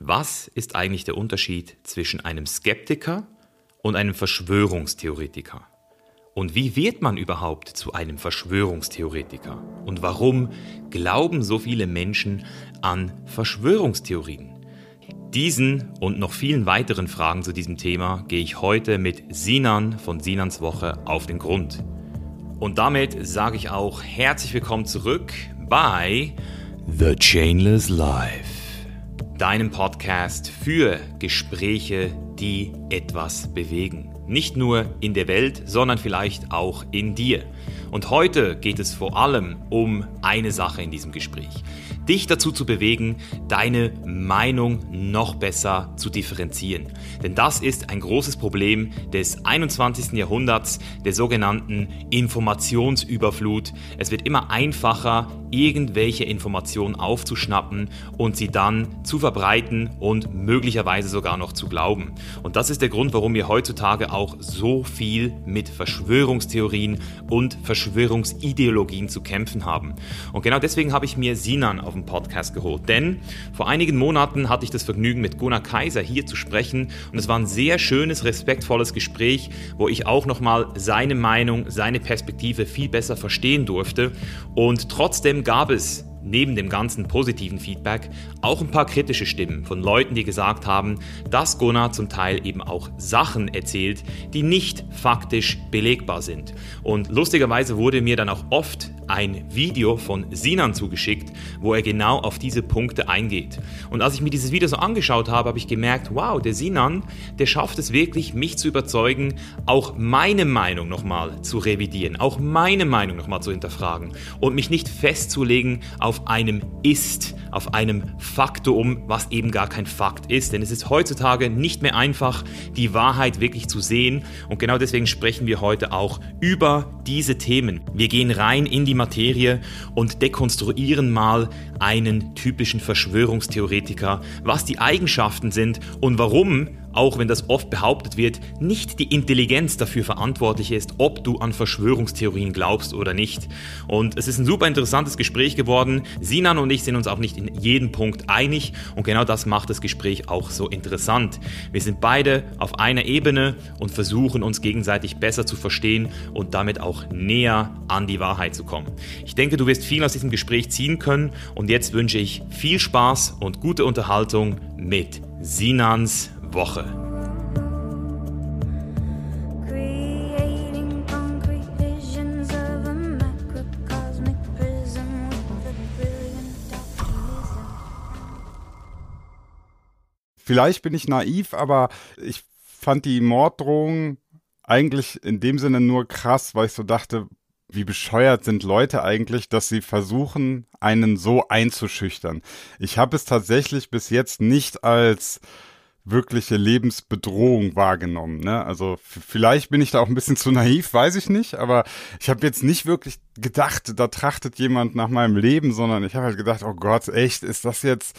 Was ist eigentlich der Unterschied zwischen einem Skeptiker und einem Verschwörungstheoretiker? Und wie wird man überhaupt zu einem Verschwörungstheoretiker? Und warum glauben so viele Menschen an Verschwörungstheorien? Diesen und noch vielen weiteren Fragen zu diesem Thema gehe ich heute mit Sinan von Sinans Woche auf den Grund. Und damit sage ich auch herzlich willkommen zurück bei The Chainless Life deinem Podcast für Gespräche, die etwas bewegen. Nicht nur in der Welt, sondern vielleicht auch in dir. Und heute geht es vor allem um eine Sache in diesem Gespräch dich dazu zu bewegen, deine Meinung noch besser zu differenzieren. Denn das ist ein großes Problem des 21. Jahrhunderts, der sogenannten Informationsüberflut. Es wird immer einfacher, irgendwelche Informationen aufzuschnappen und sie dann zu verbreiten und möglicherweise sogar noch zu glauben. Und das ist der Grund, warum wir heutzutage auch so viel mit Verschwörungstheorien und Verschwörungsideologien zu kämpfen haben. Und genau deswegen habe ich mir Sinan auf dem Podcast geholt. Denn vor einigen Monaten hatte ich das Vergnügen, mit Gunnar Kaiser hier zu sprechen und es war ein sehr schönes, respektvolles Gespräch, wo ich auch nochmal seine Meinung, seine Perspektive viel besser verstehen durfte. Und trotzdem gab es neben dem ganzen positiven Feedback auch ein paar kritische Stimmen von Leuten, die gesagt haben, dass Gunnar zum Teil eben auch Sachen erzählt, die nicht faktisch belegbar sind. Und lustigerweise wurde mir dann auch oft ein Video von Sinan zugeschickt, wo er genau auf diese Punkte eingeht. Und als ich mir dieses Video so angeschaut habe, habe ich gemerkt, wow, der Sinan, der schafft es wirklich, mich zu überzeugen, auch meine Meinung nochmal zu revidieren, auch meine Meinung nochmal zu hinterfragen und mich nicht festzulegen auf einem Ist, auf einem Faktum, was eben gar kein Fakt ist. Denn es ist heutzutage nicht mehr einfach, die Wahrheit wirklich zu sehen. Und genau deswegen sprechen wir heute auch über diese Themen. Wir gehen rein in die Materie und dekonstruieren mal einen typischen Verschwörungstheoretiker, was die Eigenschaften sind und warum auch wenn das oft behauptet wird, nicht die Intelligenz dafür verantwortlich ist, ob du an Verschwörungstheorien glaubst oder nicht. Und es ist ein super interessantes Gespräch geworden. Sinan und ich sind uns auch nicht in jedem Punkt einig und genau das macht das Gespräch auch so interessant. Wir sind beide auf einer Ebene und versuchen uns gegenseitig besser zu verstehen und damit auch näher an die Wahrheit zu kommen. Ich denke, du wirst viel aus diesem Gespräch ziehen können und jetzt wünsche ich viel Spaß und gute Unterhaltung mit Sinans Woche. Vielleicht bin ich naiv, aber ich fand die Morddrohung eigentlich in dem Sinne nur krass, weil ich so dachte, wie bescheuert sind Leute eigentlich, dass sie versuchen, einen so einzuschüchtern. Ich habe es tatsächlich bis jetzt nicht als wirkliche Lebensbedrohung wahrgenommen. Ne? Also vielleicht bin ich da auch ein bisschen zu naiv, weiß ich nicht, aber ich habe jetzt nicht wirklich gedacht, da trachtet jemand nach meinem Leben, sondern ich habe halt gedacht, oh Gott, echt, ist das jetzt,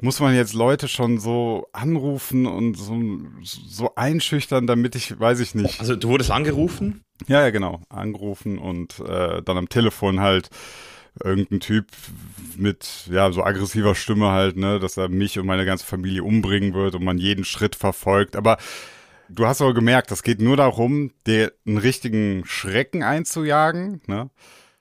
muss man jetzt Leute schon so anrufen und so, so einschüchtern, damit ich, weiß ich nicht. Also du wurdest angerufen? Ja, ja, genau, angerufen und äh, dann am Telefon halt irgendein Typ mit ja so aggressiver Stimme halt, ne, dass er mich und meine ganze Familie umbringen wird und man jeden Schritt verfolgt. Aber du hast aber gemerkt, das geht nur darum, dir einen richtigen Schrecken einzujagen, ne?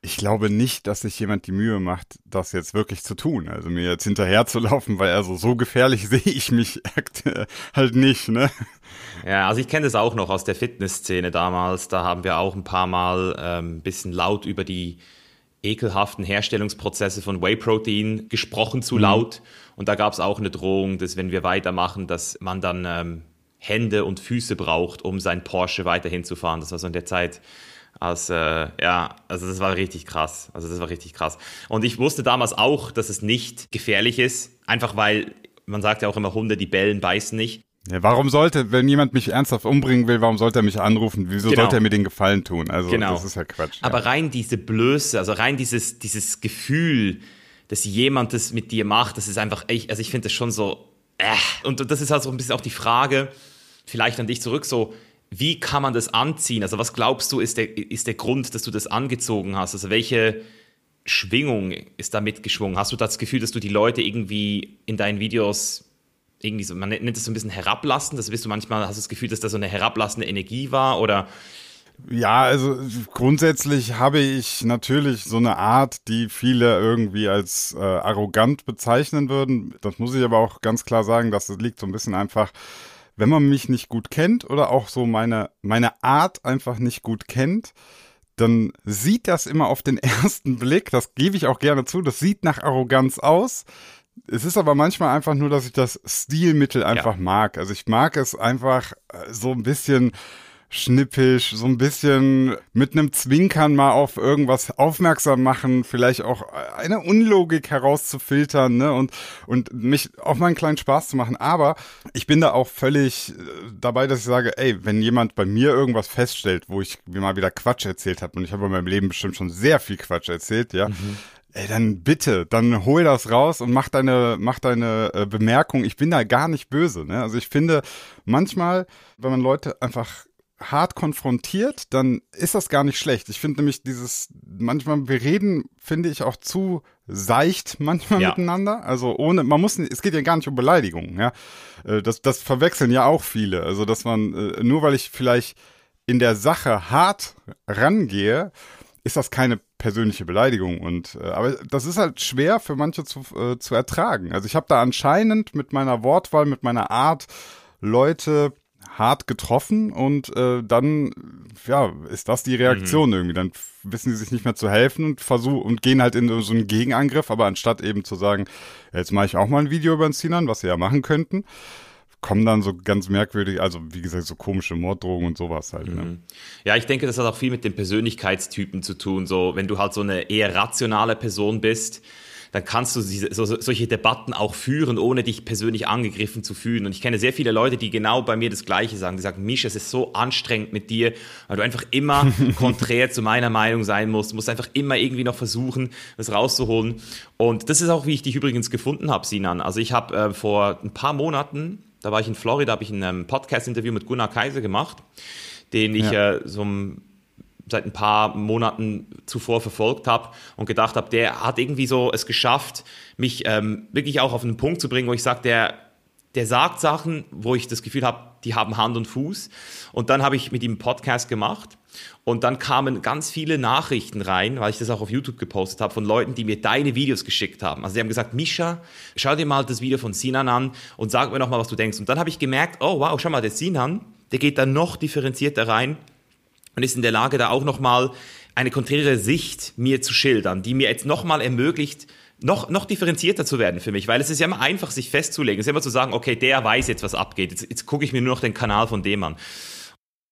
Ich glaube nicht, dass sich jemand die Mühe macht, das jetzt wirklich zu tun. Also mir jetzt hinterher zu laufen, weil also so gefährlich sehe ich mich halt nicht, ne? Ja, also ich kenne das auch noch aus der Fitnessszene damals. Da haben wir auch ein paar Mal ein ähm, bisschen laut über die ekelhaften Herstellungsprozesse von Whey-Protein gesprochen zu mhm. laut. Und da gab es auch eine Drohung, dass wenn wir weitermachen, dass man dann ähm, Hände und Füße braucht, um sein Porsche weiterhin zu fahren. Das war so in der Zeit, als, äh, ja, also das war richtig krass. Also das war richtig krass. Und ich wusste damals auch, dass es nicht gefährlich ist, einfach weil man sagt ja auch immer, Hunde, die bellen, beißen nicht. Ja, warum sollte, wenn jemand mich ernsthaft umbringen will, warum sollte er mich anrufen? Wieso genau. sollte er mir den Gefallen tun? Also genau. das ist ja Quatsch. Aber ja. rein diese Blöße, also rein dieses, dieses Gefühl, dass jemand das mit dir macht, das ist einfach echt, also ich finde das schon so, äh. Und das ist halt so ein bisschen auch die Frage, vielleicht an dich zurück, so, wie kann man das anziehen? Also was glaubst du, ist der, ist der Grund, dass du das angezogen hast? Also welche Schwingung ist da mitgeschwungen? Hast du das Gefühl, dass du die Leute irgendwie in deinen Videos irgendwie so, man nennt es so ein bisschen herablassen. Das wirst du manchmal, hast du das Gefühl, dass da so eine herablassende Energie war oder ja, also grundsätzlich habe ich natürlich so eine Art, die viele irgendwie als äh, arrogant bezeichnen würden. Das muss ich aber auch ganz klar sagen, dass das liegt so ein bisschen einfach, wenn man mich nicht gut kennt oder auch so meine, meine Art einfach nicht gut kennt, dann sieht das immer auf den ersten Blick, das gebe ich auch gerne zu, das sieht nach Arroganz aus. Es ist aber manchmal einfach nur, dass ich das Stilmittel einfach ja. mag. Also ich mag es einfach äh, so ein bisschen schnippisch, so ein bisschen mit einem Zwinkern mal auf irgendwas aufmerksam machen, vielleicht auch eine Unlogik herauszufiltern, ne, und, und mich auch mal einen kleinen Spaß zu machen. Aber ich bin da auch völlig äh, dabei, dass ich sage, ey, wenn jemand bei mir irgendwas feststellt, wo ich mir mal wieder Quatsch erzählt habe, und ich habe in meinem Leben bestimmt schon sehr viel Quatsch erzählt, ja, mhm. Ey, dann bitte, dann hol das raus und mach deine, mach deine äh, Bemerkung. Ich bin da gar nicht böse. Ne? Also ich finde, manchmal, wenn man Leute einfach hart konfrontiert, dann ist das gar nicht schlecht. Ich finde nämlich dieses, manchmal, wir reden, finde ich, auch zu seicht manchmal ja. miteinander. Also ohne, man muss, es geht ja gar nicht um Beleidigungen, ja. Äh, das, das verwechseln ja auch viele. Also, dass man, äh, nur weil ich vielleicht in der Sache hart rangehe, ist das keine persönliche Beleidigung. Und äh, aber das ist halt schwer für manche zu, äh, zu ertragen. Also ich habe da anscheinend mit meiner Wortwahl, mit meiner Art Leute hart getroffen und äh, dann ja ist das die Reaktion mhm. irgendwie. Dann wissen sie sich nicht mehr zu helfen und versuchen und gehen halt in so einen Gegenangriff, aber anstatt eben zu sagen, jetzt mache ich auch mal ein Video über den Sinan, was sie ja machen könnten, kommen dann so ganz merkwürdig, also wie gesagt, so komische Morddrogen und sowas halt. Ne? Mhm. Ja, ich denke, das hat auch viel mit den Persönlichkeitstypen zu tun. So, wenn du halt so eine eher rationale Person bist, dann kannst du diese, so, solche Debatten auch führen, ohne dich persönlich angegriffen zu fühlen. Und ich kenne sehr viele Leute, die genau bei mir das Gleiche sagen. Die sagen, Misch, es ist so anstrengend mit dir, weil du einfach immer konträr zu meiner Meinung sein musst. Du musst einfach immer irgendwie noch versuchen, das rauszuholen. Und das ist auch, wie ich dich übrigens gefunden habe, Sinan. Also ich habe äh, vor ein paar Monaten, da war ich in Florida, habe ich ein ähm, Podcast-Interview mit Gunnar Kaiser gemacht, den ich ja. äh, so seit ein paar Monaten zuvor verfolgt habe und gedacht habe, der hat irgendwie so es geschafft, mich ähm, wirklich auch auf einen Punkt zu bringen, wo ich sage, der, der sagt Sachen, wo ich das Gefühl habe, die haben Hand und Fuß. Und dann habe ich mit ihm einen Podcast gemacht und dann kamen ganz viele Nachrichten rein, weil ich das auch auf YouTube gepostet habe, von Leuten, die mir deine Videos geschickt haben. Also die haben gesagt, Misha, schau dir mal das Video von Sinan an und sag mir nochmal, was du denkst. Und dann habe ich gemerkt, oh wow, schau mal, der Sinan, der geht da noch differenzierter rein und ist in der Lage, da auch nochmal eine konträre Sicht mir zu schildern, die mir jetzt nochmal ermöglicht, noch, noch differenzierter zu werden für mich, weil es ist ja immer einfach, sich festzulegen. Es ist immer zu sagen, okay, der weiß jetzt, was abgeht. Jetzt, jetzt gucke ich mir nur noch den Kanal von dem an.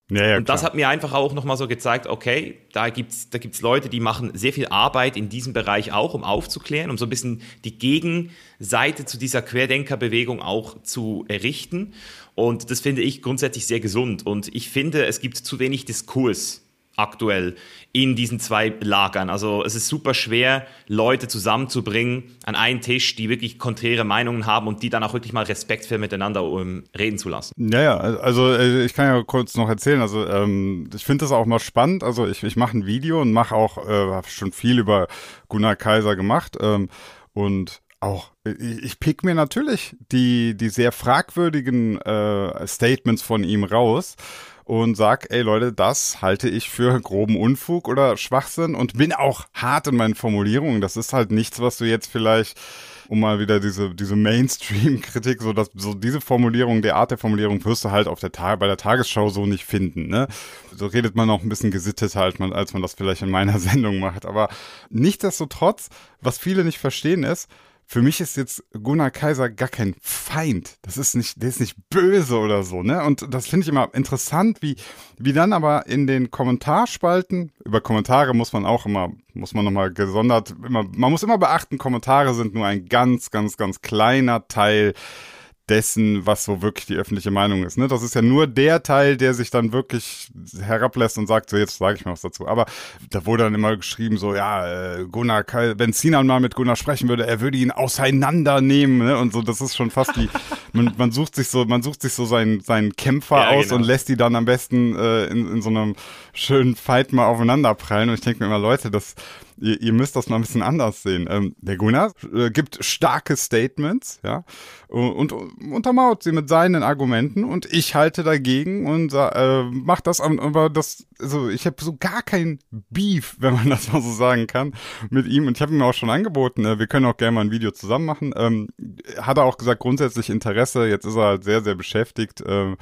Ja, ja, und das hat mir einfach auch nochmal so gezeigt, okay, da gibt's da gibt's Leute, die machen sehr viel Arbeit in diesem Bereich auch, um aufzuklären, um so ein bisschen die Gegenseite zu dieser Querdenkerbewegung auch zu errichten. Und das finde ich grundsätzlich sehr gesund. Und ich finde, es gibt zu wenig Diskurs aktuell in diesen zwei Lagern. Also es ist super schwer, Leute zusammenzubringen an einen Tisch, die wirklich konträre Meinungen haben und die dann auch wirklich mal respektvoll miteinander um, reden zu lassen. Naja, also äh, ich kann ja kurz noch erzählen. Also ähm, ich finde das auch mal spannend. Also ich, ich mache ein Video und mache auch, äh, habe schon viel über Gunnar Kaiser gemacht ähm, und auch, ich pick mir natürlich die, die sehr fragwürdigen äh, Statements von ihm raus und sag, ey Leute, das halte ich für groben Unfug oder Schwachsinn und bin auch hart in meinen Formulierungen. Das ist halt nichts, was du jetzt vielleicht um mal wieder diese, diese Mainstream-Kritik, so dass so diese Formulierung, der Art der Formulierung wirst du halt auf der Tag, bei der Tagesschau so nicht finden, ne? So redet man auch ein bisschen gesittet halt, als man das vielleicht in meiner Sendung macht. Aber nichtsdestotrotz, was viele nicht verstehen ist, für mich ist jetzt Gunnar Kaiser gar kein Feind. Das ist nicht, der ist nicht böse oder so, ne? Und das finde ich immer interessant, wie, wie dann aber in den Kommentarspalten, über Kommentare muss man auch immer, muss man nochmal gesondert, immer, man muss immer beachten, Kommentare sind nur ein ganz, ganz, ganz kleiner Teil dessen, was so wirklich die öffentliche Meinung ist. Ne? Das ist ja nur der Teil, der sich dann wirklich herablässt und sagt, so jetzt sage ich mal was dazu. Aber da wurde dann immer geschrieben, so ja, äh, Gunnar, wenn Sinan mal mit Gunnar sprechen würde, er würde ihn auseinandernehmen. Ne? Und so, das ist schon fast wie, man, man sucht sich so, man sucht sich so seinen, seinen Kämpfer ja, aus genau. und lässt die dann am besten äh, in, in so einem schönen Fight mal aufeinanderprallen. Und ich denke mir immer, Leute, das ihr, ihr müsst das mal ein bisschen anders sehen. Ähm, der Gunnar äh, gibt starke Statements, ja, und, und untermauert sie mit seinen Argumenten und ich halte dagegen und äh, mach das, aber das, also ich habe so gar kein Beef, wenn man das mal so sagen kann, mit ihm. Und ich habe ihm auch schon angeboten, äh, wir können auch gerne mal ein Video zusammen machen. Ähm, hat er auch gesagt, grundsätzlich Interesse. Jetzt ist er halt sehr, sehr beschäftigt. Äh,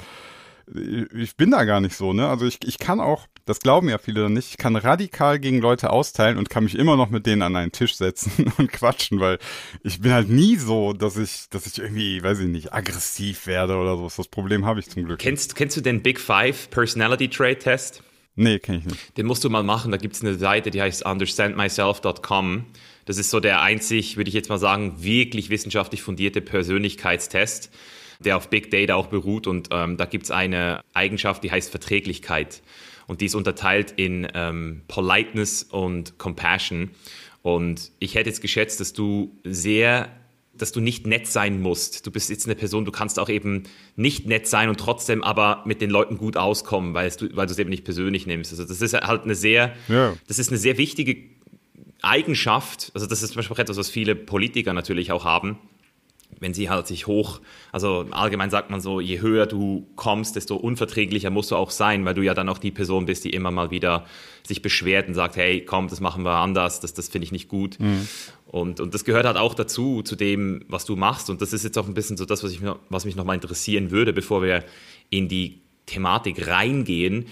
ich bin da gar nicht so, ne? Also ich, ich kann auch, das glauben ja viele dann nicht, ich kann radikal gegen Leute austeilen und kann mich immer noch mit denen an einen Tisch setzen und quatschen, weil ich bin halt nie so, dass ich, dass ich irgendwie, weiß ich nicht, aggressiv werde oder so. Das Problem habe ich zum Glück. Kennst, kennst du den Big Five Personality Trait Test? Nee, kenne ich nicht. Den musst du mal machen. Da gibt es eine Seite, die heißt understandmyself.com. Das ist so der einzig, würde ich jetzt mal sagen, wirklich wissenschaftlich fundierte Persönlichkeitstest der auf Big Data auch beruht. Und ähm, da gibt es eine Eigenschaft, die heißt Verträglichkeit. Und die ist unterteilt in ähm, Politeness und Compassion. Und ich hätte jetzt geschätzt, dass du sehr dass du nicht nett sein musst. Du bist jetzt eine Person, du kannst auch eben nicht nett sein und trotzdem aber mit den Leuten gut auskommen, weil du, weil du es eben nicht persönlich nimmst. Also das ist halt eine sehr, ja. das ist eine sehr wichtige Eigenschaft. Also das ist zum Beispiel etwas, was viele Politiker natürlich auch haben wenn sie halt sich hoch, also allgemein sagt man so, je höher du kommst, desto unverträglicher musst du auch sein, weil du ja dann auch die Person bist, die immer mal wieder sich beschwert und sagt, hey, komm, das machen wir anders, das, das finde ich nicht gut. Mhm. Und, und das gehört halt auch dazu, zu dem, was du machst. Und das ist jetzt auch ein bisschen so das, was, ich, was mich nochmal interessieren würde, bevor wir in die Thematik reingehen,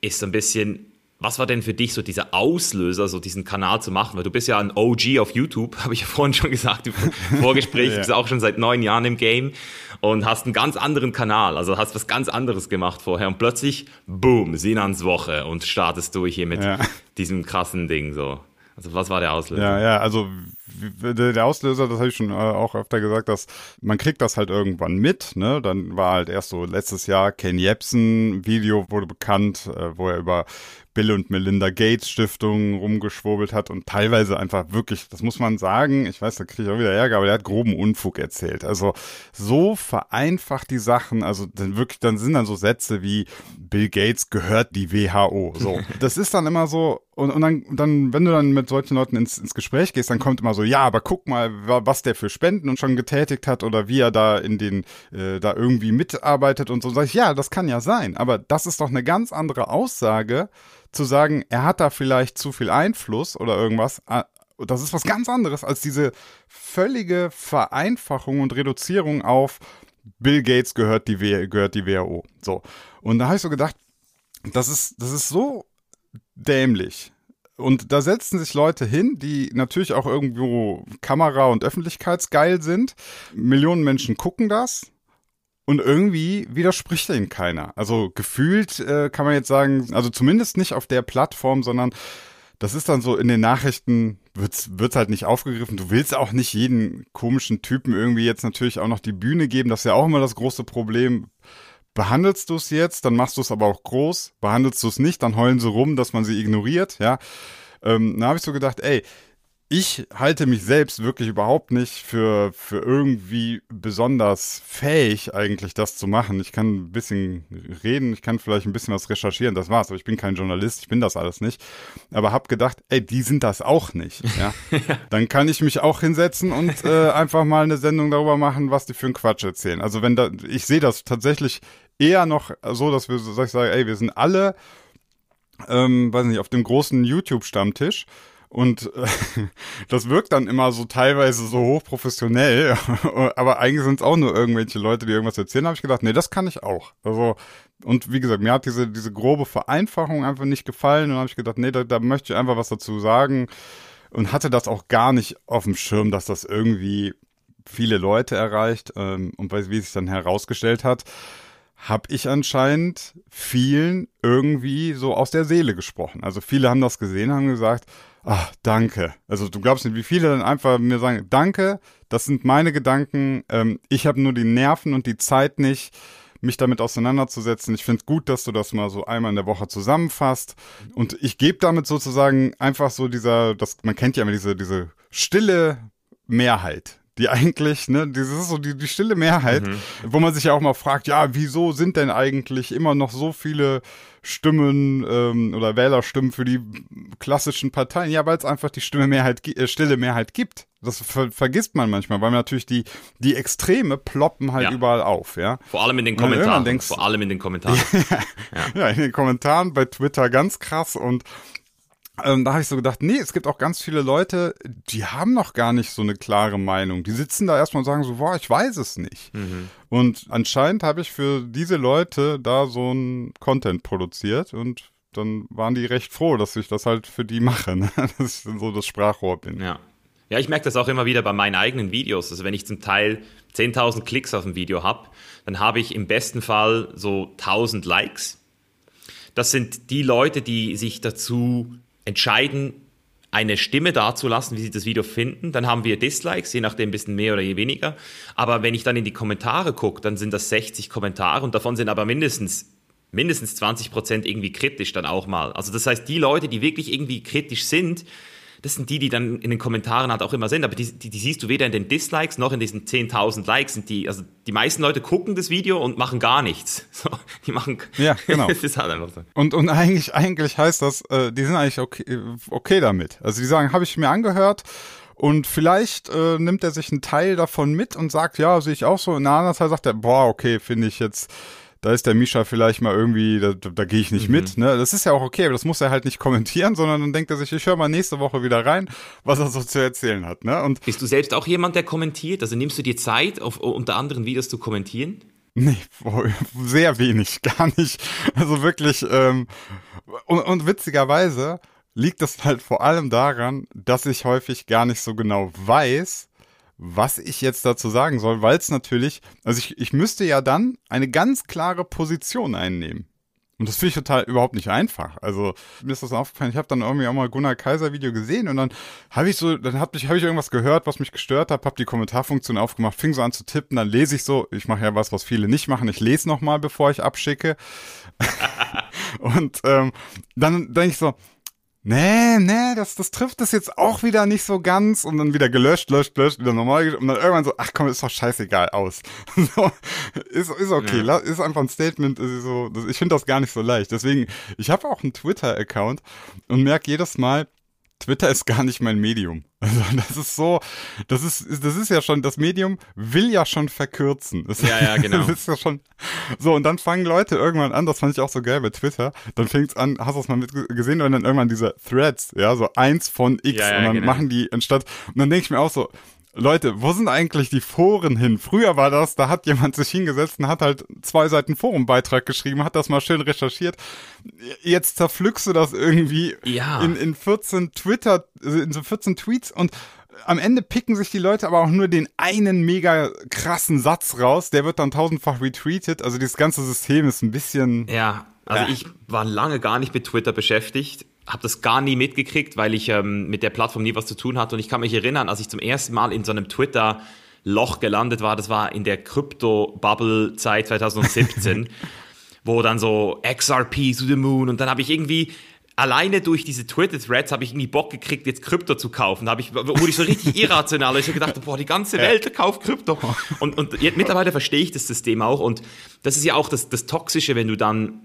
ist so ein bisschen, was war denn für dich so dieser Auslöser, so diesen Kanal zu machen? Weil du bist ja ein OG auf YouTube, habe ich ja vorhin schon gesagt, im Vorgespräch, ja. bist auch schon seit neun Jahren im Game und hast einen ganz anderen Kanal, also hast was ganz anderes gemacht vorher und plötzlich, boom, Sinans Woche und startest du hier mit ja. diesem krassen Ding so. Also was war der Auslöser? Ja, ja, also der Auslöser, das habe ich schon äh, auch öfter gesagt, dass man kriegt das halt irgendwann mit, ne? Dann war halt erst so letztes Jahr Ken Jebsen Video wurde bekannt, äh, wo er über Bill und Melinda Gates Stiftung rumgeschwurbelt hat und teilweise einfach wirklich, das muss man sagen, ich weiß, da kriege ich auch wieder Ärger, aber der hat groben Unfug erzählt. Also so vereinfacht die Sachen, also dann wirklich, dann sind dann so Sätze wie Bill Gates gehört die WHO. So, das ist dann immer so, und, und dann, dann, wenn du dann mit solchen Leuten ins, ins Gespräch gehst, dann kommt immer so, ja, aber guck mal, was der für Spenden und schon getätigt hat oder wie er da in den, äh, da irgendwie mitarbeitet und so. Sag ich, ja, das kann ja sein, aber das ist doch eine ganz andere Aussage, zu sagen, er hat da vielleicht zu viel Einfluss oder irgendwas, ah, das ist was ganz anderes als diese völlige Vereinfachung und Reduzierung auf Bill Gates gehört die, w gehört die WHO. So. Und da habe ich so gedacht, das ist, das ist so dämlich. Und da setzen sich Leute hin, die natürlich auch irgendwo Kamera- und Öffentlichkeitsgeil sind. Millionen Menschen gucken das. Und irgendwie widerspricht ihnen keiner. Also gefühlt äh, kann man jetzt sagen, also zumindest nicht auf der Plattform, sondern das ist dann so in den Nachrichten wird's wird's halt nicht aufgegriffen. Du willst auch nicht jeden komischen Typen irgendwie jetzt natürlich auch noch die Bühne geben. Das ist ja auch immer das große Problem. Behandelst du es jetzt, dann machst du es aber auch groß. Behandelst du es nicht, dann heulen sie rum, dass man sie ignoriert. Ja, ähm, da habe ich so gedacht, ey, ich halte mich selbst wirklich überhaupt nicht für, für irgendwie besonders fähig, eigentlich das zu machen. Ich kann ein bisschen reden, ich kann vielleicht ein bisschen was recherchieren, das war's. Aber ich bin kein Journalist, ich bin das alles nicht. Aber hab gedacht, ey, die sind das auch nicht. Ja? Dann kann ich mich auch hinsetzen und äh, einfach mal eine Sendung darüber machen, was die für einen Quatsch erzählen. Also wenn da, ich sehe das tatsächlich eher noch so, dass wir, sag ich sage, ey, wir sind alle, ähm, weiß nicht, auf dem großen YouTube-Stammtisch. Und äh, das wirkt dann immer so teilweise so hochprofessionell, aber eigentlich sind es auch nur irgendwelche Leute, die irgendwas erzählen. habe ich gedacht, nee, das kann ich auch. Also und wie gesagt, mir hat diese diese grobe Vereinfachung einfach nicht gefallen. Und habe ich gedacht, nee, da, da möchte ich einfach was dazu sagen. Und hatte das auch gar nicht auf dem Schirm, dass das irgendwie viele Leute erreicht ähm, und wie sich dann herausgestellt hat, habe ich anscheinend vielen irgendwie so aus der Seele gesprochen. Also viele haben das gesehen, haben gesagt, ach, danke. Also du glaubst nicht, wie viele dann einfach mir sagen, danke, das sind meine Gedanken, ähm, ich habe nur die Nerven und die Zeit nicht, mich damit auseinanderzusetzen. Ich finde gut, dass du das mal so einmal in der Woche zusammenfasst. Und ich gebe damit sozusagen einfach so dieser, das, man kennt ja immer diese, diese stille Mehrheit, die eigentlich, ne, das ist so die, die stille Mehrheit, mhm. wo man sich ja auch mal fragt, ja, wieso sind denn eigentlich immer noch so viele Stimmen ähm, oder Wählerstimmen für die klassischen Parteien? Ja, weil es einfach die Stimme Mehrheit, äh, stille Mehrheit gibt. Das ver vergisst man manchmal, weil natürlich die, die Extreme ploppen halt ja. überall auf, ja. Vor allem in den Kommentaren. Denkst, Vor allem in den Kommentaren. ja, ja, in den Kommentaren bei Twitter ganz krass und ähm, da habe ich so gedacht, nee, es gibt auch ganz viele Leute, die haben noch gar nicht so eine klare Meinung. Die sitzen da erstmal und sagen so, boah, ich weiß es nicht. Mhm. Und anscheinend habe ich für diese Leute da so ein Content produziert und dann waren die recht froh, dass ich das halt für die mache, ne? dass ich so das Sprachrohr bin. Ja. Ja, ich merke das auch immer wieder bei meinen eigenen Videos. Also wenn ich zum Teil 10.000 Klicks auf ein Video habe, dann habe ich im besten Fall so 1.000 Likes. Das sind die Leute, die sich dazu entscheiden, eine Stimme dazulassen, wie sie das Video finden. Dann haben wir Dislikes, je nachdem ein bisschen mehr oder je weniger. Aber wenn ich dann in die Kommentare gucke, dann sind das 60 Kommentare und davon sind aber mindestens mindestens 20 Prozent irgendwie kritisch dann auch mal. Also das heißt, die Leute, die wirklich irgendwie kritisch sind, das sind die, die dann in den Kommentaren halt auch immer sind, aber die, die, die siehst du weder in den Dislikes noch in diesen 10.000 Likes. Sind die, also die meisten Leute gucken das Video und machen gar nichts. So, die machen, ja, genau. das ist halt einfach so. Und, und eigentlich, eigentlich heißt das, äh, die sind eigentlich okay, okay damit. Also die sagen, habe ich mir angehört und vielleicht äh, nimmt er sich einen Teil davon mit und sagt, ja, sehe ich auch so. Und in der anderen Teil sagt er, boah, okay, finde ich jetzt da ist der Misha vielleicht mal irgendwie, da, da gehe ich nicht mhm. mit. Ne? Das ist ja auch okay, aber das muss er halt nicht kommentieren, sondern dann denkt er sich, ich höre mal nächste Woche wieder rein, was er so zu erzählen hat. Ne? Und Bist du selbst auch jemand, der kommentiert? Also nimmst du dir Zeit, auf, unter anderen Videos zu kommentieren? Nee, sehr wenig, gar nicht. Also wirklich, ähm, und, und witzigerweise liegt das halt vor allem daran, dass ich häufig gar nicht so genau weiß, was ich jetzt dazu sagen soll, weil es natürlich, also ich, ich müsste ja dann eine ganz klare Position einnehmen. Und das finde ich total überhaupt nicht einfach. Also mir ist das aufgefallen, ich habe dann irgendwie auch mal Gunnar Kaiser Video gesehen und dann habe ich so, dann habe ich, hab ich irgendwas gehört, was mich gestört hat, habe die Kommentarfunktion aufgemacht, fing so an zu tippen, dann lese ich so, ich mache ja was, was viele nicht machen, ich lese nochmal, bevor ich abschicke. und ähm, dann denke ich so, nee, nee, das, das trifft es jetzt auch wieder nicht so ganz und dann wieder gelöscht, löscht, löscht, wieder normal und dann irgendwann so, ach komm, ist doch scheißegal aus. so, ist, ist okay, ja. ist einfach ein Statement, ist so, ich finde das gar nicht so leicht. Deswegen, ich habe auch einen Twitter-Account und merke jedes Mal, Twitter ist gar nicht mein Medium. Also das ist so, das ist, das ist ja schon, das Medium will ja schon verkürzen. Das, ja, ja, genau. Das ist ja schon, so, und dann fangen Leute irgendwann an, das fand ich auch so geil bei Twitter, dann fängt's an, hast du es mal mit gesehen, und dann irgendwann diese Threads, ja, so eins von X, ja, ja, und dann genau. machen die anstatt, und dann denke ich mir auch so, Leute, wo sind eigentlich die Foren hin? Früher war das, da hat jemand sich hingesetzt und hat halt zwei Seiten Forumbeitrag geschrieben, hat das mal schön recherchiert. Jetzt zerpflückst du das irgendwie ja. in, in 14 Twitter, in so 14 Tweets und am Ende picken sich die Leute aber auch nur den einen mega krassen Satz raus, der wird dann tausendfach retweetet. Also dieses ganze System ist ein bisschen. Ja, also ja. ich war lange gar nicht mit Twitter beschäftigt habe das gar nie mitgekriegt, weil ich ähm, mit der Plattform nie was zu tun hatte. Und ich kann mich erinnern, als ich zum ersten Mal in so einem Twitter-Loch gelandet war, das war in der Crypto-Bubble-Zeit 2017, wo dann so XRP to the Moon und dann habe ich irgendwie alleine durch diese Twitter-Threads habe ich irgendwie Bock gekriegt, jetzt Krypto zu kaufen. Da habe ich, wurde ich so richtig irrational. Ich habe gedacht, boah, die ganze Welt kauft Krypto. Und, und jetzt, mittlerweile verstehe ich das System auch. Und das ist ja auch das, das Toxische, wenn du dann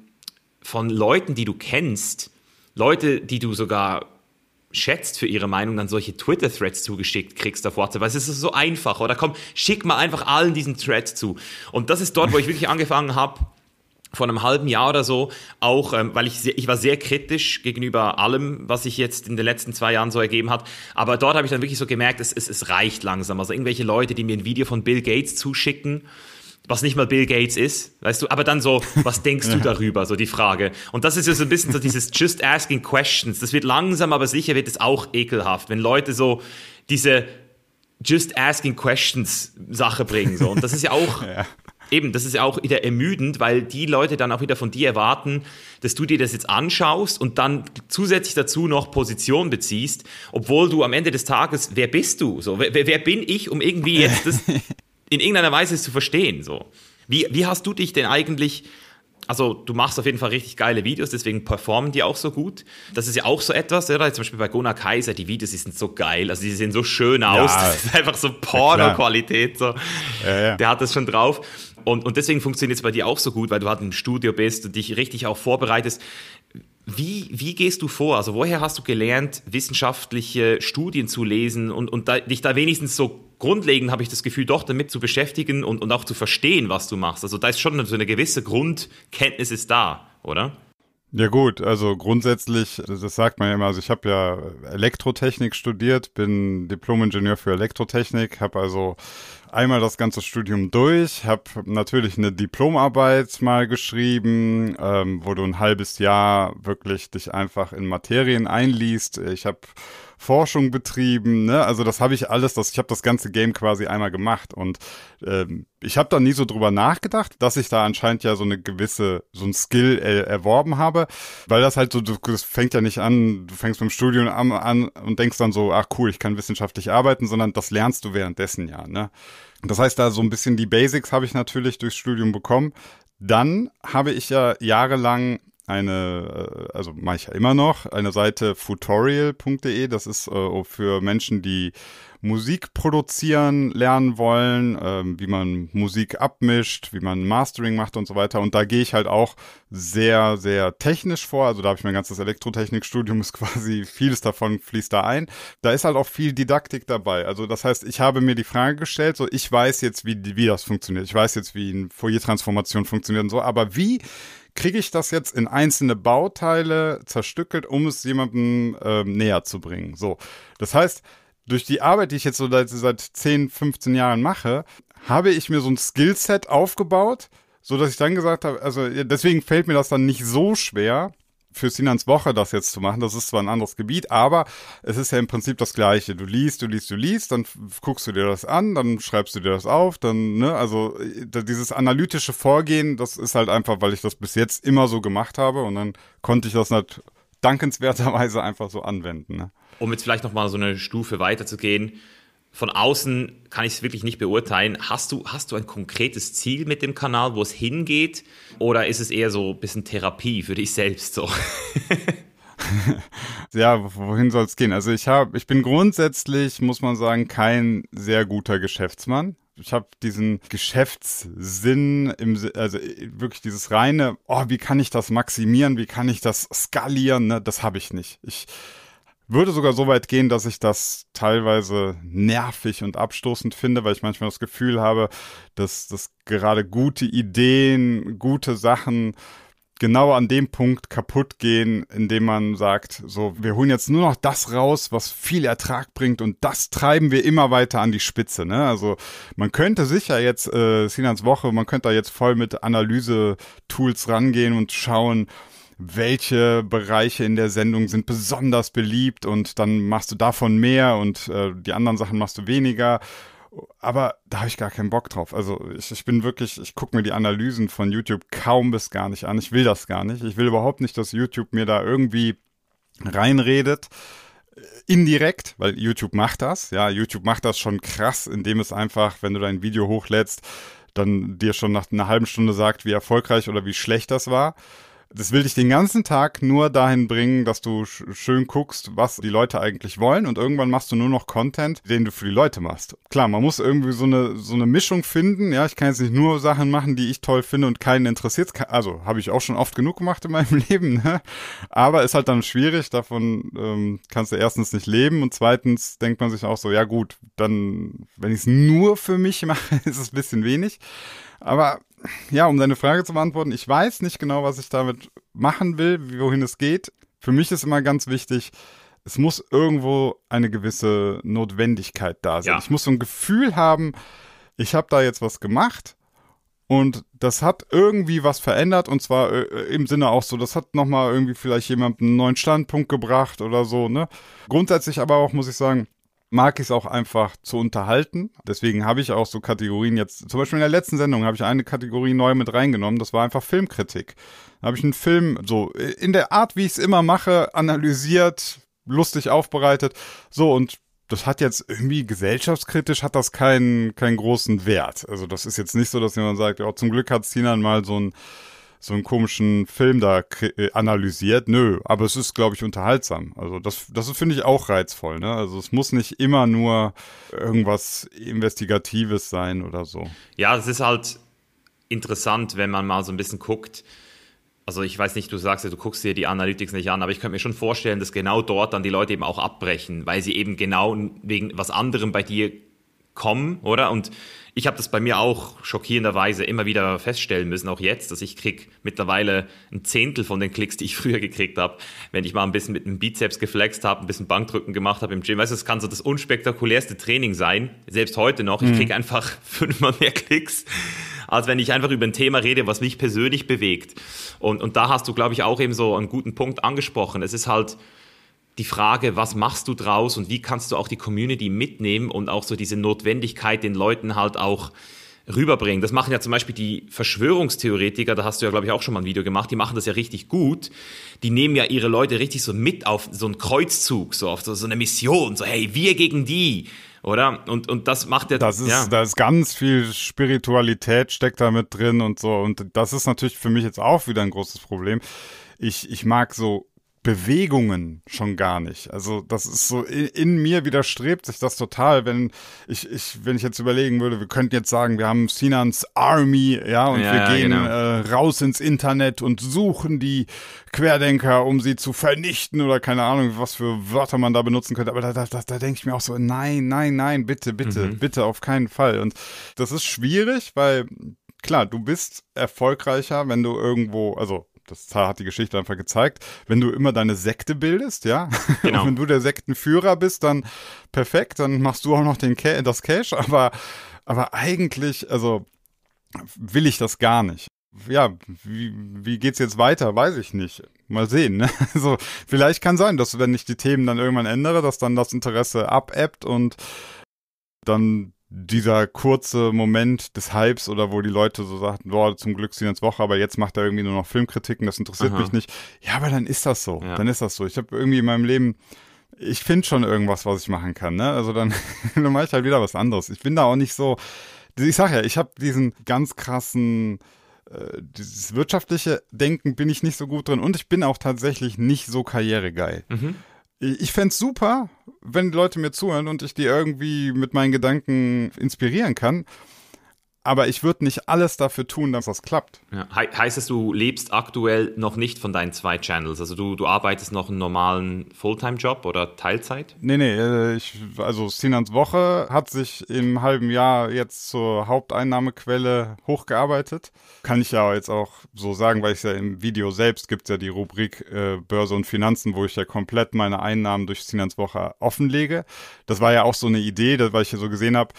von Leuten, die du kennst, Leute, die du sogar schätzt für ihre Meinung, dann solche Twitter-Threads zugeschickt kriegst auf WhatsApp. Weil es ist so einfach. Oder komm, schick mal einfach allen diesen Thread zu. Und das ist dort, wo ich wirklich angefangen habe, vor einem halben Jahr oder so, auch, ähm, weil ich, sehr, ich war sehr kritisch gegenüber allem, was sich jetzt in den letzten zwei Jahren so ergeben hat. Aber dort habe ich dann wirklich so gemerkt, es, es, es reicht langsam. Also irgendwelche Leute, die mir ein Video von Bill Gates zuschicken, was nicht mal Bill Gates ist, weißt du, aber dann so, was denkst du darüber, so die Frage. Und das ist ja so ein bisschen so dieses just asking questions. Das wird langsam, aber sicher wird es auch ekelhaft, wenn Leute so diese just asking questions Sache bringen, so. Und das ist ja auch, ja. eben, das ist ja auch wieder ermüdend, weil die Leute dann auch wieder von dir erwarten, dass du dir das jetzt anschaust und dann zusätzlich dazu noch Position beziehst, obwohl du am Ende des Tages, wer bist du? So, wer, wer bin ich, um irgendwie jetzt das in irgendeiner Weise zu verstehen. So. Wie, wie hast du dich denn eigentlich Also du machst auf jeden Fall richtig geile Videos, deswegen performen die auch so gut. Das ist ja auch so etwas, oder? Zum Beispiel bei Gunnar Kaiser, die Videos, die sind so geil, also die sehen so schön aus. Ja, das ist einfach so Porno-Qualität. So. Ja, ja. Der hat das schon drauf. Und, und deswegen funktioniert es bei dir auch so gut, weil du halt im Studio bist und dich richtig auch vorbereitest. Wie, wie gehst du vor? Also woher hast du gelernt, wissenschaftliche Studien zu lesen und, und da, dich da wenigstens so grundlegend, habe ich das Gefühl, doch damit zu beschäftigen und, und auch zu verstehen, was du machst? Also da ist schon so eine gewisse Grundkenntnis ist da, oder? Ja gut, also grundsätzlich, das sagt man ja immer, also ich habe ja Elektrotechnik studiert, bin Diplomingenieur für Elektrotechnik, habe also einmal das ganze Studium durch, habe natürlich eine Diplomarbeit mal geschrieben, ähm, wo du ein halbes Jahr wirklich dich einfach in Materien einliest. Ich habe Forschung betrieben, ne? Also das habe ich alles, das, ich habe das ganze Game quasi einmal gemacht und ähm, ich habe da nie so drüber nachgedacht, dass ich da anscheinend ja so eine gewisse, so ein Skill er, erworben habe, weil das halt so, du, das fängt ja nicht an, du fängst beim Studium an, an und denkst dann so, ach cool, ich kann wissenschaftlich arbeiten, sondern das lernst du währenddessen ja, ne? Das heißt, da so ein bisschen die Basics habe ich natürlich durchs Studium bekommen. Dann habe ich ja jahrelang eine, äh, also mache ich ja immer noch, eine Seite futorial.de. Das ist äh, für Menschen, die Musik produzieren lernen wollen, ähm, wie man Musik abmischt, wie man Mastering macht und so weiter. Und da gehe ich halt auch sehr, sehr technisch vor. Also da habe ich mein ganzes Elektrotechnikstudium, ist quasi vieles davon fließt da ein. Da ist halt auch viel Didaktik dabei. Also das heißt, ich habe mir die Frage gestellt, so ich weiß jetzt, wie, wie das funktioniert. Ich weiß jetzt, wie eine Fourier-Transformation funktioniert und so. Aber wie kriege ich das jetzt in einzelne Bauteile zerstückelt, um es jemandem ähm, näher zu bringen. So, das heißt, durch die Arbeit, die ich jetzt so seit, seit 10, 15 Jahren mache, habe ich mir so ein Skillset aufgebaut, so dass ich dann gesagt habe, also deswegen fällt mir das dann nicht so schwer, für Sinans Woche das jetzt zu machen. Das ist zwar ein anderes Gebiet, aber es ist ja im Prinzip das Gleiche. Du liest, du liest, du liest, dann guckst du dir das an, dann schreibst du dir das auf, dann, ne, also dieses analytische Vorgehen, das ist halt einfach, weil ich das bis jetzt immer so gemacht habe und dann konnte ich das nicht dankenswerterweise einfach so anwenden. Ne? Um jetzt vielleicht nochmal so eine Stufe weiterzugehen, von außen kann ich es wirklich nicht beurteilen. Hast du, hast du ein konkretes Ziel mit dem Kanal, wo es hingeht? Oder ist es eher so ein bisschen Therapie für dich selbst so? ja, wohin soll es gehen? Also ich habe, ich bin grundsätzlich, muss man sagen, kein sehr guter Geschäftsmann. Ich habe diesen Geschäftssinn, im, also wirklich dieses reine, oh, wie kann ich das maximieren, wie kann ich das skalieren, ne? das habe ich nicht. Ich würde sogar so weit gehen, dass ich das teilweise nervig und abstoßend finde, weil ich manchmal das Gefühl habe, dass, dass gerade gute Ideen, gute Sachen genau an dem Punkt kaputt gehen, indem man sagt, so, wir holen jetzt nur noch das raus, was viel Ertrag bringt und das treiben wir immer weiter an die Spitze. Ne? Also man könnte sicher jetzt, äh, Sinans Woche, man könnte da jetzt voll mit Analyse-Tools rangehen und schauen, welche Bereiche in der Sendung sind besonders beliebt und dann machst du davon mehr und äh, die anderen Sachen machst du weniger. Aber da habe ich gar keinen Bock drauf. Also ich, ich bin wirklich, ich gucke mir die Analysen von YouTube kaum bis gar nicht an. Ich will das gar nicht. Ich will überhaupt nicht, dass YouTube mir da irgendwie reinredet indirekt, weil YouTube macht das. Ja, YouTube macht das schon krass, indem es einfach, wenn du dein Video hochlädst, dann dir schon nach einer halben Stunde sagt, wie erfolgreich oder wie schlecht das war. Das will dich den ganzen Tag nur dahin bringen, dass du sch schön guckst, was die Leute eigentlich wollen und irgendwann machst du nur noch Content, den du für die Leute machst. Klar, man muss irgendwie so eine, so eine Mischung finden. Ja, ich kann jetzt nicht nur Sachen machen, die ich toll finde und keinen interessiert. Also, habe ich auch schon oft genug gemacht in meinem Leben. Ne? Aber ist halt dann schwierig. Davon ähm, kannst du erstens nicht leben und zweitens denkt man sich auch so, ja gut, dann, wenn ich es nur für mich mache, ist es ein bisschen wenig. Aber ja, um deine Frage zu beantworten, ich weiß nicht genau, was ich damit machen will, wohin es geht. Für mich ist immer ganz wichtig, es muss irgendwo eine gewisse Notwendigkeit da sein. Ja. Ich muss so ein Gefühl haben, ich habe da jetzt was gemacht und das hat irgendwie was verändert und zwar äh, im Sinne auch so, das hat nochmal irgendwie vielleicht jemandem einen neuen Standpunkt gebracht oder so, ne? Grundsätzlich aber auch, muss ich sagen, mag ich es auch einfach zu unterhalten. Deswegen habe ich auch so Kategorien jetzt, zum Beispiel in der letzten Sendung habe ich eine Kategorie neu mit reingenommen, das war einfach Filmkritik. Da habe ich einen Film so in der Art, wie ich es immer mache, analysiert, lustig aufbereitet. So und das hat jetzt irgendwie gesellschaftskritisch hat das keinen keinen großen Wert. Also das ist jetzt nicht so, dass jemand sagt, ja, zum Glück hat Sinan mal so ein so einen komischen Film da äh, analysiert. Nö, aber es ist, glaube ich, unterhaltsam. Also das, das finde ich auch reizvoll. Ne? Also es muss nicht immer nur irgendwas Investigatives sein oder so. Ja, es ist halt interessant, wenn man mal so ein bisschen guckt. Also ich weiß nicht, du sagst ja, du guckst dir die Analytics nicht an, aber ich könnte mir schon vorstellen, dass genau dort dann die Leute eben auch abbrechen, weil sie eben genau wegen was anderem bei dir kommen, oder? Und ich habe das bei mir auch schockierenderweise immer wieder feststellen müssen, auch jetzt, dass ich krieg mittlerweile ein Zehntel von den Klicks, die ich früher gekriegt habe, wenn ich mal ein bisschen mit einem Bizeps geflext habe, ein bisschen Bankdrücken gemacht habe im Gym. Weißt du, es kann so das unspektakulärste Training sein, selbst heute noch. Ich mhm. krieg einfach fünfmal mehr Klicks, als wenn ich einfach über ein Thema rede, was mich persönlich bewegt. Und, und da hast du, glaube ich, auch eben so einen guten Punkt angesprochen. Es ist halt die Frage, was machst du draus und wie kannst du auch die Community mitnehmen und auch so diese Notwendigkeit den Leuten halt auch rüberbringen. Das machen ja zum Beispiel die Verschwörungstheoretiker, da hast du ja, glaube ich, auch schon mal ein Video gemacht, die machen das ja richtig gut. Die nehmen ja ihre Leute richtig so mit auf so einen Kreuzzug, so auf so, so eine Mission, so hey, wir gegen die oder? Und, und das macht der. Das ist, ja. da ist ganz viel Spiritualität steckt da mit drin und so. Und das ist natürlich für mich jetzt auch wieder ein großes Problem. Ich, ich mag so Bewegungen schon gar nicht. Also das ist so in, in, mir widerstrebt sich das total, wenn ich, ich wenn ich jetzt überlegen würde, wir könnten jetzt sagen, wir haben Sinans Army, ja, und ja, wir gehen genau. äh, raus ins Internet und suchen die Querdenker, um sie zu vernichten oder keine Ahnung, was für Wörter man da benutzen könnte. Aber da, da, da, da denke ich mir auch so, nein, nein, nein, bitte, bitte, mhm. bitte, auf keinen Fall. Und das ist schwierig, weil klar, du bist erfolgreicher, wenn du irgendwo, also das hat die Geschichte einfach gezeigt. Wenn du immer deine Sekte bildest, ja, genau. wenn du der Sektenführer bist, dann perfekt, dann machst du auch noch den Ca das Cash, aber, aber eigentlich, also will ich das gar nicht. Ja, wie, wie geht's jetzt weiter? Weiß ich nicht. Mal sehen. Ne? Also vielleicht kann sein, dass wenn ich die Themen dann irgendwann ändere, dass dann das Interesse abebbt und dann dieser kurze Moment des Hypes oder wo die Leute so sagten, boah, zum Glück sind jetzt Woche, aber jetzt macht er irgendwie nur noch Filmkritiken, das interessiert Aha. mich nicht. Ja, aber dann ist das so. Ja. Dann ist das so. Ich habe irgendwie in meinem Leben, ich finde schon irgendwas, was ich machen kann. Ne? Also dann, dann mache ich halt wieder was anderes. Ich bin da auch nicht so. Ich sag ja, ich habe diesen ganz krassen äh, dieses wirtschaftliche Denken bin ich nicht so gut drin und ich bin auch tatsächlich nicht so karrieregeil. Mhm. Ich fände super, wenn Leute mir zuhören und ich die irgendwie mit meinen Gedanken inspirieren kann aber ich würde nicht alles dafür tun, dass das klappt. Ja. He heißt es, du lebst aktuell noch nicht von deinen zwei Channels? Also du, du arbeitest noch einen normalen Fulltime-Job oder Teilzeit? Nee, nee, äh, ich, also Sinans Woche hat sich im halben Jahr jetzt zur Haupteinnahmequelle hochgearbeitet. Kann ich ja jetzt auch so sagen, weil ich ja im Video selbst gibt ja die Rubrik äh, Börse und Finanzen, wo ich ja komplett meine Einnahmen durch Sinans Woche offenlege. Das war ja auch so eine Idee, weil ich ja so gesehen habe,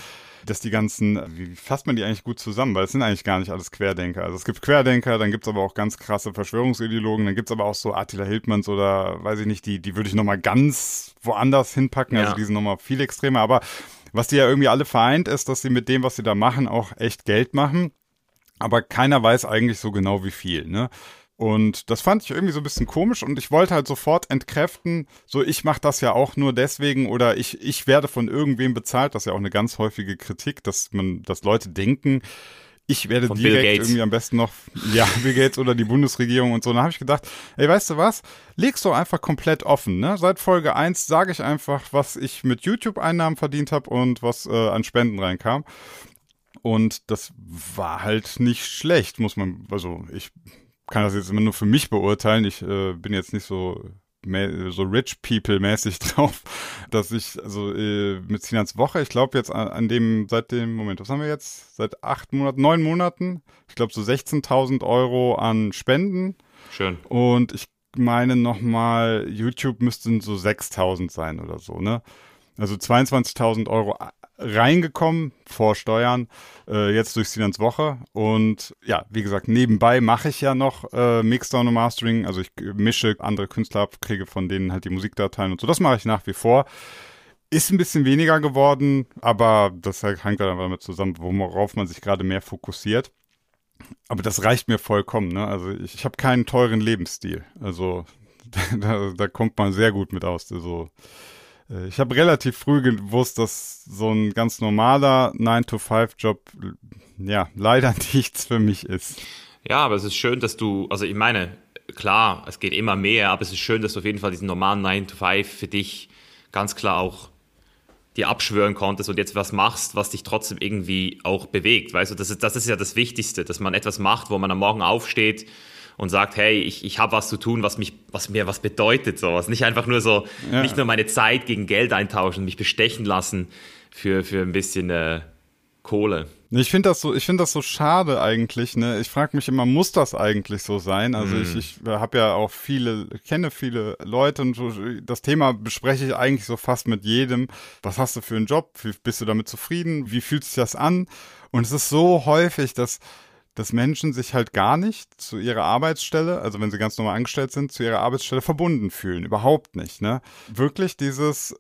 dass die ganzen, wie fasst man die eigentlich gut zusammen? Weil es sind eigentlich gar nicht alles Querdenker. Also es gibt Querdenker, dann gibt es aber auch ganz krasse Verschwörungsideologen, dann gibt es aber auch so Attila Hildmanns oder weiß ich nicht, die, die würde ich nochmal ganz woanders hinpacken. Also ja. Also die sind nochmal viel extremer. Aber was die ja irgendwie alle vereint, ist, dass sie mit dem, was sie da machen, auch echt Geld machen. Aber keiner weiß eigentlich so genau, wie viel. Ne? Und das fand ich irgendwie so ein bisschen komisch und ich wollte halt sofort entkräften, so ich mache das ja auch nur deswegen oder ich, ich werde von irgendwem bezahlt, das ist ja auch eine ganz häufige Kritik, dass man, dass Leute denken, ich werde von direkt irgendwie am besten noch, ja, Bill Gates oder die Bundesregierung und so. Und dann habe ich gedacht, ey, weißt du was? Leg's doch einfach komplett offen, ne? Seit Folge 1 sage ich einfach, was ich mit YouTube-Einnahmen verdient habe und was äh, an Spenden reinkam. Und das war halt nicht schlecht, muss man, also ich kann das jetzt immer nur für mich beurteilen. Ich äh, bin jetzt nicht so so rich people mäßig drauf, dass ich also äh, mit Sinans Woche, ich glaube jetzt an, an, dem seit dem Moment, was haben wir jetzt seit acht Monaten, neun Monaten, ich glaube so 16.000 Euro an Spenden. Schön. Und ich meine nochmal, YouTube müssten so 6.000 sein oder so, ne? Also 22.000 Euro reingekommen vor Steuern, äh, jetzt durch Sinans Woche. Und ja, wie gesagt, nebenbei mache ich ja noch äh, Mixdown und Mastering. Also ich mische andere Künstler ab, kriege von denen halt die Musikdateien und so. Das mache ich nach wie vor. Ist ein bisschen weniger geworden, aber das hängt dann einfach damit zusammen, worauf man sich gerade mehr fokussiert. Aber das reicht mir vollkommen. Ne? Also ich, ich habe keinen teuren Lebensstil. Also da, da kommt man sehr gut mit aus. Also ich habe relativ früh gewusst, dass so ein ganz normaler 9-to-5-Job ja leider nichts für mich ist. Ja, aber es ist schön, dass du, also ich meine, klar, es geht immer mehr, aber es ist schön, dass du auf jeden Fall diesen normalen 9 to 5 für dich ganz klar auch dir abschwören konntest und jetzt was machst, was dich trotzdem irgendwie auch bewegt. Weißt du, das ist, das ist ja das Wichtigste, dass man etwas macht, wo man am Morgen aufsteht und sagt, hey, ich, ich habe was zu tun, was, mich, was mir was bedeutet, sowas. Nicht einfach nur so, ja. nicht nur meine Zeit gegen Geld eintauschen, mich bestechen lassen für, für ein bisschen äh, Kohle. Ich finde das so, ich finde das so schade eigentlich. Ne, ich frage mich immer, muss das eigentlich so sein? Also mm. ich, ich habe ja auch viele, kenne viele Leute und so, das Thema bespreche ich eigentlich so fast mit jedem. Was hast du für einen Job? Wie, bist du damit zufrieden? Wie fühlt sich das an? Und es ist so häufig, dass dass Menschen sich halt gar nicht zu ihrer Arbeitsstelle, also wenn sie ganz normal angestellt sind, zu ihrer Arbeitsstelle verbunden fühlen. Überhaupt nicht, ne? Wirklich dieses,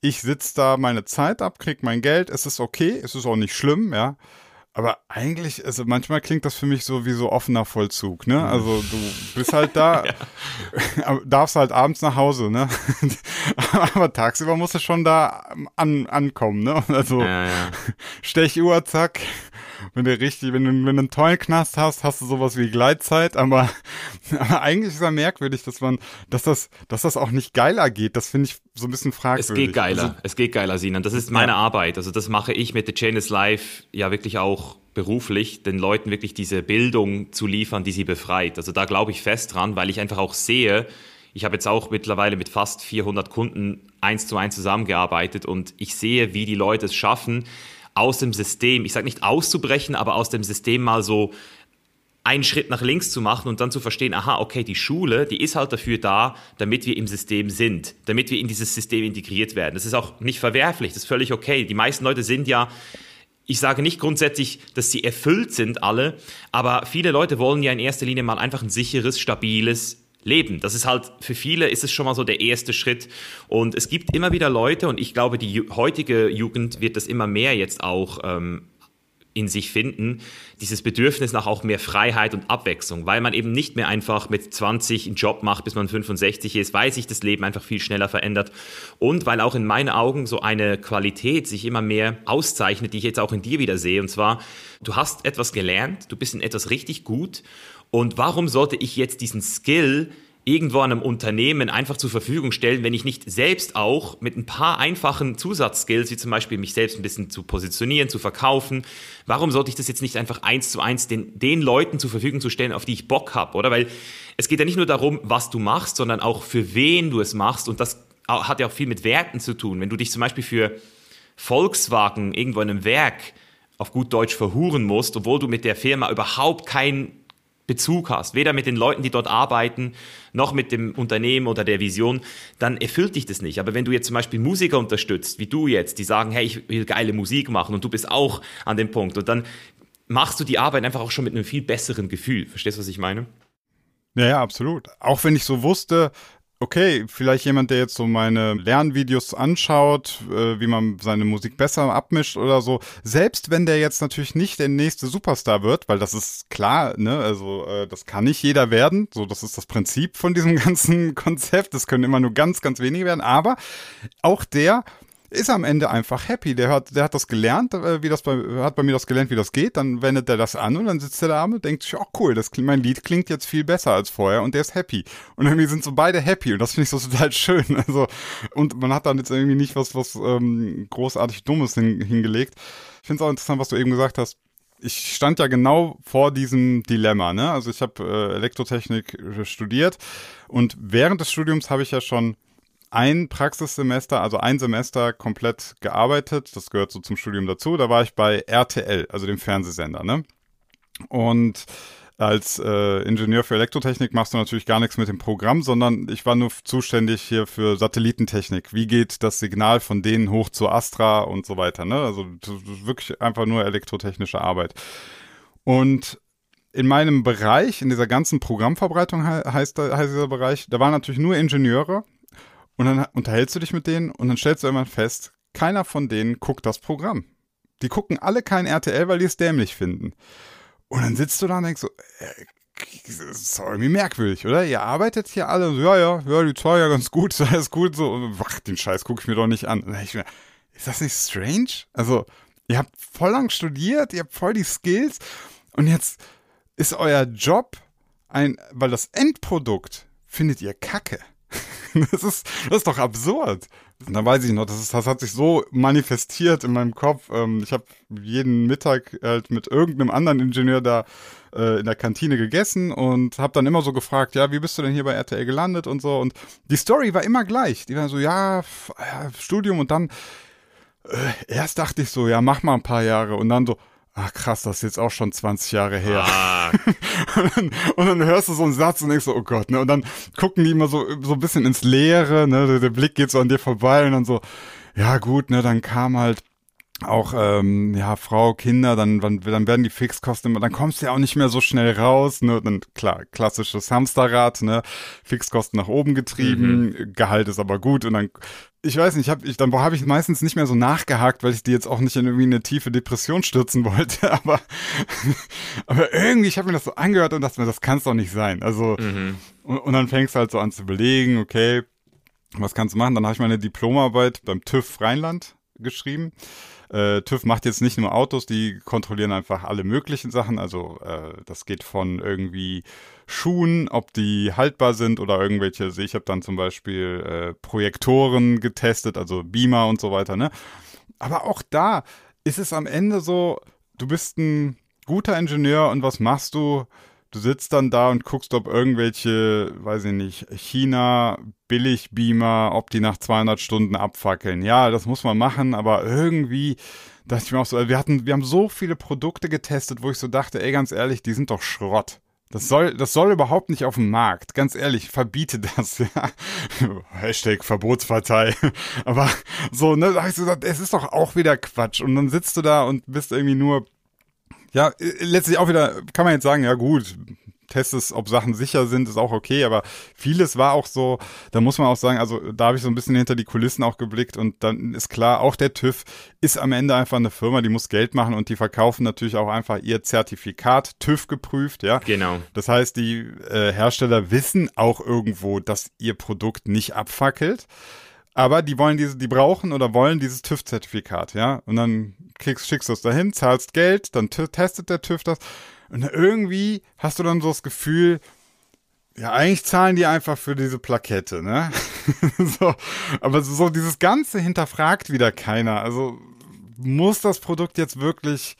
ich sitze da meine Zeit ab, krieg mein Geld, es ist okay, es ist auch nicht schlimm, ja. Aber eigentlich, also manchmal klingt das für mich so wie so offener Vollzug, ne? Also du bist halt da, ja. darfst halt abends nach Hause, ne? Aber tagsüber musst du schon da an, ankommen, ne? Also ja, ja. Stechuhr, zack, wenn du richtig, wenn du, wenn du einen tollen Knast hast, hast du sowas wie Gleitzeit, aber, aber eigentlich ist es ja merkwürdig, dass man, dass das, dass das auch nicht geiler geht. Das finde ich so ein bisschen fragwürdig. Es geht geiler, also, es geht geiler, Sinan. Das ist meine ja. Arbeit. Also das mache ich mit The Chain is Life ja wirklich auch beruflich, den Leuten wirklich diese Bildung zu liefern, die sie befreit. Also da glaube ich fest dran, weil ich einfach auch sehe, ich habe jetzt auch mittlerweile mit fast 400 Kunden eins zu eins zusammengearbeitet und ich sehe, wie die Leute es schaffen, aus dem System, ich sage nicht auszubrechen, aber aus dem System mal so einen Schritt nach links zu machen und dann zu verstehen, aha, okay, die Schule, die ist halt dafür da, damit wir im System sind, damit wir in dieses System integriert werden. Das ist auch nicht verwerflich, das ist völlig okay. Die meisten Leute sind ja, ich sage nicht grundsätzlich, dass sie erfüllt sind alle, aber viele Leute wollen ja in erster Linie mal einfach ein sicheres, stabiles, leben. Das ist halt, für viele ist es schon mal so der erste Schritt. Und es gibt immer wieder Leute, und ich glaube, die heutige Jugend wird das immer mehr jetzt auch ähm, in sich finden, dieses Bedürfnis nach auch mehr Freiheit und Abwechslung, weil man eben nicht mehr einfach mit 20 einen Job macht, bis man 65 ist, weil sich das Leben einfach viel schneller verändert und weil auch in meinen Augen so eine Qualität sich immer mehr auszeichnet, die ich jetzt auch in dir wieder sehe. Und zwar, du hast etwas gelernt, du bist in etwas richtig gut und warum sollte ich jetzt diesen Skill irgendwo einem Unternehmen einfach zur Verfügung stellen, wenn ich nicht selbst auch mit ein paar einfachen Zusatzskills, wie zum Beispiel mich selbst ein bisschen zu positionieren, zu verkaufen, warum sollte ich das jetzt nicht einfach eins zu eins den, den Leuten zur Verfügung zu stellen, auf die ich Bock habe, oder? Weil es geht ja nicht nur darum, was du machst, sondern auch für wen du es machst und das hat ja auch viel mit Werten zu tun. Wenn du dich zum Beispiel für Volkswagen irgendwo in einem Werk auf gut Deutsch verhuren musst, obwohl du mit der Firma überhaupt kein Bezug hast, weder mit den Leuten, die dort arbeiten, noch mit dem Unternehmen oder der Vision, dann erfüllt dich das nicht. Aber wenn du jetzt zum Beispiel Musiker unterstützt, wie du jetzt, die sagen, hey, ich will geile Musik machen und du bist auch an dem Punkt und dann machst du die Arbeit einfach auch schon mit einem viel besseren Gefühl. Verstehst du, was ich meine? Ja, ja, absolut. Auch wenn ich so wusste, okay, vielleicht jemand, der jetzt so meine Lernvideos anschaut, äh, wie man seine Musik besser abmischt oder so, selbst wenn der jetzt natürlich nicht der nächste Superstar wird, weil das ist klar, ne, also äh, das kann nicht jeder werden, so das ist das Prinzip von diesem ganzen Konzept, das können immer nur ganz, ganz wenige werden, aber auch der ist am Ende einfach happy. Der hat, der hat das gelernt, äh, wie das bei, hat bei mir das gelernt, wie das geht. Dann wendet er das an und dann sitzt er da und denkt sich, oh cool, das, mein Lied klingt jetzt viel besser als vorher und der ist happy. Und irgendwie sind so beide happy und das finde ich so total schön. Also, und man hat dann jetzt irgendwie nicht was, was ähm, großartig Dummes hin, hingelegt. Ich finde es auch interessant, was du eben gesagt hast ich stand ja genau vor diesem Dilemma. Ne? Also ich habe äh, Elektrotechnik studiert und während des Studiums habe ich ja schon ein Praxissemester, also ein Semester komplett gearbeitet. Das gehört so zum Studium dazu. Da war ich bei RTL, also dem Fernsehsender. Ne? Und als äh, Ingenieur für Elektrotechnik machst du natürlich gar nichts mit dem Programm, sondern ich war nur zuständig hier für Satellitentechnik. Wie geht das Signal von denen hoch zu Astra und so weiter. Ne? Also wirklich einfach nur elektrotechnische Arbeit. Und in meinem Bereich, in dieser ganzen Programmverbreitung heißt, heißt dieser Bereich, da waren natürlich nur Ingenieure und dann unterhältst du dich mit denen und dann stellst du irgendwann fest, keiner von denen guckt das Programm. Die gucken alle kein RTL, weil die es dämlich finden. Und dann sitzt du da und denkst so, äh, das ist irgendwie merkwürdig, oder? Ihr arbeitet hier alle so, ja, ja, ja, die zwei ja ganz gut, alles gut, so, ach, den Scheiß gucke ich mir doch nicht an. Mir, ist das nicht strange? Also, ihr habt voll lang studiert, ihr habt voll die Skills und jetzt ist euer Job ein, weil das Endprodukt findet ihr kacke. Das ist, das ist doch absurd. Und dann weiß ich noch, das, ist, das hat sich so manifestiert in meinem Kopf. Ähm, ich habe jeden Mittag halt mit irgendeinem anderen Ingenieur da äh, in der Kantine gegessen und habe dann immer so gefragt, ja, wie bist du denn hier bei RTL gelandet und so. Und die Story war immer gleich. Die war so, ja, Studium und dann äh, erst dachte ich so, ja, mach mal ein paar Jahre und dann so, Ach krass, das ist jetzt auch schon 20 Jahre her. Ah. und, dann, und, dann, hörst du so einen Satz und denkst so, oh Gott, ne? Und dann gucken die immer so, so ein bisschen ins Leere, ne? Der, der Blick geht so an dir vorbei und dann so, ja gut, ne? Dann kam halt auch ähm, ja Frau, Kinder, dann, dann dann werden die Fixkosten immer, dann kommst du ja auch nicht mehr so schnell raus, ne? Dann klar, klassisches Hamsterrad, ne? Fixkosten nach oben getrieben, mhm. Gehalt ist aber gut und dann ich weiß nicht, hab, ich, dann habe ich meistens nicht mehr so nachgehakt, weil ich die jetzt auch nicht in irgendwie eine tiefe Depression stürzen wollte, aber aber irgendwie, ich habe mir das so angehört und dachte mir, das kann es doch nicht sein. Also mhm. und, und dann fängst du halt so an zu überlegen, okay, was kannst du machen? Dann habe ich meine Diplomarbeit beim TÜV Rheinland geschrieben. Äh, TÜV macht jetzt nicht nur Autos, die kontrollieren einfach alle möglichen Sachen. Also äh, das geht von irgendwie Schuhen, ob die haltbar sind oder irgendwelche. Also ich habe dann zum Beispiel äh, Projektoren getestet, also Beamer und so weiter. Ne? Aber auch da ist es am Ende so, du bist ein guter Ingenieur und was machst du? Du sitzt dann da und guckst, ob irgendwelche, weiß ich nicht, China Billigbeamer, ob die nach 200 Stunden abfackeln. Ja, das muss man machen, aber irgendwie dachte ich mir auch so, wir hatten, wir haben so viele Produkte getestet, wo ich so dachte, ey, ganz ehrlich, die sind doch Schrott. Das soll, das soll überhaupt nicht auf dem Markt. Ganz ehrlich, verbiete das, ja. Hashtag Verbotspartei. Aber so, ne, da hab ich so gesagt, es ist doch auch wieder Quatsch. Und dann sitzt du da und bist irgendwie nur ja, äh, letztlich auch wieder, kann man jetzt sagen, ja gut, testest, ob Sachen sicher sind, ist auch okay, aber vieles war auch so, da muss man auch sagen, also da habe ich so ein bisschen hinter die Kulissen auch geblickt und dann ist klar, auch der TÜV ist am Ende einfach eine Firma, die muss Geld machen und die verkaufen natürlich auch einfach ihr Zertifikat TÜV geprüft, ja. Genau. Das heißt, die äh, Hersteller wissen auch irgendwo, dass ihr Produkt nicht abfackelt. Aber die wollen diese, die brauchen oder wollen dieses TÜV-Zertifikat, ja. Und dann kriegst, schickst du es dahin, zahlst Geld, dann testet der TÜV das. Und irgendwie hast du dann so das Gefühl, ja, eigentlich zahlen die einfach für diese Plakette, ne? so, aber so dieses Ganze hinterfragt wieder keiner. Also muss das Produkt jetzt wirklich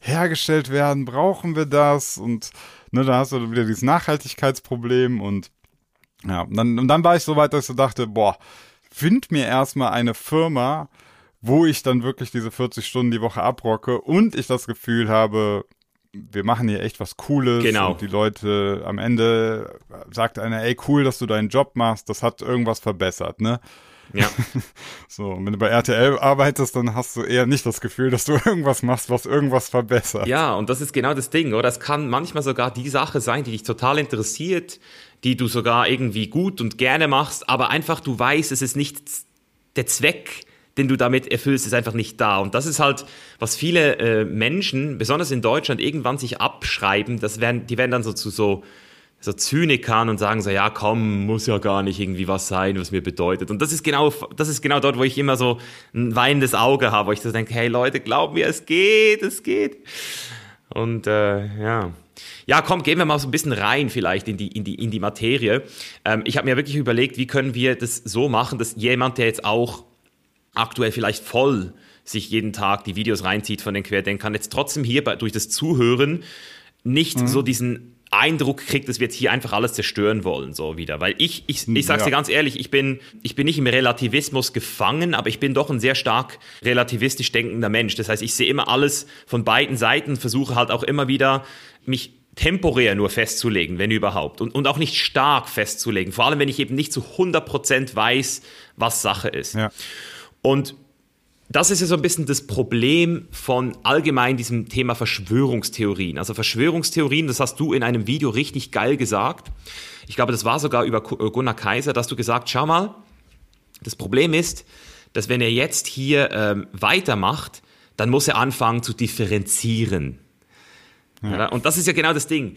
hergestellt werden? Brauchen wir das? Und ne, da hast du wieder dieses Nachhaltigkeitsproblem und ja, und dann, und dann war ich so weit, dass ich so dachte, boah, find mir erstmal eine Firma, wo ich dann wirklich diese 40 Stunden die Woche abrocke und ich das Gefühl habe, wir machen hier echt was Cooles. Genau. Und die Leute am Ende sagt einer, ey, cool, dass du deinen Job machst, das hat irgendwas verbessert, ne? Ja. so, wenn du bei RTL arbeitest, dann hast du eher nicht das Gefühl, dass du irgendwas machst, was irgendwas verbessert. Ja, und das ist genau das Ding, oder? Das kann manchmal sogar die Sache sein, die dich total interessiert, die du sogar irgendwie gut und gerne machst, aber einfach du weißt, es ist nicht der Zweck, den du damit erfüllst, ist einfach nicht da. Und das ist halt, was viele äh, Menschen, besonders in Deutschland, irgendwann sich abschreiben. Das werden, die werden dann so zu so, so Zynikern und sagen so, ja komm, muss ja gar nicht irgendwie was sein, was mir bedeutet. Und das ist genau, das ist genau dort, wo ich immer so ein weinendes Auge habe, wo ich so denke, hey Leute, glaub mir, es geht, es geht. Und äh, ja. Ja, komm, gehen wir mal so ein bisschen rein vielleicht in die, in die, in die Materie. Ähm, ich habe mir wirklich überlegt, wie können wir das so machen, dass jemand, der jetzt auch aktuell vielleicht voll sich jeden Tag die Videos reinzieht von den Querdenkern, jetzt trotzdem hier bei, durch das Zuhören nicht mhm. so diesen Eindruck kriegt, dass wir jetzt hier einfach alles zerstören wollen, so wieder. Weil ich, ich, ich sag's ja. dir ganz ehrlich, ich bin, ich bin nicht im Relativismus gefangen, aber ich bin doch ein sehr stark relativistisch denkender Mensch. Das heißt, ich sehe immer alles von beiden Seiten, versuche halt auch immer wieder, mich temporär nur festzulegen, wenn überhaupt. Und, und auch nicht stark festzulegen. Vor allem, wenn ich eben nicht zu 100% weiß, was Sache ist. Ja. Und das ist ja so ein bisschen das Problem von allgemein diesem Thema Verschwörungstheorien. Also Verschwörungstheorien, das hast du in einem Video richtig geil gesagt. Ich glaube, das war sogar über äh, Gunnar Kaiser, dass du gesagt, schau mal, das Problem ist, dass wenn er jetzt hier ähm, weitermacht, dann muss er anfangen zu differenzieren. Ja. Und das ist ja genau das Ding.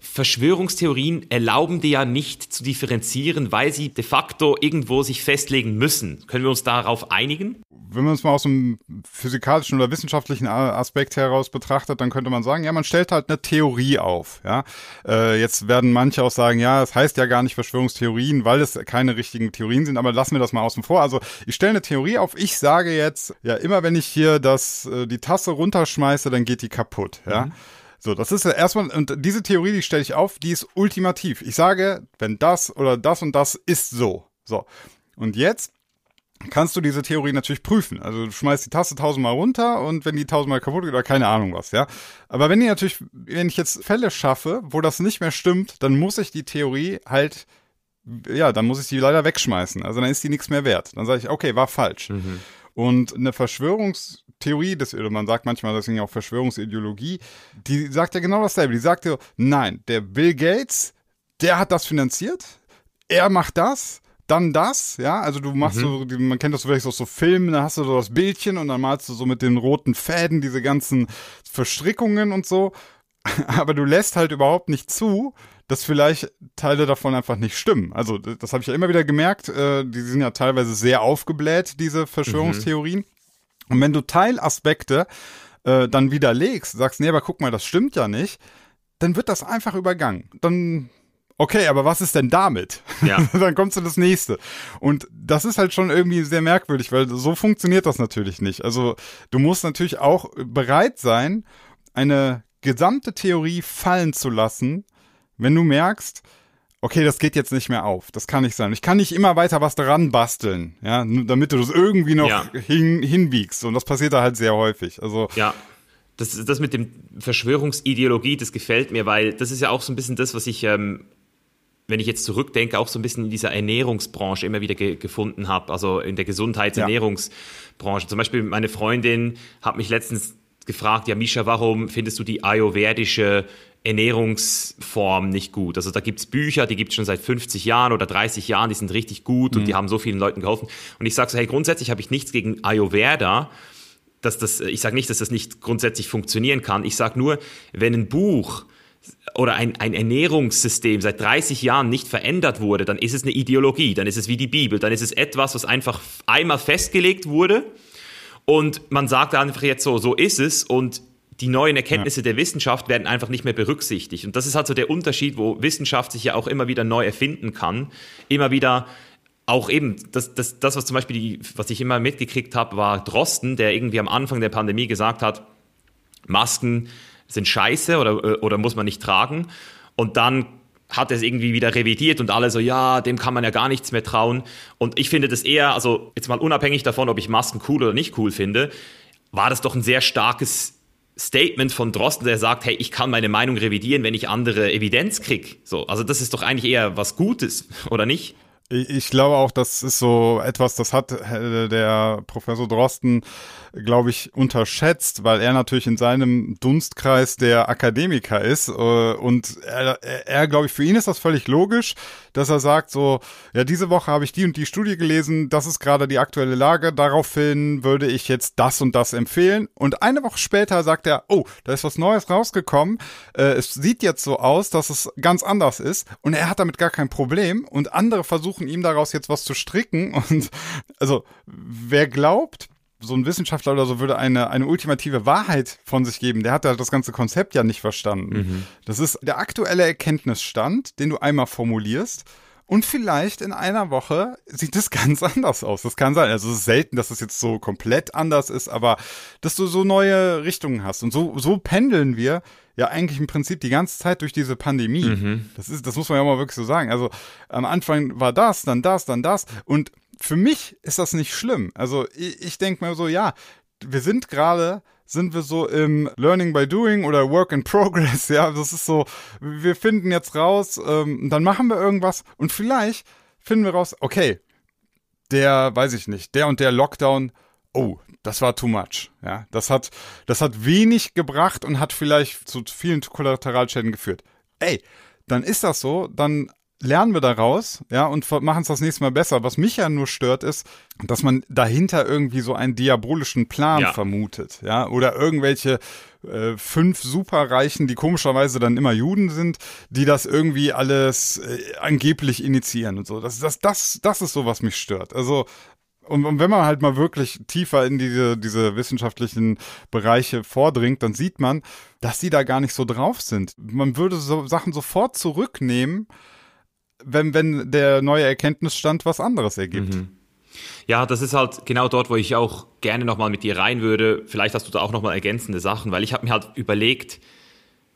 Verschwörungstheorien erlauben dir ja nicht zu differenzieren, weil sie de facto irgendwo sich festlegen müssen. Können wir uns darauf einigen? Wenn man es mal aus einem physikalischen oder wissenschaftlichen Aspekt heraus betrachtet, dann könnte man sagen, ja, man stellt halt eine Theorie auf. Ja, äh, jetzt werden manche auch sagen, ja, es das heißt ja gar nicht Verschwörungstheorien, weil es keine richtigen Theorien sind. Aber lassen wir das mal außen vor. Also ich stelle eine Theorie auf. Ich sage jetzt, ja, immer wenn ich hier das äh, die Tasse runterschmeiße, dann geht die kaputt. Ja. Mhm. So, das ist ja erstmal, und diese Theorie, die stelle ich auf, die ist ultimativ. Ich sage, wenn das oder das und das ist so. So. Und jetzt kannst du diese Theorie natürlich prüfen. Also du schmeißt die Tasse tausendmal runter und wenn die tausendmal kaputt geht oder keine Ahnung was, ja. Aber wenn die natürlich, wenn ich jetzt Fälle schaffe, wo das nicht mehr stimmt, dann muss ich die Theorie halt, ja, dann muss ich die leider wegschmeißen. Also dann ist die nichts mehr wert. Dann sage ich, okay, war falsch. Mhm. Und eine Verschwörungstheorie, das, oder man sagt manchmal deswegen auch Verschwörungsideologie, die sagt ja genau dasselbe. Die sagt ja, nein, der Bill Gates, der hat das finanziert, er macht das, dann das, ja, also du machst mhm. so, man kennt das vielleicht aus so Filmen, da hast du so das Bildchen und dann malst du so mit den roten Fäden diese ganzen Verstrickungen und so, aber du lässt halt überhaupt nicht zu, dass vielleicht Teile davon einfach nicht stimmen. Also das habe ich ja immer wieder gemerkt. Äh, die sind ja teilweise sehr aufgebläht, diese Verschwörungstheorien. Mhm. Und wenn du Teilaspekte äh, dann widerlegst, sagst, nee, aber guck mal, das stimmt ja nicht, dann wird das einfach übergangen. Dann okay, aber was ist denn damit? Ja. dann kommt zu das nächste. Und das ist halt schon irgendwie sehr merkwürdig, weil so funktioniert das natürlich nicht. Also du musst natürlich auch bereit sein, eine gesamte Theorie fallen zu lassen, wenn du merkst, okay, das geht jetzt nicht mehr auf, das kann nicht sein. Ich kann nicht immer weiter was dran basteln, ja, damit du das irgendwie noch ja. hin, hinbiegst. Und das passiert da halt sehr häufig. Also ja. Das, das mit dem Verschwörungsideologie, das gefällt mir, weil das ist ja auch so ein bisschen das, was ich, ähm, wenn ich jetzt zurückdenke, auch so ein bisschen in dieser Ernährungsbranche immer wieder ge gefunden habe, also in der Gesundheitsernährungsbranche. Ja. Zum Beispiel meine Freundin hat mich letztens gefragt, ja Misha, warum findest du die ayurvedische Ernährungsform nicht gut. Also da gibt es Bücher, die gibt es schon seit 50 Jahren oder 30 Jahren, die sind richtig gut mhm. und die haben so vielen Leuten geholfen. Und ich sage so, hey, grundsätzlich habe ich nichts gegen Ayurveda. Dass das, ich sage nicht, dass das nicht grundsätzlich funktionieren kann. Ich sage nur, wenn ein Buch oder ein, ein Ernährungssystem seit 30 Jahren nicht verändert wurde, dann ist es eine Ideologie, dann ist es wie die Bibel, dann ist es etwas, was einfach einmal festgelegt wurde und man sagt einfach jetzt so, so ist es und die neuen Erkenntnisse ja. der Wissenschaft werden einfach nicht mehr berücksichtigt. Und das ist halt so der Unterschied, wo Wissenschaft sich ja auch immer wieder neu erfinden kann. Immer wieder auch eben, das, das, das was zum Beispiel, die, was ich immer mitgekriegt habe, war Drosten, der irgendwie am Anfang der Pandemie gesagt hat, Masken sind scheiße oder, oder muss man nicht tragen. Und dann hat er es irgendwie wieder revidiert und alle so, ja, dem kann man ja gar nichts mehr trauen. Und ich finde das eher, also jetzt mal unabhängig davon, ob ich Masken cool oder nicht cool finde, war das doch ein sehr starkes Statement von Drosten, der sagt, hey, ich kann meine Meinung revidieren, wenn ich andere Evidenz krieg. So, also das ist doch eigentlich eher was Gutes, oder nicht? Ich glaube auch, das ist so etwas, das hat äh, der Professor Drosten, glaube ich, unterschätzt, weil er natürlich in seinem Dunstkreis der Akademiker ist. Äh, und er, er glaube ich, für ihn ist das völlig logisch, dass er sagt so, ja, diese Woche habe ich die und die Studie gelesen, das ist gerade die aktuelle Lage, daraufhin würde ich jetzt das und das empfehlen. Und eine Woche später sagt er, oh, da ist was Neues rausgekommen. Äh, es sieht jetzt so aus, dass es ganz anders ist. Und er hat damit gar kein Problem. Und andere versuchen versuchen ihm daraus jetzt was zu stricken. Und also, wer glaubt, so ein Wissenschaftler oder so würde eine, eine ultimative Wahrheit von sich geben, der hat halt das ganze Konzept ja nicht verstanden. Mhm. Das ist der aktuelle Erkenntnisstand, den du einmal formulierst. Und vielleicht in einer Woche sieht es ganz anders aus. Das kann sein. Also es ist selten, dass es jetzt so komplett anders ist, aber dass du so neue Richtungen hast. Und so, so pendeln wir ja eigentlich im Prinzip die ganze Zeit durch diese Pandemie. Mhm. Das ist, das muss man ja mal wirklich so sagen. Also am Anfang war das, dann das, dann das. Und für mich ist das nicht schlimm. Also ich, ich denke mir so, ja, wir sind gerade sind wir so im Learning by Doing oder Work in Progress, ja, das ist so, wir finden jetzt raus, ähm, dann machen wir irgendwas und vielleicht finden wir raus, okay, der, weiß ich nicht, der und der Lockdown, oh, das war too much. Ja, das hat, das hat wenig gebracht und hat vielleicht zu vielen Kollateralschäden geführt. Ey, dann ist das so, dann lernen wir daraus, ja, und machen es das nächste Mal besser. Was mich ja nur stört, ist, dass man dahinter irgendwie so einen diabolischen Plan ja. vermutet, ja, oder irgendwelche äh, fünf Superreichen, die komischerweise dann immer Juden sind, die das irgendwie alles äh, angeblich initiieren und so. Das, das, das, das ist so, was mich stört. Also und, und wenn man halt mal wirklich tiefer in diese, diese wissenschaftlichen Bereiche vordringt, dann sieht man, dass die da gar nicht so drauf sind. Man würde so Sachen sofort zurücknehmen, wenn, wenn der neue Erkenntnisstand was anderes ergibt. Mhm. Ja, das ist halt genau dort, wo ich auch gerne nochmal mit dir rein würde. Vielleicht hast du da auch nochmal ergänzende Sachen, weil ich habe mir halt überlegt,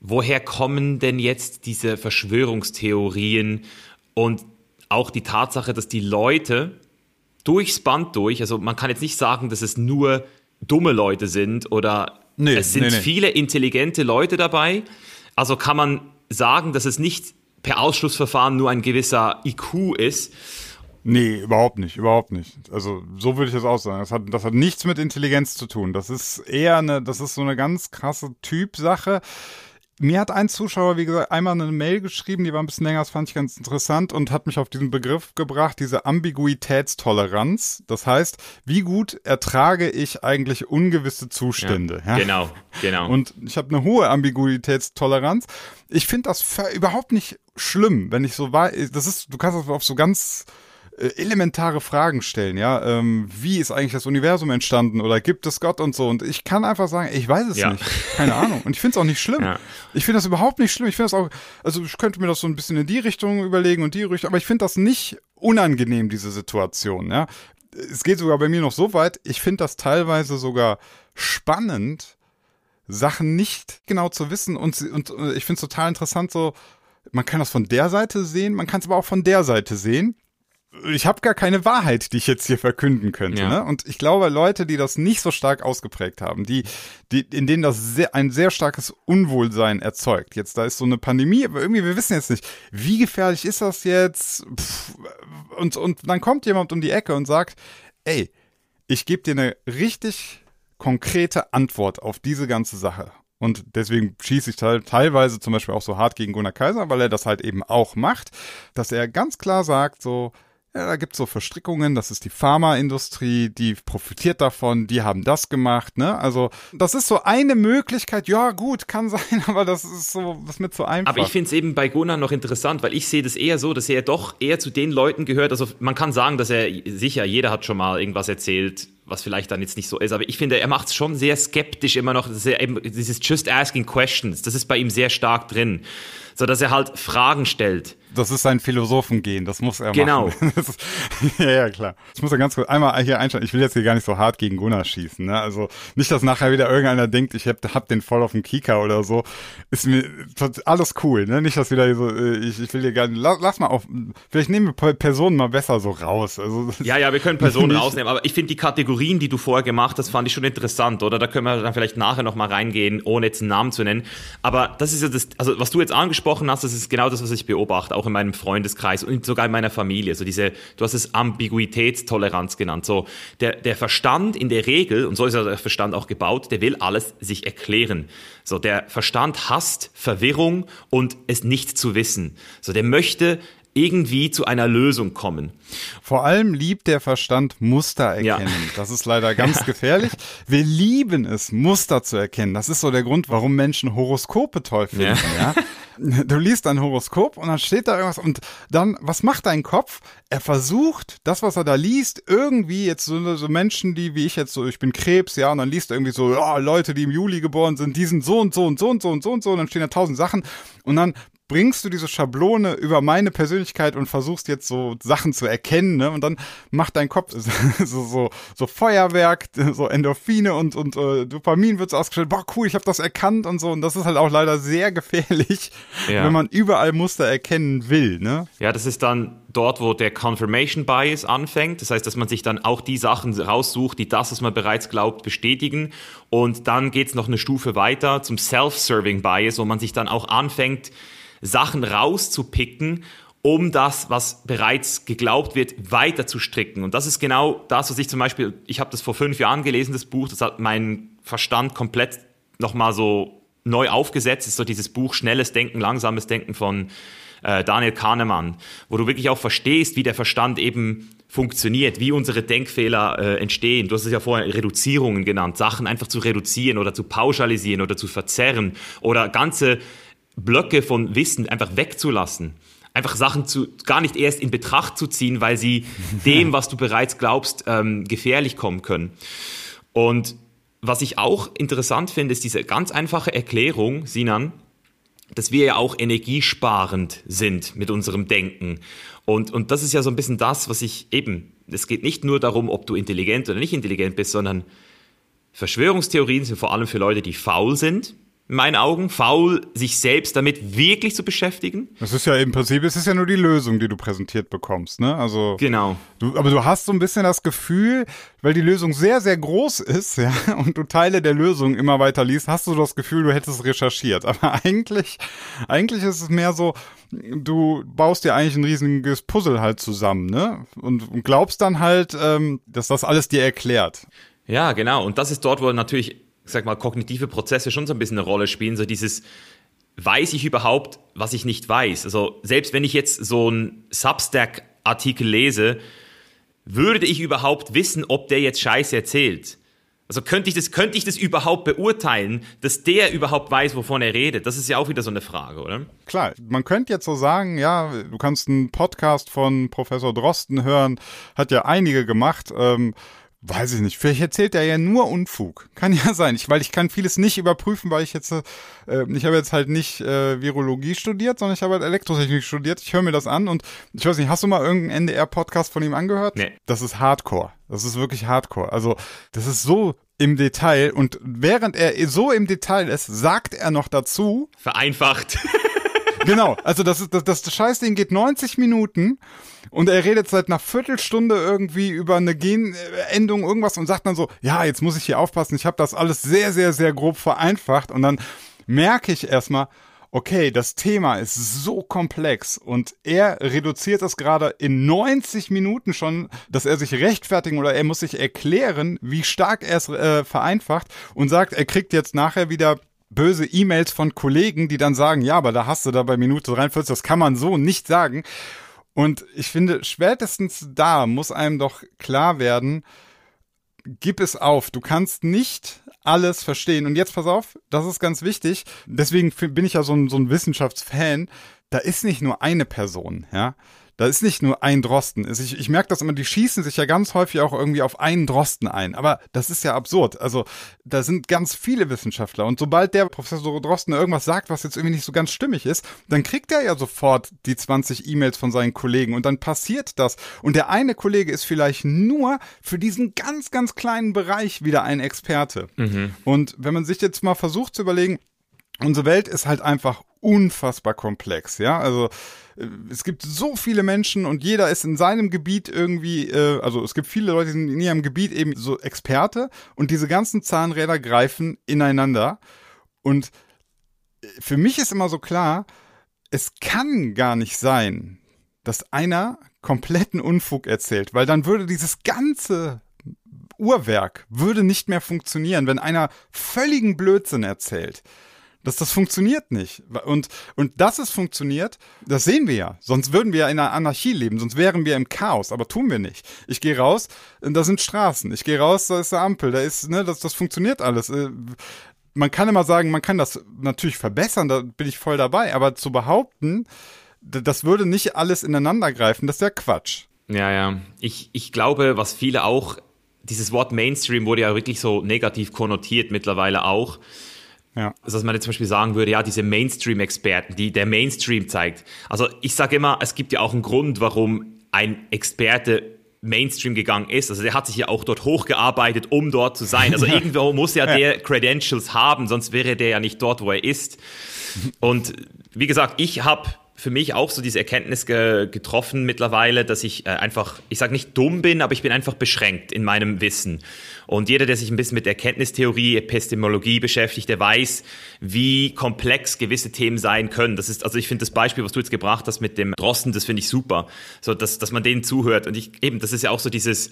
woher kommen denn jetzt diese Verschwörungstheorien und auch die Tatsache, dass die Leute durchs Band durch, also man kann jetzt nicht sagen, dass es nur dumme Leute sind oder nee, es sind nee, nee. viele intelligente Leute dabei. Also kann man sagen, dass es nicht per Ausschlussverfahren nur ein gewisser IQ ist. Nee, überhaupt nicht, überhaupt nicht. Also so würde ich das auch sagen. Das hat, das hat nichts mit Intelligenz zu tun. Das ist eher eine, das ist so eine ganz krasse Typsache. Mir hat ein Zuschauer, wie gesagt, einmal eine Mail geschrieben, die war ein bisschen länger, das fand ich ganz interessant und hat mich auf diesen Begriff gebracht, diese Ambiguitätstoleranz. Das heißt, wie gut ertrage ich eigentlich ungewisse Zustände? Ja, ja? Genau, genau. Und ich habe eine hohe Ambiguitätstoleranz. Ich finde das überhaupt nicht schlimm, wenn ich so war. Das ist, du kannst das auf so ganz äh, elementare Fragen stellen, ja. Ähm, wie ist eigentlich das Universum entstanden oder gibt es Gott und so? Und ich kann einfach sagen, ich weiß es ja. nicht. Keine Ahnung. Und ich finde es auch nicht schlimm. Ja. Ich finde das überhaupt nicht schlimm. Ich finde das auch, also ich könnte mir das so ein bisschen in die Richtung überlegen und die Richtung, aber ich finde das nicht unangenehm, diese Situation, ja. Es geht sogar bei mir noch so weit, ich finde das teilweise sogar spannend, Sachen nicht genau zu wissen und, und ich finde es total interessant so, man kann das von der Seite sehen, man kann es aber auch von der Seite sehen ich habe gar keine Wahrheit, die ich jetzt hier verkünden könnte. Ja. Ne? Und ich glaube, Leute, die das nicht so stark ausgeprägt haben, die, die, in denen das sehr, ein sehr starkes Unwohlsein erzeugt. Jetzt, da ist so eine Pandemie, aber irgendwie, wir wissen jetzt nicht, wie gefährlich ist das jetzt? Pff, und, und dann kommt jemand um die Ecke und sagt, ey, ich gebe dir eine richtig konkrete Antwort auf diese ganze Sache. Und deswegen schieße ich halt teilweise zum Beispiel auch so hart gegen Gunnar Kaiser, weil er das halt eben auch macht, dass er ganz klar sagt, so, ja, da gibt's so Verstrickungen, das ist die Pharmaindustrie, die profitiert davon, die haben das gemacht, ne? Also, das ist so eine Möglichkeit, ja, gut, kann sein, aber das ist so, was mit so einfach. Aber ich finde es eben bei Gunnar noch interessant, weil ich sehe das eher so, dass er doch eher zu den Leuten gehört, also man kann sagen, dass er, sicher, jeder hat schon mal irgendwas erzählt, was vielleicht dann jetzt nicht so ist, aber ich finde, er macht es schon sehr skeptisch immer noch, eben, dieses Just Asking Questions, das ist bei ihm sehr stark drin, so dass er halt Fragen stellt das ist sein Philosophengehen, das muss er genau. machen. Genau. ja, ja, klar. Ich muss ja ganz kurz einmal hier einstellen. Ich will jetzt hier gar nicht so hart gegen Gunnar schießen. Ne? Also nicht, dass nachher wieder irgendeiner denkt, ich hab, hab den voll auf dem Kika oder so. Ist mir alles cool. Ne? Nicht, dass wieder so, äh, ich, ich will dir gar nicht, lass, lass mal auf, vielleicht nehmen wir Personen mal besser so raus. Also, ja, ja, wir können Personen rausnehmen, aber ich finde die Kategorien, die du vorher gemacht hast, fand ich schon interessant, oder? Da können wir dann vielleicht nachher nochmal reingehen, ohne jetzt einen Namen zu nennen. Aber das ist ja das, also was du jetzt angesprochen hast, das ist genau das, was ich beobachte, auch in meinem Freundeskreis und sogar in meiner Familie. So diese, du hast es Ambiguitätstoleranz genannt. So der, der Verstand in der Regel, und so ist ja der Verstand auch gebaut, der will alles sich erklären. So der Verstand hasst Verwirrung und es nicht zu wissen. So der möchte irgendwie zu einer Lösung kommen. Vor allem liebt der Verstand Muster erkennen. Ja. Das ist leider ganz gefährlich. Wir lieben es, Muster zu erkennen. Das ist so der Grund, warum Menschen Horoskope toll finden. Ja. ja? Du liest ein Horoskop und dann steht da irgendwas und dann, was macht dein Kopf? Er versucht, das, was er da liest, irgendwie jetzt so, so Menschen, die wie ich jetzt so, ich bin Krebs, ja, und dann liest er irgendwie so, oh, Leute, die im Juli geboren sind, die sind so und so und so und so und so und so, und dann stehen da tausend Sachen und dann bringst du diese Schablone über meine Persönlichkeit und versuchst jetzt so Sachen zu erkennen, ne? Und dann macht dein Kopf so, so, so Feuerwerk, so Endorphine und, und äh, Dopamin wird so ausgestellt, boah, cool, ich habe das erkannt und so. Und das ist halt auch leider sehr gefährlich, ja. wenn man überall Muster erkennen will, ne? Ja, das ist dann dort, wo der Confirmation Bias anfängt. Das heißt, dass man sich dann auch die Sachen raussucht, die das, was man bereits glaubt, bestätigen. Und dann geht's noch eine Stufe weiter zum Self-Serving Bias, wo man sich dann auch anfängt, Sachen rauszupicken, um das, was bereits geglaubt wird, weiter zu stricken. Und das ist genau das, was ich zum Beispiel, ich habe das vor fünf Jahren gelesen, das Buch, das hat meinen Verstand komplett nochmal so neu aufgesetzt ist, so dieses Buch Schnelles Denken, Langsames Denken von äh, Daniel Kahnemann, wo du wirklich auch verstehst, wie der Verstand eben funktioniert, wie unsere Denkfehler äh, entstehen. Du hast es ja vorher Reduzierungen genannt, Sachen einfach zu reduzieren oder zu pauschalisieren oder zu verzerren oder ganze Blöcke von Wissen einfach wegzulassen. Einfach Sachen zu, gar nicht erst in Betracht zu ziehen, weil sie dem, was du bereits glaubst, ähm, gefährlich kommen können. Und was ich auch interessant finde, ist diese ganz einfache Erklärung, Sinan, dass wir ja auch energiesparend sind mit unserem Denken. Und, und das ist ja so ein bisschen das, was ich eben, es geht nicht nur darum, ob du intelligent oder nicht intelligent bist, sondern Verschwörungstheorien sind vor allem für Leute, die faul sind, in meinen Augen, faul, sich selbst damit wirklich zu beschäftigen. Das ist ja im Prinzip, es ist ja nur die Lösung, die du präsentiert bekommst, ne? Also. Genau. Du, aber du hast so ein bisschen das Gefühl, weil die Lösung sehr, sehr groß ist, ja, und du Teile der Lösung immer weiter liest, hast du das Gefühl, du hättest recherchiert. Aber eigentlich, eigentlich ist es mehr so, du baust dir eigentlich ein riesiges Puzzle halt zusammen, ne? Und, und glaubst dann halt, ähm, dass das alles dir erklärt. Ja, genau. Und das ist dort, wo natürlich ich sag mal, kognitive Prozesse schon so ein bisschen eine Rolle spielen. So dieses, weiß ich überhaupt, was ich nicht weiß? Also selbst wenn ich jetzt so einen Substack-Artikel lese, würde ich überhaupt wissen, ob der jetzt Scheiße erzählt? Also könnte ich das, könnte ich das überhaupt beurteilen, dass der überhaupt weiß, wovon er redet? Das ist ja auch wieder so eine Frage, oder? Klar, man könnte jetzt so sagen, ja, du kannst einen Podcast von Professor Drosten hören, hat ja einige gemacht. Ähm, Weiß ich nicht. Vielleicht erzählt er ja nur Unfug. Kann ja sein. Ich, weil ich kann vieles nicht überprüfen, weil ich jetzt, äh, ich habe jetzt halt nicht äh, Virologie studiert, sondern ich habe halt Elektrotechnik studiert. Ich höre mir das an und ich weiß nicht, hast du mal irgendeinen NDR-Podcast von ihm angehört? Nee. Das ist Hardcore. Das ist wirklich Hardcore. Also, das ist so im Detail und während er so im Detail ist, sagt er noch dazu. Vereinfacht. genau. Also, das ist, das, das Scheißding geht 90 Minuten und er redet seit einer Viertelstunde irgendwie über eine Genendung irgendwas und sagt dann so, ja, jetzt muss ich hier aufpassen, ich habe das alles sehr, sehr, sehr grob vereinfacht und dann merke ich erstmal, okay, das Thema ist so komplex und er reduziert es gerade in 90 Minuten schon, dass er sich rechtfertigen oder er muss sich erklären, wie stark er es äh, vereinfacht und sagt, er kriegt jetzt nachher wieder böse E-Mails von Kollegen, die dann sagen, ja, aber da hast du da bei Minute 43, das kann man so nicht sagen. Und ich finde, spätestens da muss einem doch klar werden, gib es auf. Du kannst nicht alles verstehen. Und jetzt pass auf, das ist ganz wichtig. Deswegen bin ich ja so ein, so ein Wissenschaftsfan. Da ist nicht nur eine Person, ja. Da ist nicht nur ein Drosten. Ich, ich merke das immer, die schießen sich ja ganz häufig auch irgendwie auf einen Drosten ein. Aber das ist ja absurd. Also da sind ganz viele Wissenschaftler. Und sobald der Professor Drosten irgendwas sagt, was jetzt irgendwie nicht so ganz stimmig ist, dann kriegt er ja sofort die 20 E-Mails von seinen Kollegen. Und dann passiert das. Und der eine Kollege ist vielleicht nur für diesen ganz, ganz kleinen Bereich wieder ein Experte. Mhm. Und wenn man sich jetzt mal versucht zu überlegen, unsere Welt ist halt einfach unfassbar komplex, ja. Also äh, es gibt so viele Menschen und jeder ist in seinem Gebiet irgendwie, äh, also es gibt viele Leute, die sind in ihrem Gebiet eben so Experte und diese ganzen Zahnräder greifen ineinander. Und äh, für mich ist immer so klar, es kann gar nicht sein, dass einer kompletten Unfug erzählt, weil dann würde dieses ganze Uhrwerk würde nicht mehr funktionieren, wenn einer völligen Blödsinn erzählt. Das, das funktioniert nicht. Und, und dass es funktioniert, das sehen wir ja. Sonst würden wir ja in einer Anarchie leben, sonst wären wir im Chaos, aber tun wir nicht. Ich gehe raus, da sind Straßen. Ich gehe raus, da ist eine Ampel, da ist, ne, das, das funktioniert alles. Äh, man kann immer sagen, man kann das natürlich verbessern, da bin ich voll dabei, aber zu behaupten, das würde nicht alles ineinander greifen, das ist ja Quatsch. Ja, ja. Ich, ich glaube, was viele auch, dieses Wort Mainstream wurde ja wirklich so negativ konnotiert mittlerweile auch. Ja. Also, dass man jetzt zum Beispiel sagen würde, ja, diese Mainstream-Experten, die der Mainstream zeigt. Also ich sage immer, es gibt ja auch einen Grund, warum ein Experte Mainstream gegangen ist. Also der hat sich ja auch dort hochgearbeitet, um dort zu sein. Also irgendwo muss ja der Credentials haben, sonst wäre der ja nicht dort, wo er ist. Und wie gesagt, ich habe für mich auch so diese Erkenntnis ge getroffen mittlerweile, dass ich äh, einfach, ich sage nicht dumm bin, aber ich bin einfach beschränkt in meinem Wissen. Und jeder, der sich ein bisschen mit Erkenntnistheorie, Epistemologie beschäftigt, der weiß, wie komplex gewisse Themen sein können. Das ist, also ich finde das Beispiel, was du jetzt gebracht hast mit dem Drosten, das finde ich super. So, dass, dass man denen zuhört. Und ich, eben, das ist ja auch so dieses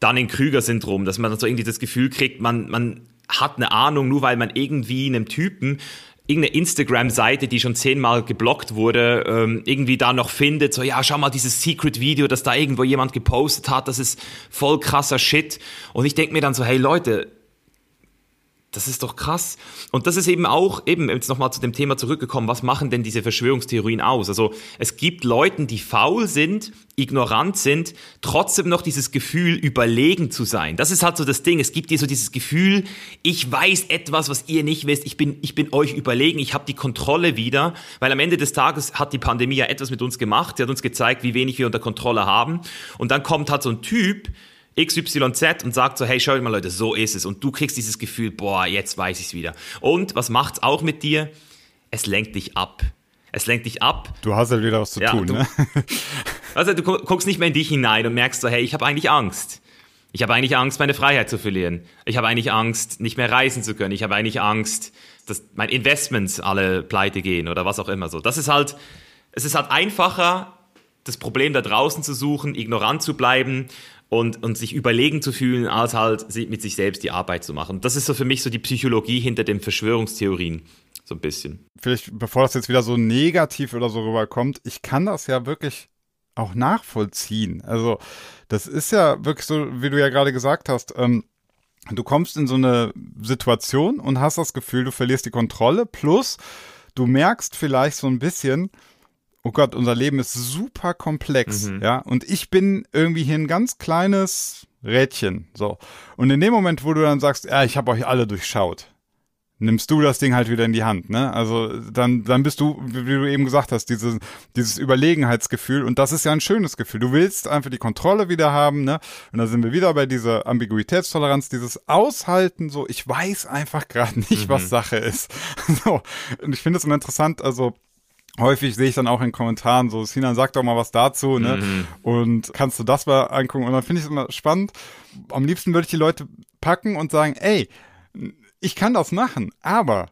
Dunning-Krüger-Syndrom, dass man dann so irgendwie das Gefühl kriegt, man, man hat eine Ahnung, nur weil man irgendwie einem Typen irgendeine Instagram-Seite, die schon zehnmal geblockt wurde, ähm, irgendwie da noch findet, so ja, schau mal dieses Secret-Video, das da irgendwo jemand gepostet hat, das ist voll krasser Shit. Und ich denke mir dann so, hey Leute, das ist doch krass. Und das ist eben auch, eben jetzt nochmal zu dem Thema zurückgekommen, was machen denn diese Verschwörungstheorien aus? Also es gibt Leuten, die faul sind, ignorant sind, trotzdem noch dieses Gefühl, überlegen zu sein. Das ist halt so das Ding. Es gibt dir so dieses Gefühl, ich weiß etwas, was ihr nicht wisst, ich bin, ich bin euch überlegen, ich habe die Kontrolle wieder, weil am Ende des Tages hat die Pandemie ja etwas mit uns gemacht, sie hat uns gezeigt, wie wenig wir unter Kontrolle haben. Und dann kommt halt so ein Typ, XYZ und sagt so, hey, schau mal Leute, so ist es. Und du kriegst dieses Gefühl, boah, jetzt weiß ich es wieder. Und was macht's auch mit dir? Es lenkt dich ab. Es lenkt dich ab. Du hast ja wieder was zu ja, tun, du, ne? Also du guckst nicht mehr in dich hinein und merkst so, hey, ich habe eigentlich Angst. Ich habe eigentlich Angst, meine Freiheit zu verlieren. Ich habe eigentlich Angst, nicht mehr reisen zu können. Ich habe eigentlich Angst, dass meine Investments alle pleite gehen oder was auch immer so. Das ist halt, es ist halt einfacher, das Problem da draußen zu suchen, ignorant zu bleiben und, und sich überlegen zu fühlen, als halt mit sich selbst die Arbeit zu machen. Das ist so für mich so die Psychologie hinter den Verschwörungstheorien. So ein bisschen. Vielleicht, bevor das jetzt wieder so negativ oder so rüberkommt, ich kann das ja wirklich auch nachvollziehen. Also, das ist ja wirklich so, wie du ja gerade gesagt hast, ähm, du kommst in so eine Situation und hast das Gefühl, du verlierst die Kontrolle, plus du merkst vielleicht so ein bisschen, oh Gott, unser Leben ist super komplex, mhm. ja, und ich bin irgendwie hier ein ganz kleines Rädchen, so. Und in dem Moment, wo du dann sagst, ja, ich habe euch alle durchschaut, nimmst du das Ding halt wieder in die Hand, ne? Also dann, dann bist du, wie du eben gesagt hast, dieses, dieses Überlegenheitsgefühl und das ist ja ein schönes Gefühl. Du willst einfach die Kontrolle wieder haben, ne? Und da sind wir wieder bei dieser Ambiguitätstoleranz, dieses Aushalten, so ich weiß einfach gerade nicht, mhm. was Sache ist. so. Und ich finde es immer interessant, also häufig sehe ich dann auch in Kommentaren so, Sinan, sag doch mal was dazu, ne? Mhm. Und kannst du das mal angucken? Und dann finde ich es immer spannend. Am liebsten würde ich die Leute packen und sagen, ey, ich kann das machen, aber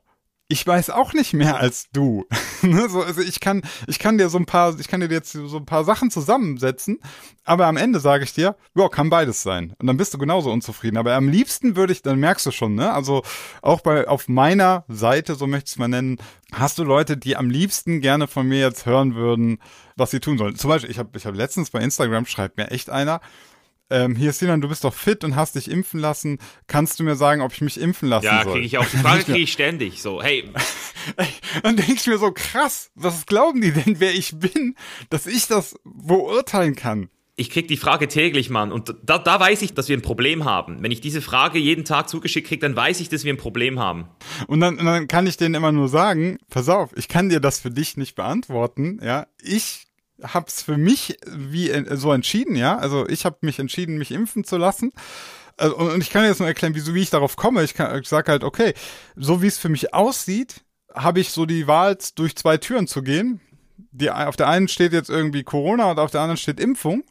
ich weiß auch nicht mehr als du. Ne, so, also ich kann, ich kann dir so ein paar, ich kann dir jetzt so ein paar Sachen zusammensetzen, aber am Ende sage ich dir, ja, kann beides sein. Und dann bist du genauso unzufrieden. Aber am liebsten würde ich, dann merkst du schon, ne? Also auch bei auf meiner Seite, so möchte ich es mal nennen, hast du Leute, die am liebsten gerne von mir jetzt hören würden, was sie tun sollen. Zum Beispiel, ich habe ich hab letztens bei Instagram schreibt mir echt einer, ähm, hier Sinan, du bist doch fit und hast dich impfen lassen. Kannst du mir sagen, ob ich mich impfen lassen ja, soll? Ja, kriege ich auch. Die Frage kriege ich ständig. So, hey. Dann denke ich mir so, krass, was glauben die denn, wer ich bin, dass ich das beurteilen kann? Ich krieg die Frage täglich, Mann. Und da, da weiß ich, dass wir ein Problem haben. Wenn ich diese Frage jeden Tag zugeschickt kriege, dann weiß ich, dass wir ein Problem haben. Und dann, und dann kann ich denen immer nur sagen, pass auf, ich kann dir das für dich nicht beantworten. Ja, ich hab's für mich wie äh, so entschieden, ja. Also ich habe mich entschieden, mich impfen zu lassen. Äh, und ich kann jetzt nur erklären, wieso, wie ich darauf komme. Ich, kann, ich sage halt, okay, so wie es für mich aussieht, habe ich so die Wahl, durch zwei Türen zu gehen. Die, auf der einen steht jetzt irgendwie Corona und auf der anderen steht Impfung.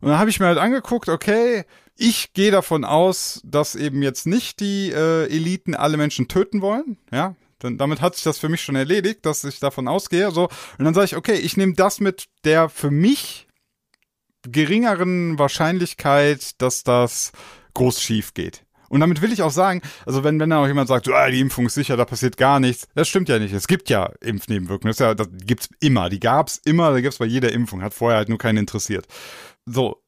Und dann habe ich mir halt angeguckt, okay, ich gehe davon aus, dass eben jetzt nicht die äh, Eliten alle Menschen töten wollen. Ja, dann, damit hat sich das für mich schon erledigt, dass ich davon ausgehe. So. Und dann sage ich, okay, ich nehme das mit der für mich geringeren Wahrscheinlichkeit, dass das groß schief geht. Und damit will ich auch sagen, also wenn, wenn da auch jemand sagt, ah, die Impfung ist sicher, da passiert gar nichts, das stimmt ja nicht. Es gibt ja Impfnebenwirkungen, das, ja, das gibt's immer, die gab's immer, da gibt's bei jeder Impfung, hat vorher halt nur keinen interessiert. So,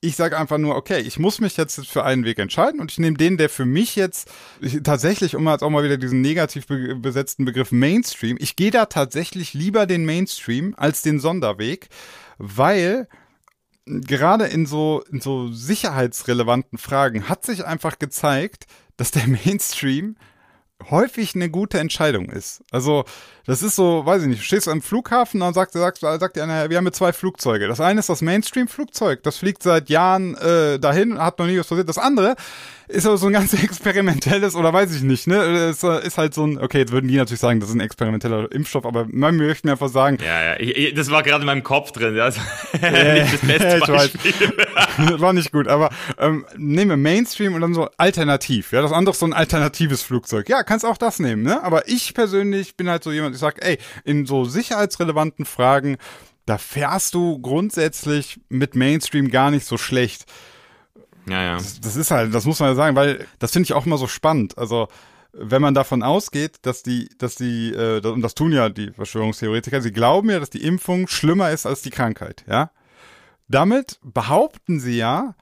ich sage einfach nur, okay, ich muss mich jetzt für einen Weg entscheiden und ich nehme den, der für mich jetzt ich, tatsächlich, um jetzt auch mal wieder diesen negativ be besetzten Begriff Mainstream, ich gehe da tatsächlich lieber den Mainstream als den Sonderweg, weil gerade in so, in so sicherheitsrelevanten Fragen hat sich einfach gezeigt, dass der Mainstream häufig eine gute Entscheidung ist. Also, das ist so, weiß ich nicht, du stehst am Flughafen und dann sagt, sagt, sagt dir einer, wir haben hier zwei Flugzeuge. Das eine ist das Mainstream-Flugzeug, das fliegt seit Jahren äh, dahin, hat noch nie was passiert. Das andere ist aber so ein ganz experimentelles oder weiß ich nicht, ne? Es ist halt so ein, okay, jetzt würden die natürlich sagen, das ist ein experimenteller Impfstoff, aber man möchte mir einfach sagen. Ja, ja, ich, das war gerade in meinem Kopf drin, ja. Äh, nicht das beste Beispiel. war nicht gut, aber ähm, nehme Mainstream und dann so alternativ, ja. Das andere ist so ein alternatives Flugzeug. Ja, kannst auch das nehmen, ne? Aber ich persönlich bin halt so jemand, ich sag, ey, in so sicherheitsrelevanten Fragen, da fährst du grundsätzlich mit Mainstream gar nicht so schlecht Ja, ja. Das, das ist halt, das muss man ja sagen, weil das finde ich auch immer so spannend. Also wenn man davon ausgeht, dass die, dass die, äh, und das tun ja die Verschwörungstheoretiker, sie glauben ja, dass die Impfung schlimmer ist als die Krankheit, ja. Damit behaupten sie ja,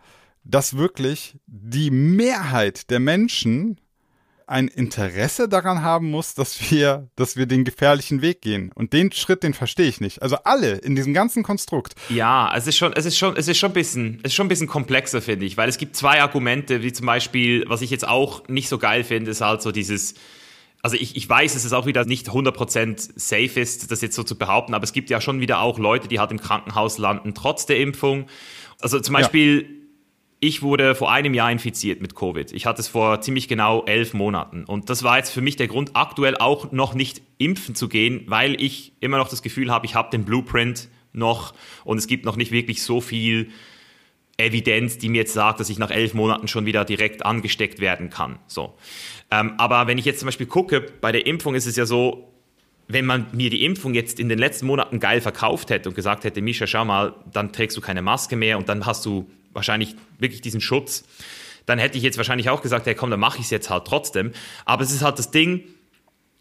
dass wirklich die Mehrheit der Menschen ein Interesse daran haben muss, dass wir, dass wir den gefährlichen Weg gehen. Und den Schritt, den verstehe ich nicht. Also alle in diesem ganzen Konstrukt. Ja, es ist schon, es ist schon, es ist schon ein bisschen, es ist schon ein bisschen komplexer, finde ich, weil es gibt zwei Argumente, wie zum Beispiel, was ich jetzt auch nicht so geil finde, ist halt so dieses, also ich, ich weiß, dass es auch wieder nicht 100% safe ist, das jetzt so zu behaupten, aber es gibt ja schon wieder auch Leute, die halt im Krankenhaus landen, trotz der Impfung. Also zum Beispiel, ja ich wurde vor einem Jahr infiziert mit Covid. Ich hatte es vor ziemlich genau elf Monaten. Und das war jetzt für mich der Grund, aktuell auch noch nicht impfen zu gehen, weil ich immer noch das Gefühl habe, ich habe den Blueprint noch und es gibt noch nicht wirklich so viel Evidenz, die mir jetzt sagt, dass ich nach elf Monaten schon wieder direkt angesteckt werden kann. So. Ähm, aber wenn ich jetzt zum Beispiel gucke, bei der Impfung ist es ja so, wenn man mir die Impfung jetzt in den letzten Monaten geil verkauft hätte und gesagt hätte, Misha, schau mal, dann trägst du keine Maske mehr und dann hast du wahrscheinlich wirklich diesen Schutz, dann hätte ich jetzt wahrscheinlich auch gesagt, hey komm, dann mache ich es jetzt halt trotzdem. Aber es ist halt das Ding,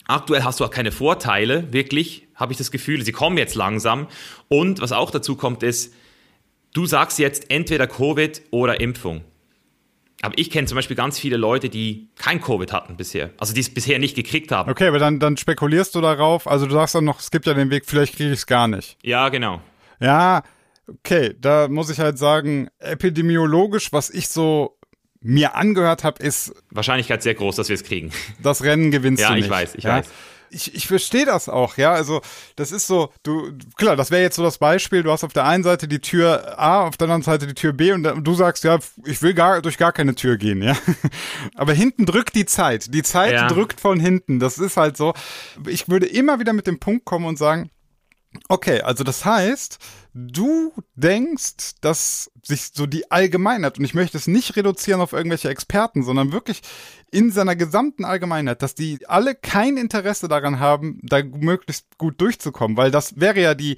aktuell hast du auch keine Vorteile, wirklich, habe ich das Gefühl. Sie kommen jetzt langsam. Und was auch dazu kommt, ist, du sagst jetzt entweder Covid oder Impfung. Aber ich kenne zum Beispiel ganz viele Leute, die kein Covid hatten bisher. Also die es bisher nicht gekriegt haben. Okay, aber dann, dann spekulierst du darauf. Also du sagst dann noch, es gibt ja den Weg, vielleicht kriege ich es gar nicht. Ja, genau. Ja, Okay, da muss ich halt sagen, epidemiologisch, was ich so mir angehört habe, ist. Wahrscheinlichkeit sehr groß, dass wir es kriegen. Das Rennen gewinnst ja, du nicht. Ja, ich weiß, ich ja? weiß. Ich, ich verstehe das auch, ja. Also, das ist so, du, klar, das wäre jetzt so das Beispiel, du hast auf der einen Seite die Tür A, auf der anderen Seite die Tür B und du sagst, ja, ich will gar durch gar keine Tür gehen, ja. Aber hinten drückt die Zeit. Die Zeit ja. drückt von hinten. Das ist halt so. Ich würde immer wieder mit dem Punkt kommen und sagen, Okay, also das heißt, du denkst, dass sich so die Allgemeinheit, und ich möchte es nicht reduzieren auf irgendwelche Experten, sondern wirklich in seiner gesamten Allgemeinheit, dass die alle kein Interesse daran haben, da möglichst gut durchzukommen, weil das wäre ja die,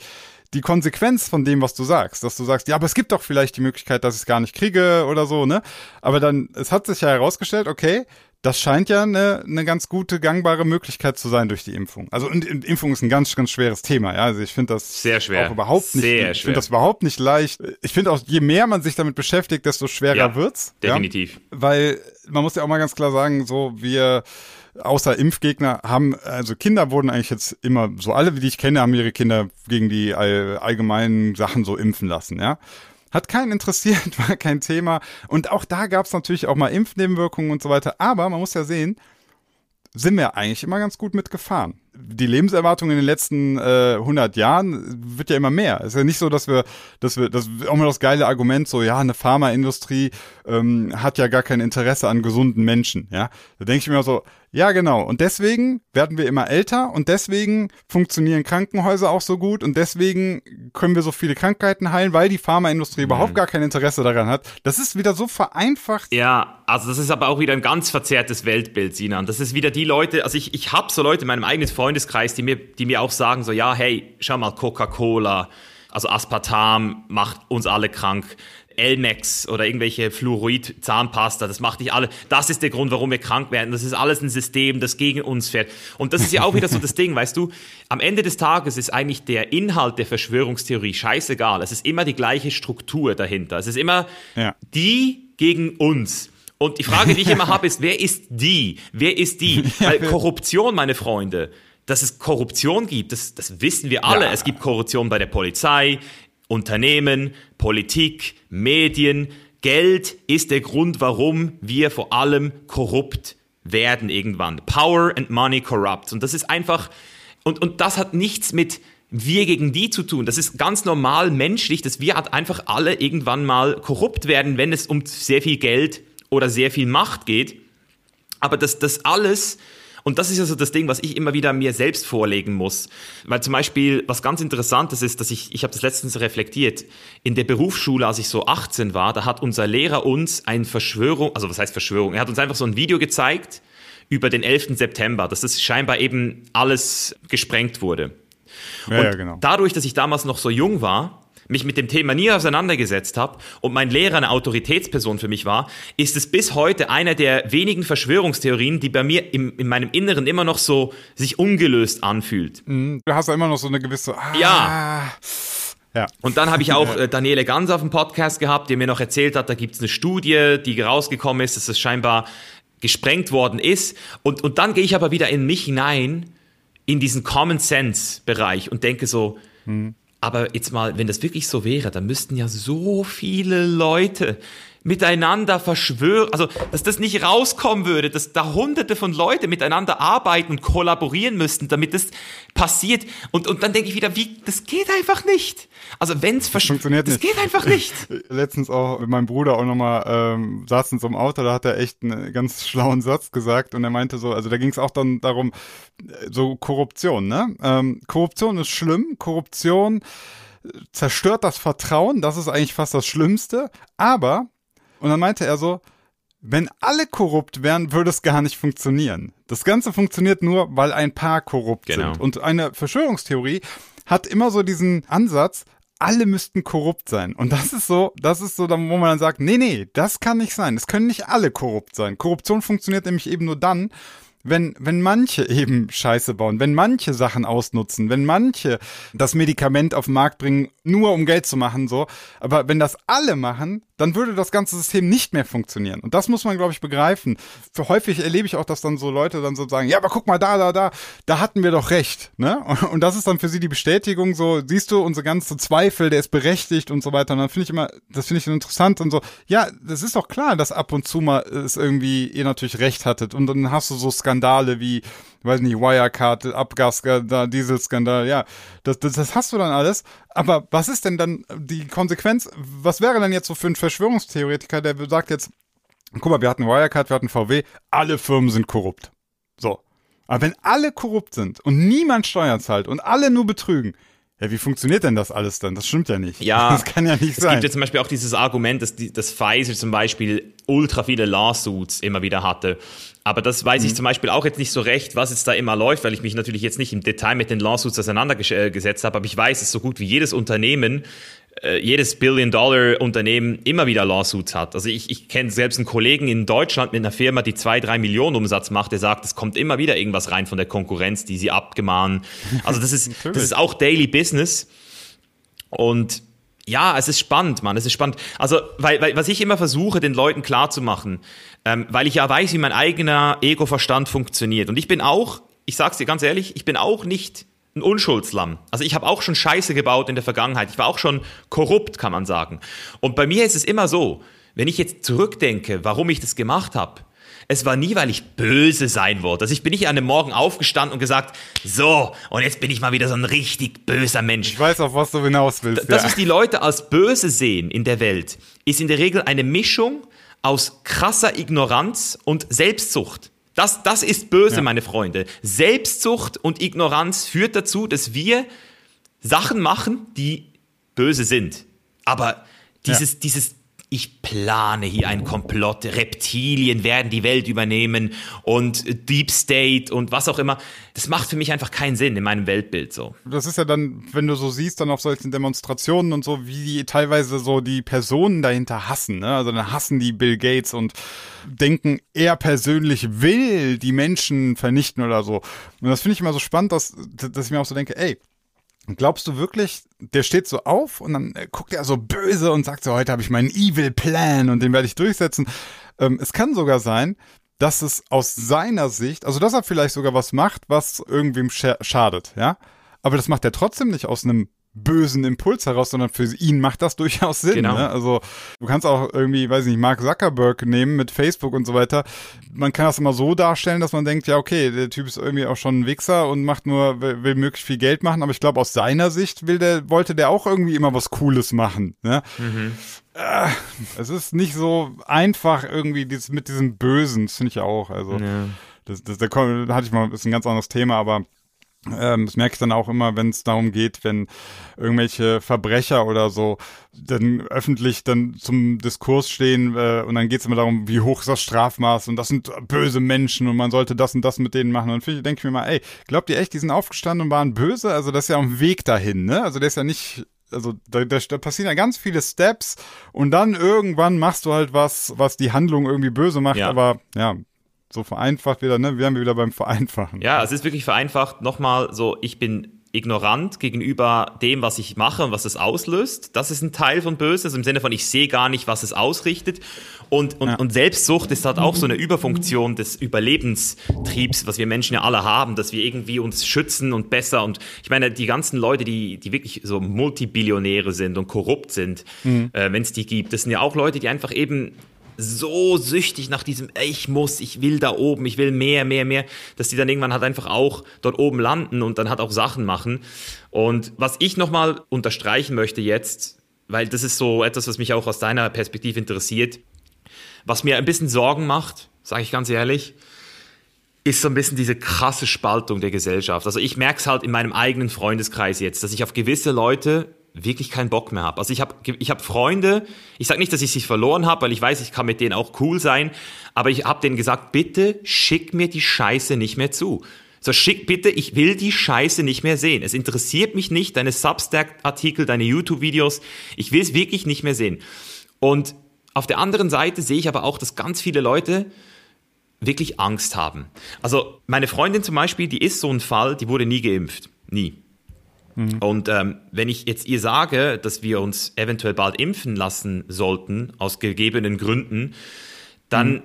die Konsequenz von dem, was du sagst, dass du sagst, ja, aber es gibt doch vielleicht die Möglichkeit, dass ich es gar nicht kriege oder so, ne? Aber dann, es hat sich ja herausgestellt, okay, das scheint ja eine, eine ganz gute, gangbare Möglichkeit zu sein durch die Impfung. Also und, und Impfung ist ein ganz, ganz schweres Thema. Ja? Also ich finde das sehr schwer. auch überhaupt nicht. Sehr ich finde das überhaupt nicht leicht. Ich finde auch, je mehr man sich damit beschäftigt, desto schwerer ja, wird's. Definitiv. Ja? Weil man muss ja auch mal ganz klar sagen, so wir außer Impfgegner haben, also Kinder wurden eigentlich jetzt immer, so alle, die ich kenne, haben ihre Kinder gegen die allgemeinen Sachen so impfen lassen, ja. Hat keinen interessiert, war kein Thema. Und auch da gab es natürlich auch mal Impfnebenwirkungen und so weiter. Aber man muss ja sehen, sind wir eigentlich immer ganz gut mitgefahren. Die Lebenserwartung in den letzten äh, 100 Jahren wird ja immer mehr. Es ist ja nicht so, dass wir, dass wir, das ist auch mal das geile Argument, so ja, eine Pharmaindustrie ähm, hat ja gar kein Interesse an gesunden Menschen. Ja, da denke ich mir so, ja, genau. Und deswegen werden wir immer älter und deswegen funktionieren Krankenhäuser auch so gut und deswegen können wir so viele Krankheiten heilen, weil die Pharmaindustrie mhm. überhaupt gar kein Interesse daran hat. Das ist wieder so vereinfacht. Ja, also das ist aber auch wieder ein ganz verzerrtes Weltbild, Sinan. Das ist wieder die Leute, also ich, ich habe so Leute in meinem eigenen Freundeskreis, die mir, die mir auch sagen so, ja, hey, schau mal, Coca-Cola, also Aspartam macht uns alle krank. Elmex oder irgendwelche Fluorid-Zahnpasta, das macht nicht alle. Das ist der Grund, warum wir krank werden. Das ist alles ein System, das gegen uns fährt. Und das ist ja auch wieder so das Ding, weißt du? Am Ende des Tages ist eigentlich der Inhalt der Verschwörungstheorie scheißegal. Es ist immer die gleiche Struktur dahinter. Es ist immer ja. die gegen uns. Und die Frage, die ich immer habe, ist, wer ist die? Wer ist die? Weil Korruption, meine Freunde, dass es Korruption gibt, das, das wissen wir alle. Ja. Es gibt Korruption bei der Polizei, Unternehmen, Politik, Medien. Geld ist der Grund, warum wir vor allem korrupt werden irgendwann. Power and Money corrupt. Und das ist einfach, und, und das hat nichts mit wir gegen die zu tun. Das ist ganz normal menschlich, dass wir halt einfach alle irgendwann mal korrupt werden, wenn es um sehr viel Geld oder sehr viel Macht geht. Aber dass das alles und das ist ja so das Ding, was ich immer wieder mir selbst vorlegen muss. Weil zum Beispiel, was ganz Interessantes ist, dass ich, ich habe das letztens reflektiert, in der Berufsschule, als ich so 18 war, da hat unser Lehrer uns ein Verschwörung, also was heißt Verschwörung? Er hat uns einfach so ein Video gezeigt über den 11. September, dass das scheinbar eben alles gesprengt wurde. Ja, und ja, genau. dadurch, dass ich damals noch so jung war, mich mit dem Thema nie auseinandergesetzt habe und mein Lehrer eine Autoritätsperson für mich war, ist es bis heute einer der wenigen Verschwörungstheorien, die bei mir im, in meinem Inneren immer noch so sich ungelöst anfühlt. Mhm. Du hast ja immer noch so eine gewisse. Ah, Ja. Ja. Und dann habe ich auch äh, Daniele Ganz auf dem Podcast gehabt, der mir noch erzählt hat, da gibt es eine Studie, die rausgekommen ist, dass es scheinbar gesprengt worden ist. Und, und dann gehe ich aber wieder in mich hinein, in diesen Common Sense-Bereich und denke so, aber jetzt mal, wenn das wirklich so wäre, dann müssten ja so viele Leute miteinander verschwören, also dass das nicht rauskommen würde, dass da hunderte von Leuten miteinander arbeiten und kollaborieren müssten, damit das passiert. Und, und dann denke ich wieder, wie, das geht einfach nicht. Also wenn es funktioniert das nicht. geht einfach nicht. Letztens auch mit meinem Bruder auch nochmal ähm, saß in so einem Auto, da hat er echt einen ganz schlauen Satz gesagt und er meinte so, also da ging es auch dann darum, äh, so Korruption, ne? Ähm, Korruption ist schlimm, Korruption äh, zerstört das Vertrauen, das ist eigentlich fast das Schlimmste, aber, und dann meinte er so, wenn alle korrupt wären, würde es gar nicht funktionieren. Das Ganze funktioniert nur, weil ein paar korrupt Genau. sind. Und eine Verschwörungstheorie hat immer so diesen Ansatz, alle müssten korrupt sein. Und das ist so, das ist so, wo man dann sagt, nee, nee, das kann nicht sein. Es können nicht alle korrupt sein. Korruption funktioniert nämlich eben nur dann, wenn, wenn manche eben Scheiße bauen, wenn manche Sachen ausnutzen, wenn manche das Medikament auf den Markt bringen, nur um Geld zu machen, so. Aber wenn das alle machen, dann würde das ganze System nicht mehr funktionieren. Und das muss man, glaube ich, begreifen. Für häufig erlebe ich auch, dass dann so Leute dann so sagen, ja, aber guck mal da, da, da, da hatten wir doch recht, ne? Und, das ist dann für sie die Bestätigung, so, siehst du, unsere ganze Zweifel, der ist berechtigt und so weiter. Und dann finde ich immer, das finde ich interessant und so, ja, das ist doch klar, dass ab und zu mal es irgendwie ihr natürlich recht hattet. Und dann hast du so Skandale wie, weiß nicht, Wirecard, Abgasskandal, Dieselskandal, ja, das, das, das hast du dann alles. Aber was ist denn dann die Konsequenz? Was wäre denn jetzt so für ein Verschwörungstheoretiker, der sagt jetzt, guck mal, wir hatten Wirecard, wir hatten VW, alle Firmen sind korrupt. So. Aber wenn alle korrupt sind und niemand Steuern zahlt und alle nur betrügen, ja, wie funktioniert denn das alles dann? Das stimmt ja nicht. Ja, Das kann ja nicht es sein. gibt ja zum Beispiel auch dieses Argument, dass, die, dass Pfizer zum Beispiel ultra viele Lawsuits immer wieder hatte. Aber das weiß Mhm. ich zum Beispiel auch jetzt nicht so recht, was jetzt da immer läuft, weil ich mich natürlich jetzt nicht im Detail mit den Lawsuits auseinandergesetzt habe. Aber ich weiß, dass so gut wie jedes Unternehmen, jedes Billion-Dollar-Unternehmen immer wieder Lawsuits hat. Also ich, ich kenne selbst einen Kollegen in Deutschland mit einer Firma, die zwei, drei Millionen Umsatz macht, der sagt, es kommt immer wieder irgendwas rein von der Konkurrenz, die sie abgemahnen. Also das ist, das ist auch Daily Business. Und ja, es ist spannend, Mann, es ist spannend. Also, weil, weil was ich immer versuche, den Leuten klarzumachen, ähm, weil ich ja weiß, wie mein eigener Ego-Verstand funktioniert. Und ich bin auch, ich sag's dir ganz ehrlich, ich bin auch nicht ein Unschuldslamm. Also ich habe auch schon Scheiße gebaut in der Vergangenheit. Ich war auch schon korrupt, kann man sagen. Und bei mir ist es immer so, wenn ich jetzt zurückdenke, warum ich das gemacht habe, es war nie, weil ich böse sein wollte. Also ich bin nicht an dem Morgen aufgestanden und gesagt, so, und jetzt bin ich mal wieder so ein richtig böser Mensch. ich weiß, auf was du hinaus willst. Das, ja. was die Leute als böse sehen in der Welt, ist in der Regel eine Mischung aus krasser Ignoranz und Selbstsucht. Das, das ist böse, Ja. meine Freunde. Selbstsucht und Ignoranz führt dazu, dass wir Sachen machen, die böse sind. Aber dieses, dieses, ich plane hier einen Komplott, Reptilien werden die Welt übernehmen und Deep State und was auch immer, das macht für mich einfach keinen Sinn in meinem Weltbild so. das ist ja dann, wenn du so siehst, dann auf solchen Demonstrationen und so, wie die teilweise so die Personen dahinter hassen, ne? Also dann hassen die Bill Gates und denken, er persönlich will die Menschen vernichten oder so. Und das finde ich immer so spannend, dass, dass ich mir auch so denke, ey, Glaubst du wirklich, der steht so auf und dann äh, guckt er so böse und sagt so, heute habe ich meinen Evil Plan und den werde ich durchsetzen. Ähm, es kann sogar sein, dass es aus seiner Sicht, also dass er vielleicht sogar was macht, was irgendwem scha schadet, ja. Aber das macht er trotzdem nicht aus einem bösen Impuls heraus, sondern für ihn macht das durchaus Sinn. Genau. Ne? Also du kannst auch irgendwie, weiß ich nicht, Mark Zuckerberg nehmen mit Facebook und so weiter. Man kann das immer so darstellen, dass man denkt, ja okay, der Typ ist irgendwie auch schon ein Wichser und macht nur, will, will möglichst viel Geld machen. Aber ich glaube, aus seiner Sicht will der, wollte der auch irgendwie immer was Cooles machen. Ne? Äh, es ist nicht so einfach irgendwie dieses, mit diesem Bösen, das finde ich ja auch. Also das, das, da, da hatte ich mal, ist ein ganz anderes Thema, aber ähm, das merke ich dann auch immer, wenn es darum geht, wenn irgendwelche Verbrecher oder so dann öffentlich dann zum Diskurs stehen äh, und dann geht es immer darum, wie hoch ist das Strafmaß und das sind böse Menschen und man sollte das und das mit denen machen. Und dann denke ich mir mal, ey, glaubt ihr echt, die sind aufgestanden und waren böse? Also das ist ja dem Weg dahin, ne? Also der ist ja nicht also da, da, da passieren ja ganz viele Steps und dann irgendwann machst du halt was, was die Handlung irgendwie böse macht, ja. aber ja, so vereinfacht wieder, ne? Wir haben wieder beim Vereinfachen. Ja, es ist wirklich vereinfacht. Nochmal so, ich bin ignorant gegenüber dem, was ich mache und was es auslöst. Das ist ein Teil von Böses, also im Sinne von, ich sehe gar nicht, was es ausrichtet. Und, und, ja. und Selbstsucht ist halt auch so eine Überfunktion des Überlebenstriebs, was wir Menschen ja alle haben, dass wir irgendwie uns schützen und besser. Und ich meine, die ganzen Leute, die, die wirklich so Multibillionäre sind und korrupt sind, mhm. äh, wenn es die gibt, das sind ja auch Leute, die einfach eben so süchtig nach diesem, ich muss, ich will da oben, ich will mehr, mehr, mehr, dass die dann irgendwann halt einfach auch dort oben landen und dann halt auch Sachen machen. Und was ich nochmal unterstreichen möchte jetzt, weil das ist so etwas, was mich auch aus deiner Perspektive interessiert, was mir ein bisschen Sorgen macht, sage ich ganz ehrlich, ist so ein bisschen diese krasse Spaltung der Gesellschaft. Also ich merke es halt in meinem eigenen Freundeskreis jetzt, dass ich auf gewisse Leute wirklich keinen Bock mehr habe. Also ich habe ich hab Freunde, ich sage nicht, dass ich sie verloren habe, weil ich weiß, ich kann mit denen auch cool sein, aber ich habe denen gesagt, bitte schick mir die Scheiße nicht mehr zu. So schick bitte, ich will die Scheiße nicht mehr sehen. Es interessiert mich nicht, deine Substack-Artikel, deine YouTube-Videos. Ich will es wirklich nicht mehr sehen. Und auf der anderen Seite sehe ich aber auch, dass ganz viele Leute wirklich Angst haben. Also meine Freundin zum Beispiel, die ist so ein Fall, die wurde nie geimpft. Nie. Mhm. Und ähm, wenn ich jetzt ihr sage, dass wir uns eventuell bald impfen lassen sollten, aus gegebenen Gründen, dann mhm.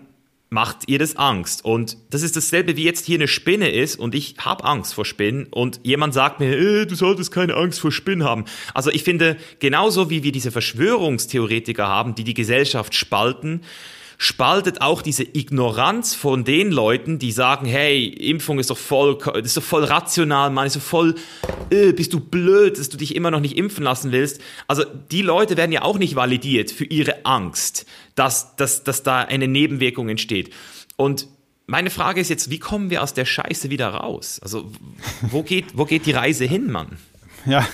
macht ihr das Angst. Und das ist dasselbe wie jetzt hier eine Spinne ist und ich habe Angst vor Spinnen und jemand sagt mir, äh, du solltest keine Angst vor Spinnen haben. Also ich finde, genauso wie wir diese Verschwörungstheoretiker haben, die die Gesellschaft spalten, spaltet auch diese Ignoranz von den Leuten, die sagen, hey, Impfung ist doch voll, ist doch voll rational, man ist doch voll, äh, bist du blöd, dass du dich immer noch nicht impfen lassen willst. Also die Leute werden ja auch nicht validiert für ihre Angst, dass, dass, dass da eine Nebenwirkung entsteht. Und meine Frage ist jetzt, wie kommen wir aus der Scheiße wieder raus? Also wo geht, wo geht die Reise hin, Mann? Ja,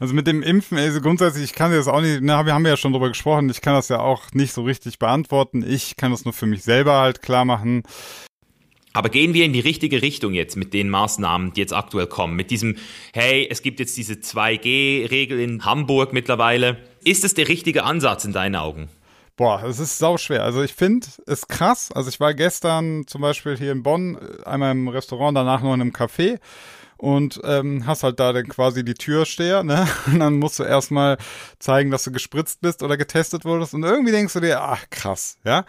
also mit dem Impfen, also grundsätzlich, ich kann das auch nicht, ne, wir haben ja schon drüber gesprochen, ich kann das ja auch nicht so richtig beantworten. Ich kann das nur für mich selber halt klar machen. Aber gehen wir in die richtige Richtung jetzt mit den Maßnahmen, die jetzt aktuell kommen? Mit diesem, hey, es gibt jetzt diese 2G-Regel in Hamburg mittlerweile. Ist es der richtige Ansatz in deinen Augen? Boah, es ist sau schwer. Also ich finde es krass. Also ich war gestern zum Beispiel hier in Bonn, einmal im Restaurant, danach noch in einem Café und ähm, hast halt da dann quasi die Türsteher, ne? Und dann musst du erstmal zeigen, dass du gespritzt bist oder getestet wurdest. Und irgendwie denkst du dir, ach krass, ja.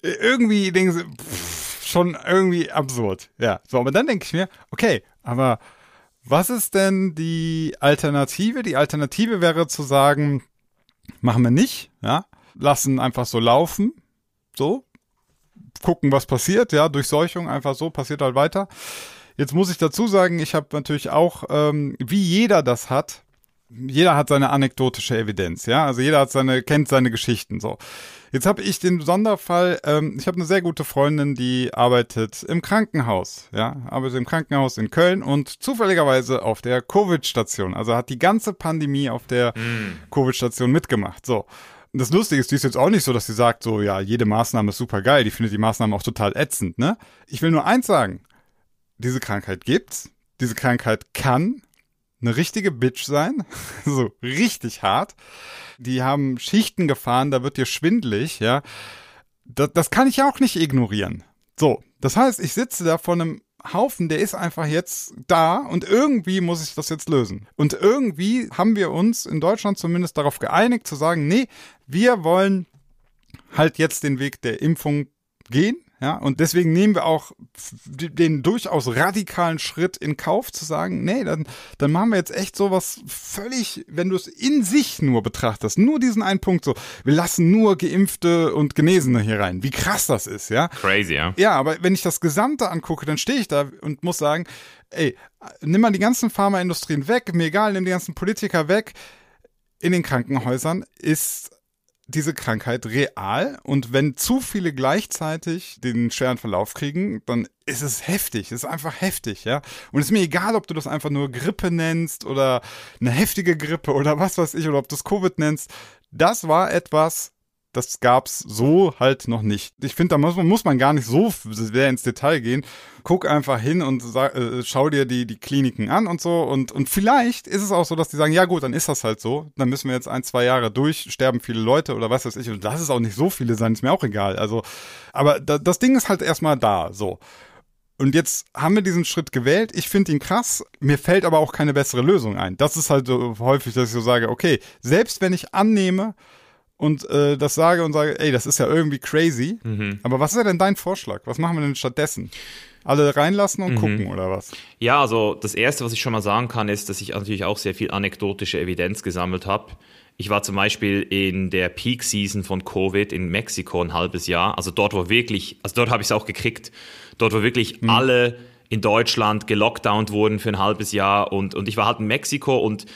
Irgendwie denkst du, pff, schon irgendwie absurd. Ja. So, aber dann denke ich mir, okay, aber was ist denn die Alternative? Die Alternative wäre zu sagen, machen wir nicht, ja, lassen einfach so laufen, so, gucken, was passiert, ja, Durchseuchung einfach so, passiert halt weiter. Jetzt muss ich dazu sagen, ich habe natürlich auch, ähm, wie jeder das hat, jeder hat seine anekdotische Evidenz, ja. Also jeder hat seine, kennt seine Geschichten so. Jetzt habe ich den Sonderfall, ähm, ich habe eine sehr gute Freundin, die arbeitet im Krankenhaus, ja, arbeitet im Krankenhaus in Köln und zufälligerweise auf der Covid-Station. Also hat die ganze Pandemie auf der mm. Covid-Station mitgemacht. So. Und das Lustige ist, die ist jetzt auch nicht so, dass sie sagt, so, ja, jede Maßnahme ist super geil, die findet die Maßnahmen auch total ätzend, ne? Ich will nur eins sagen diese Krankheit gibt's. Diese Krankheit kann eine richtige Bitch sein. so richtig hart. Die haben Schichten gefahren, da wird dir schwindlig, ja. Das, das kann ich auch nicht ignorieren. So, das heißt, ich sitze da vor einem Haufen, der ist einfach jetzt da und irgendwie muss ich das jetzt lösen. Und irgendwie haben wir uns in Deutschland zumindest darauf geeinigt zu sagen, nee, wir wollen halt jetzt den Weg der Impfung gehen. Ja, und deswegen nehmen wir auch den durchaus radikalen Schritt in Kauf zu sagen, nee, dann, dann machen wir jetzt echt sowas völlig, wenn du es in sich nur betrachtest, nur diesen einen Punkt so, wir lassen nur Geimpfte und Genesene hier rein. Wie krass das ist, ja. Crazy, ja. Ja, aber wenn ich das Gesamte angucke, dann stehe ich da und muss sagen, ey, nimm mal die ganzen Pharmaindustrien weg, mir egal, nimm die ganzen Politiker weg. In den Krankenhäusern ist diese Krankheit real und wenn zu viele gleichzeitig den schweren Verlauf kriegen, dann ist es heftig, es ist einfach heftig, ja. Und es ist mir egal, ob du das einfach nur Grippe nennst oder eine heftige Grippe oder was weiß ich oder ob du es Covid nennst. Das war etwas, das gab's so halt noch nicht. Ich finde, da muss man, muss man gar nicht so sehr ins Detail gehen. Guck einfach hin und sag, äh, schau dir die, die Kliniken an und so. Und, und vielleicht ist es auch so, dass die sagen, ja gut, dann ist das halt so. Dann müssen wir jetzt ein, zwei Jahre durch, sterben viele Leute oder was weiß ich. Und lass es auch nicht so viele sein, ist mir auch egal. Also, aber da, das Ding ist halt erstmal da, so. Und jetzt haben wir diesen Schritt gewählt. Ich finde ihn krass. Mir fällt aber auch keine bessere Lösung ein. Das ist halt so häufig, dass ich so sage, okay, selbst wenn ich annehme, und äh, das sage und sage, ey, das ist ja irgendwie crazy. Mhm. Aber was ist denn dein Vorschlag? Was machen wir denn stattdessen? Alle reinlassen und mhm. gucken oder was? Ja, also das Erste, was ich schon mal sagen kann, ist, dass ich natürlich auch sehr viel anekdotische Evidenz gesammelt habe. Ich war zum Beispiel in der Peak-Season von Covid in Mexiko ein halbes Jahr. Also dort, wo wirklich, also dort habe ich es auch gekriegt, dort, wo wirklich mhm. alle in Deutschland gelockdownt wurden für ein halbes Jahr. Und, und ich war halt in Mexiko und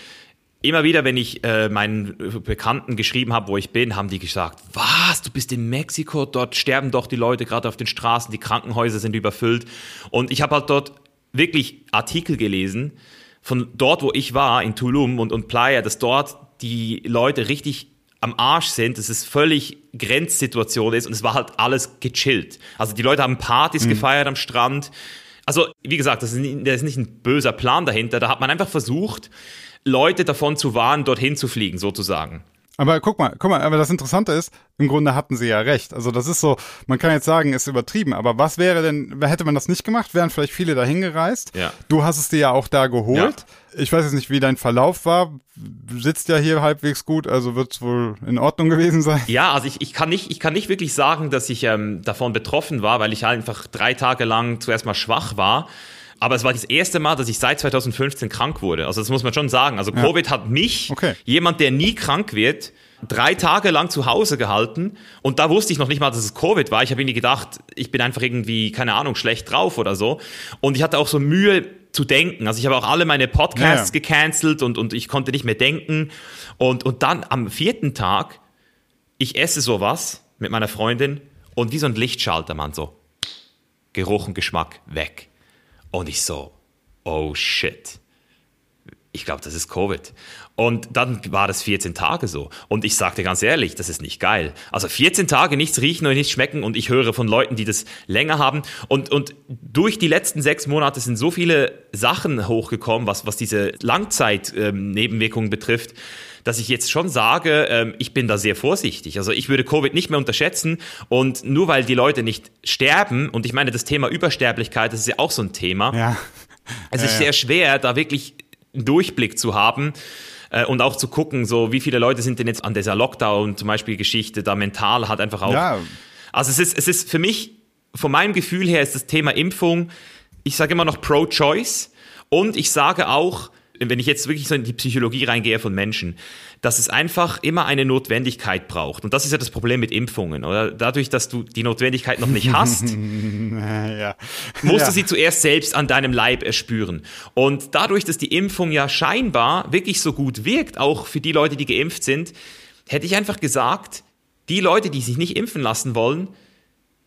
immer wieder, wenn ich äh, meinen Bekannten geschrieben habe, wo ich bin, haben die gesagt, was, du bist in Mexiko, dort sterben doch die Leute gerade auf den Straßen, die Krankenhäuser sind überfüllt. Und ich habe halt dort wirklich Artikel gelesen von dort, wo ich war, in Tulum und, und Playa, dass dort die Leute richtig am Arsch sind, dass es völlig Grenzsituation ist und es war halt alles gechillt. Also die Leute haben Partys mhm. gefeiert am Strand. Also, wie gesagt, das ist, nicht, das ist nicht ein böser Plan dahinter. Da hat man einfach versucht, Leute davon zu warnen, dorthin zu fliegen, sozusagen. Aber guck mal, guck mal, aber das Interessante ist, im Grunde hatten sie ja recht. Also das ist so, man kann jetzt sagen, ist übertrieben, aber was wäre denn, hätte man das nicht gemacht, wären vielleicht viele dahin gereist. Ja. Du hast es dir ja auch da geholt. Ja. Ich weiß jetzt nicht, wie dein Verlauf war. Sitzt ja hier halbwegs gut, also wird es wohl in Ordnung gewesen sein. Ja, also ich, ich, kann, nicht, ich kann nicht wirklich sagen, dass ich ähm, davon betroffen war, weil ich einfach drei Tage lang zuerst mal schwach war. Aber es war das erste Mal, dass ich seit 2015 krank wurde. Also das muss man schon sagen. Also Covid ja. hat mich, okay. jemand, der nie krank wird, drei Tage lang zu Hause gehalten und da wusste ich noch nicht mal, dass es Covid war. Ich habe irgendwie gedacht, ich bin einfach irgendwie, keine Ahnung, schlecht drauf oder so. Und ich hatte auch so Mühe zu denken. Also ich habe auch alle meine Podcasts ja. gecancelt und, und ich konnte nicht mehr denken. Und, und dann am vierten Tag, ich esse sowas mit meiner Freundin und wie so ein Lichtschalter, man, so Geruch und Geschmack weg. Und ich so, oh shit. Ich glaube, das ist Covid. Und dann war das 14 Tage so. Und ich sagte ganz ehrlich, das ist nicht geil. Also 14 Tage nichts riechen und nichts schmecken und ich höre von Leuten, die das länger haben. Und, und durch die letzten sechs Monate sind so viele Sachen hochgekommen, was, was diese Langzeit-Nebenwirkungen ähm, betrifft dass ich jetzt schon sage, ähm, ich bin da sehr vorsichtig. Also ich würde Covid nicht mehr unterschätzen und nur weil die Leute nicht sterben, und ich meine, das Thema Übersterblichkeit, das ist ja auch so ein Thema. Ja. Es ist ja, sehr schwer, da wirklich einen Durchblick zu haben äh, und auch zu gucken, so wie viele Leute sind denn jetzt an dieser Lockdown zum Beispiel Geschichte da mental hat einfach auch. Ja. Also es ist, es ist für mich, von meinem Gefühl her ist das Thema Impfung, ich sage immer noch pro-choice und ich sage auch, wenn ich jetzt wirklich so in die Psychologie reingehe von Menschen, dass es einfach immer eine Notwendigkeit braucht. Und das ist ja das Problem mit Impfungen, oder? Dadurch, dass du die Notwendigkeit noch nicht hast, ja. musst ja. du sie zuerst selbst an deinem Leib erspüren. Und dadurch, dass die Impfung ja scheinbar wirklich so gut wirkt, auch für die Leute, die geimpft sind, hätte ich einfach gesagt, die Leute, die sich nicht impfen lassen wollen,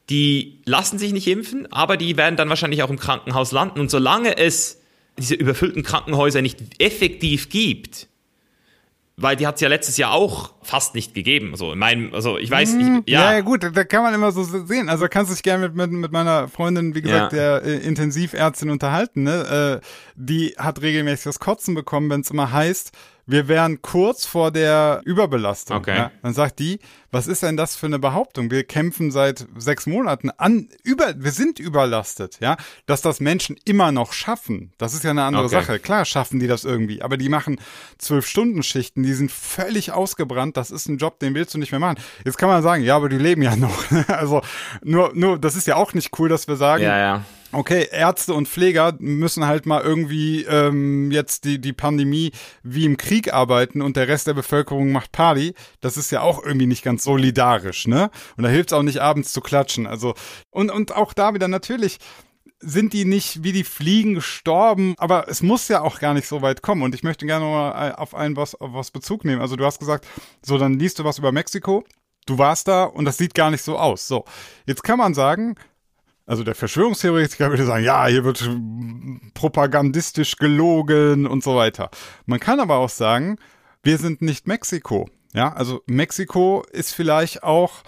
die lassen sich nicht impfen, aber die werden dann wahrscheinlich auch im Krankenhaus landen. Und solange es diese überfüllten Krankenhäuser nicht effektiv gibt, weil die hat es ja letztes Jahr auch fast nicht gegeben. So in meinem, also ich weiß, ich, ja. Ja, gut, da kann man immer so sehen. Also kannst du dich gerne mit, mit, mit meiner Freundin, wie gesagt, ja. der äh, Intensivärztin unterhalten. Ne? Äh, die hat regelmäßig das Kotzen bekommen, wenn es immer heißt, wir wären kurz vor der Überbelastung. Okay. Ja? Dann sagt die, was ist denn das für eine Behauptung? Wir kämpfen seit sechs Monaten an, über, wir sind überlastet, ja. Dass das Menschen immer noch schaffen, das ist ja eine andere okay. Sache. Klar schaffen die das irgendwie, aber die machen zwölf Stunden Schichten, die sind völlig ausgebrannt. Das ist ein Job, den willst du nicht mehr machen. Jetzt kann man sagen, ja, aber die leben ja noch. also nur, nur, das ist ja auch nicht cool, dass wir sagen, ja, ja okay, Ärzte und Pfleger müssen halt mal irgendwie ähm, jetzt die, die Pandemie wie im Krieg arbeiten und der Rest der Bevölkerung macht Party. Das ist ja auch irgendwie nicht ganz solidarisch, ne? Und da hilft es auch nicht abends zu klatschen. Also, und, und auch da wieder natürlich sind die nicht wie die Fliegen gestorben, aber es muss ja auch gar nicht so weit kommen. Und ich möchte gerne mal auf einen was, auf was Bezug nehmen. Also du hast gesagt, so dann liest du was über Mexiko. Du warst da und das sieht gar nicht so aus. So, jetzt kann man sagen, also der Verschwörungstheoretiker würde sagen, ja, hier wird propagandistisch gelogen und so weiter. Man kann aber auch sagen, wir sind nicht Mexiko. Ja, also Mexiko ist vielleicht auch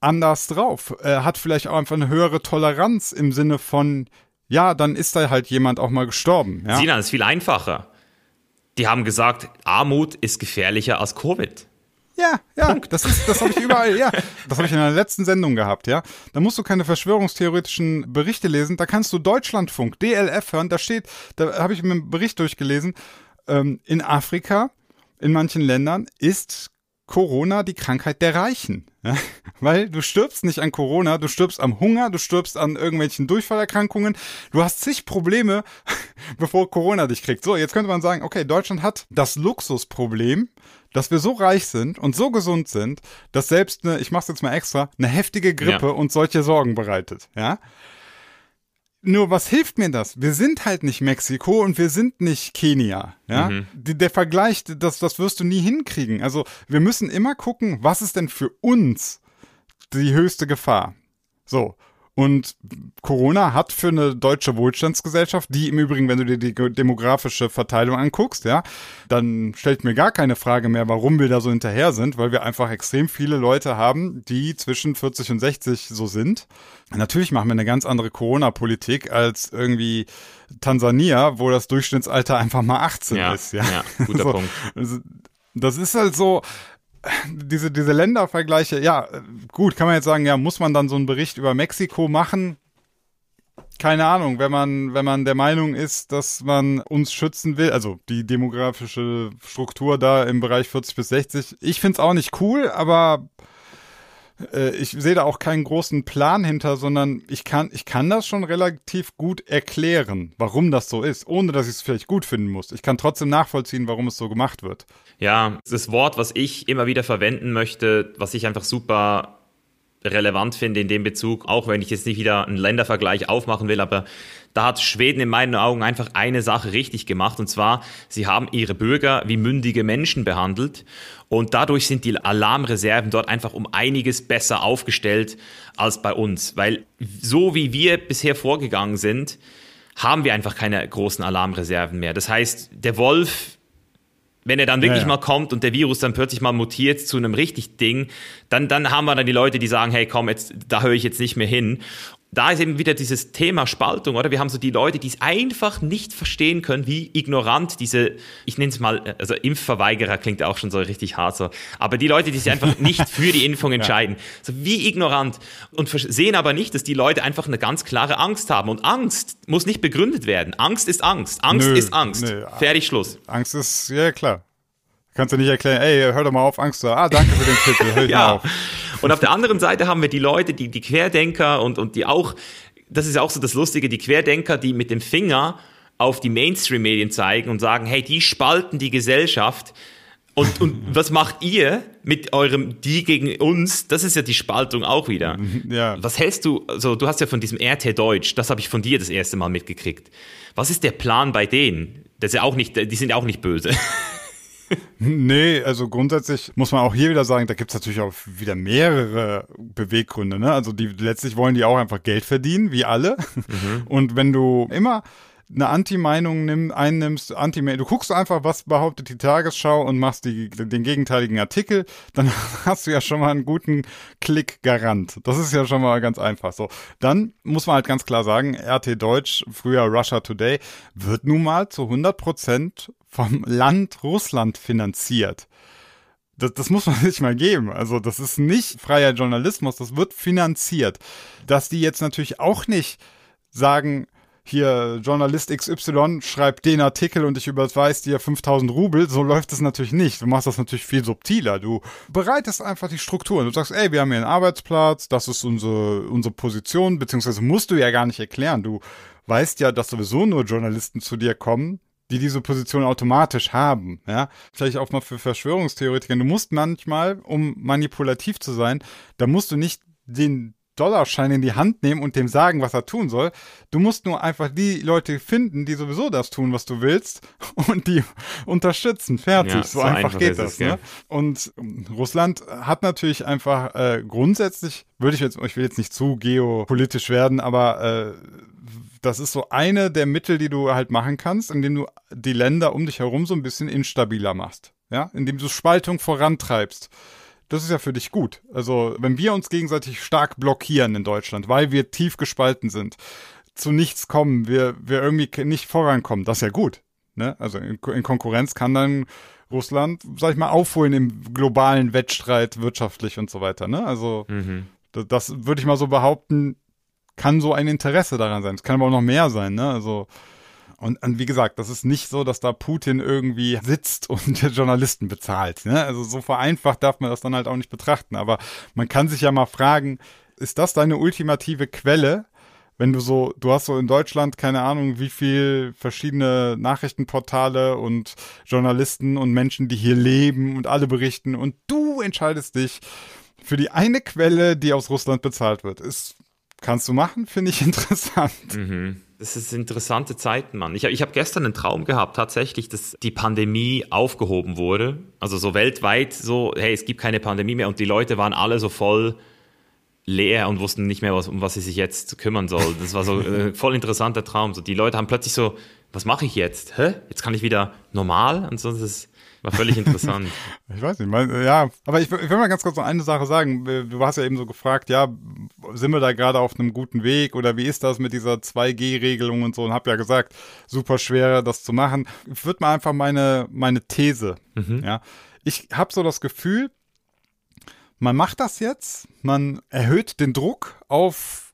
anders drauf, äh, hat vielleicht auch einfach eine höhere Toleranz im Sinne von, ja, dann ist da halt jemand auch mal gestorben. Ja? Sinan, ist viel einfacher. Die haben gesagt, Armut ist gefährlicher als Covid. Ja, ja, das ist, das habe ich überall, ja. Das habe ich in der letzten Sendung gehabt, ja. Da musst du keine verschwörungstheoretischen Berichte lesen, da kannst du Deutschlandfunk, DLF hören, da steht, da habe ich mir einen Bericht durchgelesen, ähm, in Afrika, in manchen Ländern ist Corona die Krankheit der Reichen. Ja? Weil du stirbst nicht an Corona, du stirbst am Hunger, du stirbst an irgendwelchen Durchfallerkrankungen. Du hast zig Probleme, bevor Corona dich kriegt. So, jetzt könnte man sagen, okay, Deutschland hat das Luxusproblem, dass wir so reich sind und so gesund sind, dass selbst eine, ich mach's jetzt mal extra, eine heftige Grippe ja. uns solche Sorgen bereitet. Ja. Nur was hilft mir das? Wir sind halt nicht Mexiko und wir sind nicht Kenia. Ja? Mhm. Der Vergleich, das, das wirst du nie hinkriegen. Also wir müssen immer gucken, was ist denn für uns die höchste Gefahr? So. Und Corona hat für eine deutsche Wohlstandsgesellschaft, die im Übrigen, wenn du dir die demografische Verteilung anguckst, ja, dann stellt mir gar keine Frage mehr, warum wir da so hinterher sind, weil wir einfach extrem viele Leute haben, die zwischen 40 und 60 so sind. Natürlich machen wir eine ganz andere Corona-Politik als irgendwie Tansania, wo das Durchschnittsalter einfach mal 18 ja, ist, ja. Ja, guter so, Punkt. Das ist halt so, diese, diese Ländervergleiche, ja, gut, kann man jetzt sagen, ja, muss man dann so einen Bericht über Mexiko machen? Keine Ahnung, wenn man, wenn man der Meinung ist, dass man uns schützen will, also die demografische Struktur da im Bereich 40 bis 60, ich find's auch nicht cool, aber äh, ich sehe da auch keinen großen Plan hinter, sondern ich kann, ich kann das schon relativ gut erklären, warum das so ist, ohne dass ich es vielleicht gut finden muss. Ich kann trotzdem nachvollziehen, warum es so gemacht wird. Ja, das Wort, was ich immer wieder verwenden möchte, was ich einfach super relevant finde in dem Bezug, auch wenn ich jetzt nicht wieder einen Ländervergleich aufmachen will, aber da hat Schweden in meinen Augen einfach eine Sache richtig gemacht und zwar, sie haben ihre Bürger wie mündige Menschen behandelt und dadurch sind die Alarmreserven dort einfach um einiges besser aufgestellt als bei uns, weil so wie wir bisher vorgegangen sind, haben wir einfach keine großen Alarmreserven mehr. Das heißt, der Wolf wenn er dann wirklich ja, ja. mal kommt und der Virus dann plötzlich mal mutiert zu einem richtig Ding, dann, dann haben wir dann die Leute, die sagen, hey komm, jetzt, da höre ich jetzt nicht mehr hin da ist eben wieder dieses Thema Spaltung, oder? Wir haben so die Leute, die es einfach nicht verstehen können, wie ignorant diese, ich nenne es mal, also Impfverweigerer klingt auch schon so richtig hart so, aber die Leute, die sich einfach nicht für die Impfung entscheiden, ja. so wie ignorant und sehen aber nicht, dass die Leute einfach eine ganz klare Angst haben und Angst muss nicht begründet werden. Angst ist Angst. Angst nö, ist Angst. Nö. Fertig, Schluss. Angst ist, ja klar. Kannst du nicht erklären, ey, hör doch mal auf, Angst zu Ah, danke für den Titel, hör ich ja. mal auf. Und auf der anderen Seite haben wir die Leute, die, die Querdenker und, und die auch, das ist ja auch so das Lustige, die Querdenker, die mit dem Finger auf die Mainstream-Medien zeigen und sagen, hey, die spalten die Gesellschaft. Und, und was macht ihr mit eurem Die gegen uns? Das ist ja die Spaltung auch wieder. Ja. Was hältst du, also du hast ja von diesem RT Deutsch, das habe ich von dir das erste Mal mitgekriegt. Was ist der Plan bei denen? Das ist ja auch nicht, die sind ja auch nicht böse. Nee, also grundsätzlich muss man auch hier wieder sagen, da gibt's natürlich auch wieder mehrere Beweggründe. Ne? Also die letztlich wollen die auch einfach Geld verdienen, wie alle. Mhm. Und wenn du immer eine Anti-Meinung nimm, einnimmst, Anti du guckst einfach, was behauptet die Tagesschau und machst die, den gegenteiligen Artikel, dann hast du ja schon mal einen guten Klick garant. Das ist ja schon mal ganz einfach so. Dann muss man halt ganz klar sagen, RT Deutsch, früher Russia Today, wird nun mal zu 100 Prozent vom Land Russland finanziert. Das, das muss man sich mal geben. Also das ist nicht freier Journalismus, das wird finanziert. Dass die jetzt natürlich auch nicht sagen, hier Journalist XY schreibt den Artikel und ich überweise dir 5000 Rubel. So läuft es natürlich nicht. Du machst das natürlich viel subtiler. Du bereitest einfach die Strukturen. Du sagst, ey, wir haben hier einen Arbeitsplatz, das ist unsere, unsere Position, beziehungsweise musst du ja gar nicht erklären. Du weißt ja, dass sowieso nur Journalisten zu dir kommen, die diese Position automatisch haben. Ja, vielleicht auch mal für Verschwörungstheoretiker. Du musst manchmal, um manipulativ zu sein, da musst du nicht den Dollarschein in die Hand nehmen und dem sagen, was er tun soll. Du musst nur einfach die Leute finden, die sowieso das tun, was du willst und die unterstützen. Fertig. Ja, so, so, einfach, einfach geht das. Es, ne? Und Russland hat natürlich einfach äh, grundsätzlich, würde ich jetzt, ich will jetzt nicht zu geopolitisch werden, aber äh, das ist so eine der Mittel, die du halt machen kannst, indem du die Länder um dich herum so ein bisschen instabiler machst. ja, indem du Spaltung vorantreibst. Das ist ja für dich gut. Also, wenn wir uns gegenseitig stark blockieren in Deutschland, weil wir tief gespalten sind, zu nichts kommen, wir, wir irgendwie nicht vorankommen, das ist ja gut. Ne? Also in, in Konkurrenz kann dann Russland, sag ich mal, aufholen im globalen Wettstreit wirtschaftlich und so weiter. Ne? Also mhm. das, das würde ich mal so behaupten, kann so ein Interesse daran sein. Es kann aber auch noch mehr sein. Ne? Also und, und, wie gesagt, das ist nicht so, dass da Putin irgendwie sitzt und Journalisten bezahlt. Ne? Also so vereinfacht darf man das dann halt auch nicht betrachten. Aber man kann sich ja mal fragen, ist das deine ultimative Quelle? Wenn du so, du hast so in Deutschland keine Ahnung, wie viel verschiedene Nachrichtenportale und Journalisten und Menschen, die hier leben und alle berichten und du entscheidest dich für die eine Quelle, die aus Russland bezahlt wird. Ist, kannst du machen, finde ich interessant. Mhm. Das ist interessante Zeiten, Mann. Ich, ich habe gestern einen Traum gehabt, tatsächlich, dass die Pandemie aufgehoben wurde. Also so weltweit so, hey, es gibt keine Pandemie mehr und die Leute waren alle so voll leer und wussten nicht mehr, was, um was sie sich jetzt kümmern sollen. Das war so ein äh, voll interessanter Traum. So, die Leute haben plötzlich so, was mache ich jetzt? Hä? Jetzt kann ich wieder normal? Und so, das ist war völlig interessant. ich weiß nicht, mein, ja, aber ich, ich will mal ganz kurz noch eine Sache sagen. Du hast ja eben so gefragt, ja, sind wir da gerade auf einem guten Weg oder wie ist das mit dieser 2G-Regelung und so und hab ja gesagt, super schwer das zu machen. Ich würde mal einfach meine, meine These, mhm. ja. Ich habe so das Gefühl, man macht das jetzt, man erhöht den Druck auf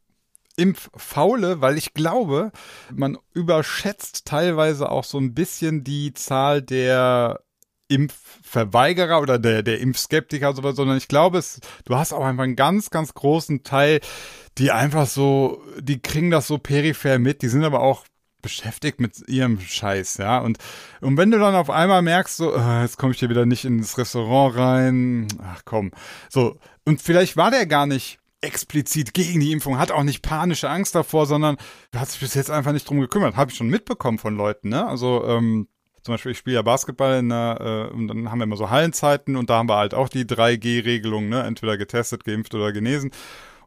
Impffaule, weil ich glaube, man überschätzt teilweise auch so ein bisschen die Zahl der Impfverweigerer oder der, der Impfskeptiker, sowas, sondern ich glaube, es, du hast auch einfach einen ganz, ganz großen Teil, die einfach so, die kriegen das so peripher mit, die sind aber auch beschäftigt mit ihrem Scheiß, ja. Und, und wenn du dann auf einmal merkst, so, äh, jetzt komme ich hier wieder nicht ins Restaurant rein, ach komm. So, und vielleicht war der gar nicht explizit gegen die Impfung, hat auch nicht panische Angst davor, sondern hat sich bis jetzt einfach nicht drum gekümmert. Habe ich schon mitbekommen von Leuten, ne? Also, ähm, zum Beispiel, ich spiele ja Basketball in einer, äh, und dann haben wir immer so Hallenzeiten und da haben wir halt auch die 3G-Regelung, ne? Entweder getestet, geimpft oder genesen.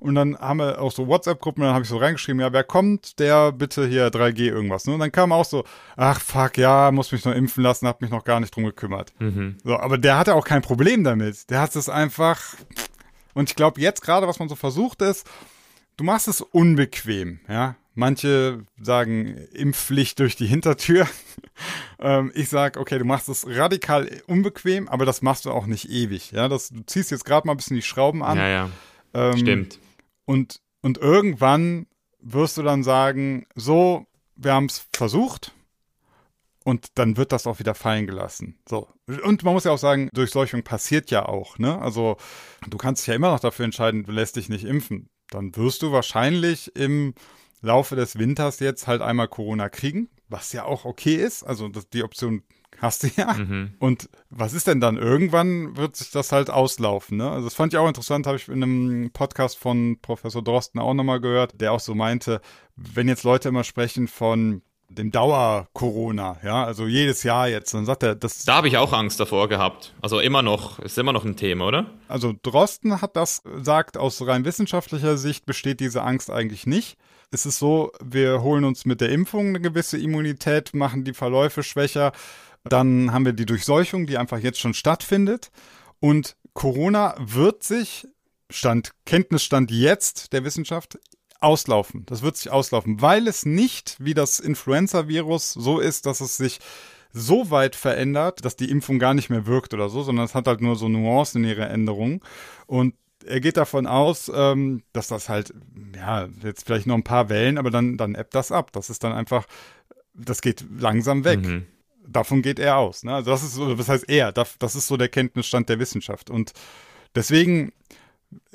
Und dann haben wir auch so WhatsApp-Gruppen, dann habe ich so reingeschrieben, ja, wer kommt, der bitte hier 3G irgendwas. Ne? Und dann kam auch so, ach fuck, ja, muss mich noch impfen lassen, hab mich noch gar nicht drum gekümmert. Mhm. So, aber der hatte auch kein Problem damit. Der hat es einfach. Und ich glaube, jetzt gerade, was man so versucht, ist, du machst es unbequem, ja. Manche sagen Impfpflicht durch die Hintertür. ähm, ich sage, okay, du machst es radikal unbequem, aber das machst du auch nicht ewig. Ja, das, du ziehst jetzt gerade mal ein bisschen die Schrauben an. Ja, ja. Ähm, Stimmt. Und, und irgendwann wirst du dann sagen, so, wir haben es versucht und dann wird das auch wieder fallen gelassen. So. Und man muss ja auch sagen, Durchseuchung passiert ja auch, ne? Also du kannst dich ja immer noch dafür entscheiden, du lässt dich nicht impfen. Dann wirst du wahrscheinlich im Laufe des Winters jetzt halt einmal Corona kriegen, was ja auch okay ist. Also das, die Option hast du ja. Mhm. Und was ist denn dann? Irgendwann wird sich das halt auslaufen. Ne? Also das fand ich auch interessant, habe ich in einem Podcast von Professor Drosten auch nochmal gehört, der auch so meinte, wenn jetzt Leute immer sprechen von dem Dauer-Corona, ja, also jedes Jahr jetzt, dann sagt er, das. Da habe ich auch Angst davor gehabt. Also immer noch, ist immer noch ein Thema, oder? Also Drosten hat das gesagt, aus rein wissenschaftlicher Sicht besteht diese Angst eigentlich nicht ist es so, wir holen uns mit der Impfung eine gewisse Immunität, machen die Verläufe schwächer. Dann haben wir die Durchseuchung, die einfach jetzt schon stattfindet. Und Corona wird sich, Stand, Kenntnisstand jetzt der Wissenschaft, auslaufen. Das wird sich auslaufen, weil es nicht wie das Influenza-Virus so ist, dass es sich so weit verändert, dass die Impfung gar nicht mehr wirkt oder so, sondern es hat halt nur so Nuancen in ihrer Änderung. Und er geht davon aus, ähm, dass das halt, ja, jetzt vielleicht noch ein paar Wellen, aber dann, dann ebbt das ab. Das ist dann einfach, das geht langsam weg. Mhm. Davon geht er aus. Ne? Also das ist so, was heißt er? Das, das ist so der Kenntnisstand der Wissenschaft. Und deswegen,